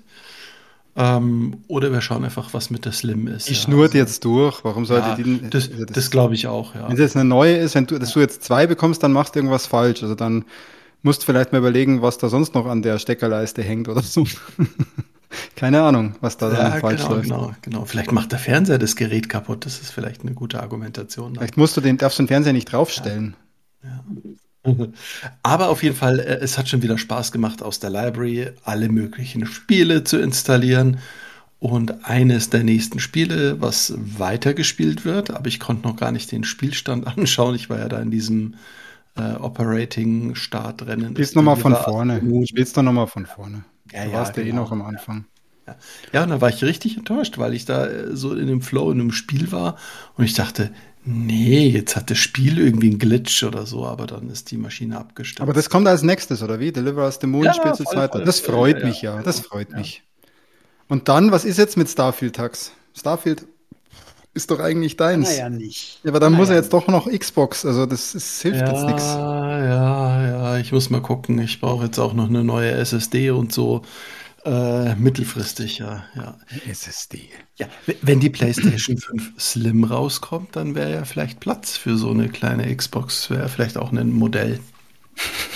Ähm, oder wir schauen einfach, was mit der Slim ist. Die ja. schnurrt also, jetzt durch. Warum sollte ja, die Das, das, das glaube ich auch, ja. Wenn es jetzt eine neue ist, wenn du, dass du jetzt zwei bekommst, dann machst du irgendwas falsch. Also dann musst du vielleicht mal überlegen, was da sonst noch an der Steckerleiste hängt oder so. Keine Ahnung, was da ja, falsch genau, läuft. Genau, genau. Vielleicht macht der Fernseher das Gerät kaputt. Das ist vielleicht eine gute Argumentation. Vielleicht musst du den, darfst du den Fernseher nicht draufstellen. Ja. ja. Aber auf jeden Fall, äh, es hat schon wieder Spaß gemacht, aus der Library alle möglichen Spiele zu installieren. Und eines der nächsten Spiele, was weitergespielt wird, aber ich konnte noch gar nicht den Spielstand anschauen. Ich war ja da in diesem äh, Operating-Startrennen. Spielst nochmal von vorne. Spielst doch nochmal von vorne. Ja, du ja, warst ja eh genau. eh noch am Anfang. Ja. ja, und da war ich richtig enttäuscht, weil ich da äh, so in dem Flow, in dem Spiel war und ich dachte, Nee, jetzt hat das Spiel irgendwie einen Glitch oder so, aber dann ist die Maschine abgestürzt. Aber das kommt als nächstes, oder wie? Deliver us the Moon ja, spielst du weiter. Das freut ja, mich ja, das freut ja. mich. Und dann, was ist jetzt mit Starfield, Tax? Starfield ist doch eigentlich deins. Naja, nicht. Ja, aber dann naja, muss er jetzt doch noch Xbox, also das, das hilft ja, jetzt nichts. Ja, ja, ich muss mal gucken. Ich brauche jetzt auch noch eine neue SSD und so. Äh, mittelfristig, ja, ja. SSD. Ja, wenn die PlayStation 5 Slim rauskommt, dann wäre ja vielleicht Platz für so eine kleine Xbox, wäre vielleicht auch ein Modell.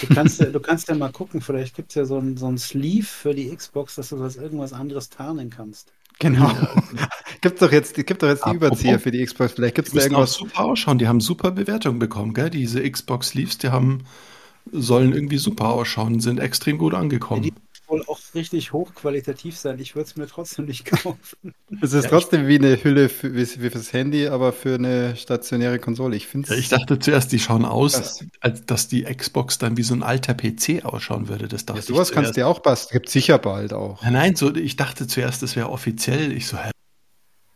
Du kannst, du kannst ja mal gucken, vielleicht gibt es ja so ein, so ein Sleeve für die Xbox, dass du das irgendwas anderes tarnen kannst. Genau. gibt doch jetzt, gibt doch jetzt die Überzieher für die Xbox. Vielleicht gibt es da irgendwas. super ausschauen. Die haben super Bewertungen bekommen, gell? Diese Xbox Sleeves, die haben, sollen irgendwie super ausschauen, sind extrem gut angekommen. Ja, wohl auch richtig hochqualitativ sein. Ich würde es mir trotzdem nicht kaufen. Es ist ja, trotzdem wie eine Hülle für, wie, wie, fürs Handy, aber für eine stationäre Konsole. Ich, ja, ich dachte zuerst, die schauen aus, als dass die Xbox dann wie so ein alter PC ausschauen würde. Das dachte ja, sowas kannst du ja auch basteln. Gibt sicher bald auch. Nein, nein, so, ich dachte zuerst, das wäre offiziell. Ich so, hä,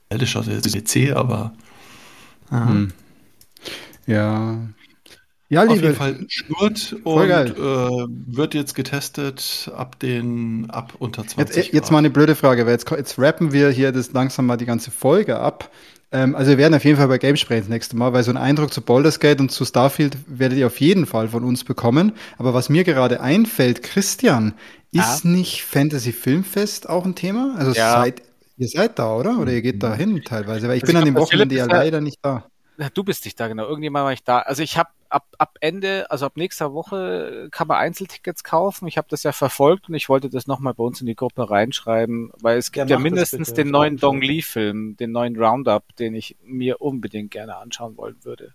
das schaut jetzt PC, aber. Hm. Ja, ja, liebe. Auf jeden Fall schnurrt und äh, wird jetzt getestet ab den ab unter 20 Jetzt, jetzt mal eine blöde Frage, weil jetzt, jetzt rappen wir hier das langsam mal die ganze Folge ab. Ähm, also wir werden auf jeden Fall bei Game sprechen das nächste Mal, weil so ein Eindruck zu Baldur's Gate und zu Starfield werdet ihr auf jeden Fall von uns bekommen. Aber was mir gerade einfällt, Christian, ist ja. nicht Fantasy Filmfest auch ein Thema? Also ja. seid, ihr seid da, oder? Oder ihr geht da hin teilweise? Weil ich also bin ich an dem Wochenende ja leider nicht da. Du bist nicht da, genau. Irgendjemand war ich da. Also ich habe ab, ab Ende, also ab nächster Woche kann man Einzeltickets kaufen. Ich habe das ja verfolgt und ich wollte das nochmal bei uns in die Gruppe reinschreiben, weil es gibt ja, ja mindestens den neuen Dong Lee-Film, den neuen Roundup, den ich mir unbedingt gerne anschauen wollen würde.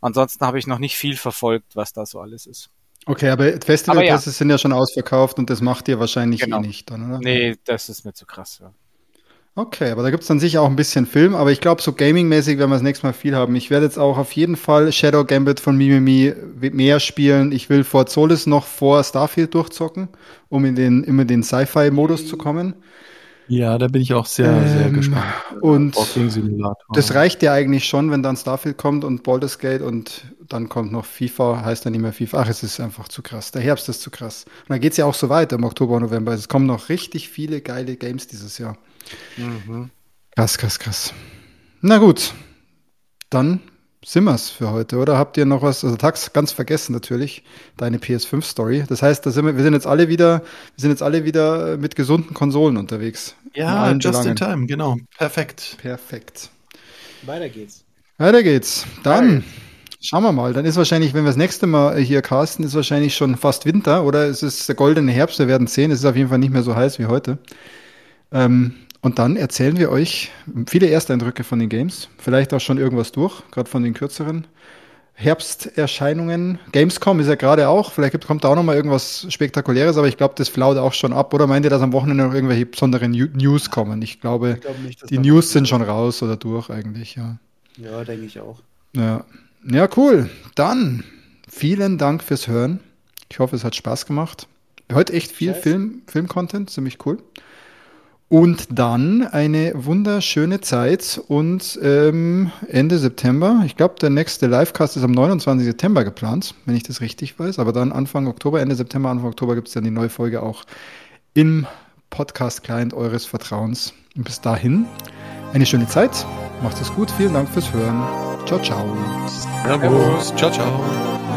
Ansonsten habe ich noch nicht viel verfolgt, was da so alles ist. Okay, aber Festivalpässe ja. sind ja schon ausverkauft und das macht ihr wahrscheinlich genau. eh nicht, dann, oder? Nee, das ist mir zu krass, ja. Okay, aber da gibt's dann sicher auch ein bisschen Film, aber ich glaube, so gaming-mäßig werden wir das nächste Mal viel haben. Ich werde jetzt auch auf jeden Fall Shadow Gambit von Mimimi mehr spielen. Ich will vor Solis noch vor Starfield durchzocken, um in den, immer den Sci-Fi-Modus zu kommen. Ja, da bin ich auch sehr, ähm, sehr gespannt. Und das reicht ja eigentlich schon, wenn dann Starfield kommt und Baldur's Gate und dann kommt noch FIFA, heißt dann nicht mehr FIFA. Ach, es ist einfach zu krass. Der Herbst ist zu krass. Und dann geht's ja auch so weiter im Oktober, November. Es kommen noch richtig viele geile Games dieses Jahr. Mhm. Krass, krass, krass. Na gut, dann sind wir's für heute, oder? Habt ihr noch was? Also Tax ganz vergessen natürlich, deine PS5-Story. Das heißt, da sind wir, wir sind jetzt alle wieder, wir sind jetzt alle wieder mit gesunden Konsolen unterwegs. Ja, in just in time, genau. Perfekt. Perfekt. Weiter geht's. Weiter geht's. Dann. Schauen wir mal. Dann ist wahrscheinlich, wenn wir das nächste Mal hier casten, ist wahrscheinlich schon fast Winter oder es ist der goldene Herbst. Wir werden sehen. Es ist auf jeden Fall nicht mehr so heiß wie heute. Ähm, und dann erzählen wir euch viele Ersteindrücke von den Games, vielleicht auch schon irgendwas durch, gerade von den kürzeren. Herbsterscheinungen. Gamescom ist ja gerade auch, vielleicht kommt da auch noch mal irgendwas Spektakuläres, aber ich glaube, das flaut auch schon ab. Oder meint ihr, dass am Wochenende noch irgendwelche besonderen News kommen? Ich glaube, ich glaub nicht, die News sind schon raus oder durch eigentlich, ja. Ja, denke ich auch. Ja. ja, cool. Dann vielen Dank fürs Hören. Ich hoffe, es hat Spaß gemacht. Heute echt viel Scheiße. Film, Film-Content, ziemlich cool. Und dann eine wunderschöne Zeit und ähm, Ende September, ich glaube, der nächste Livecast ist am 29. September geplant, wenn ich das richtig weiß. Aber dann Anfang Oktober, Ende September, Anfang Oktober gibt es dann die neue Folge auch im Podcast-Client eures Vertrauens. Und bis dahin eine schöne Zeit. Macht es gut. Vielen Dank fürs Hören. Ciao, ciao. Servus. Ciao, ciao.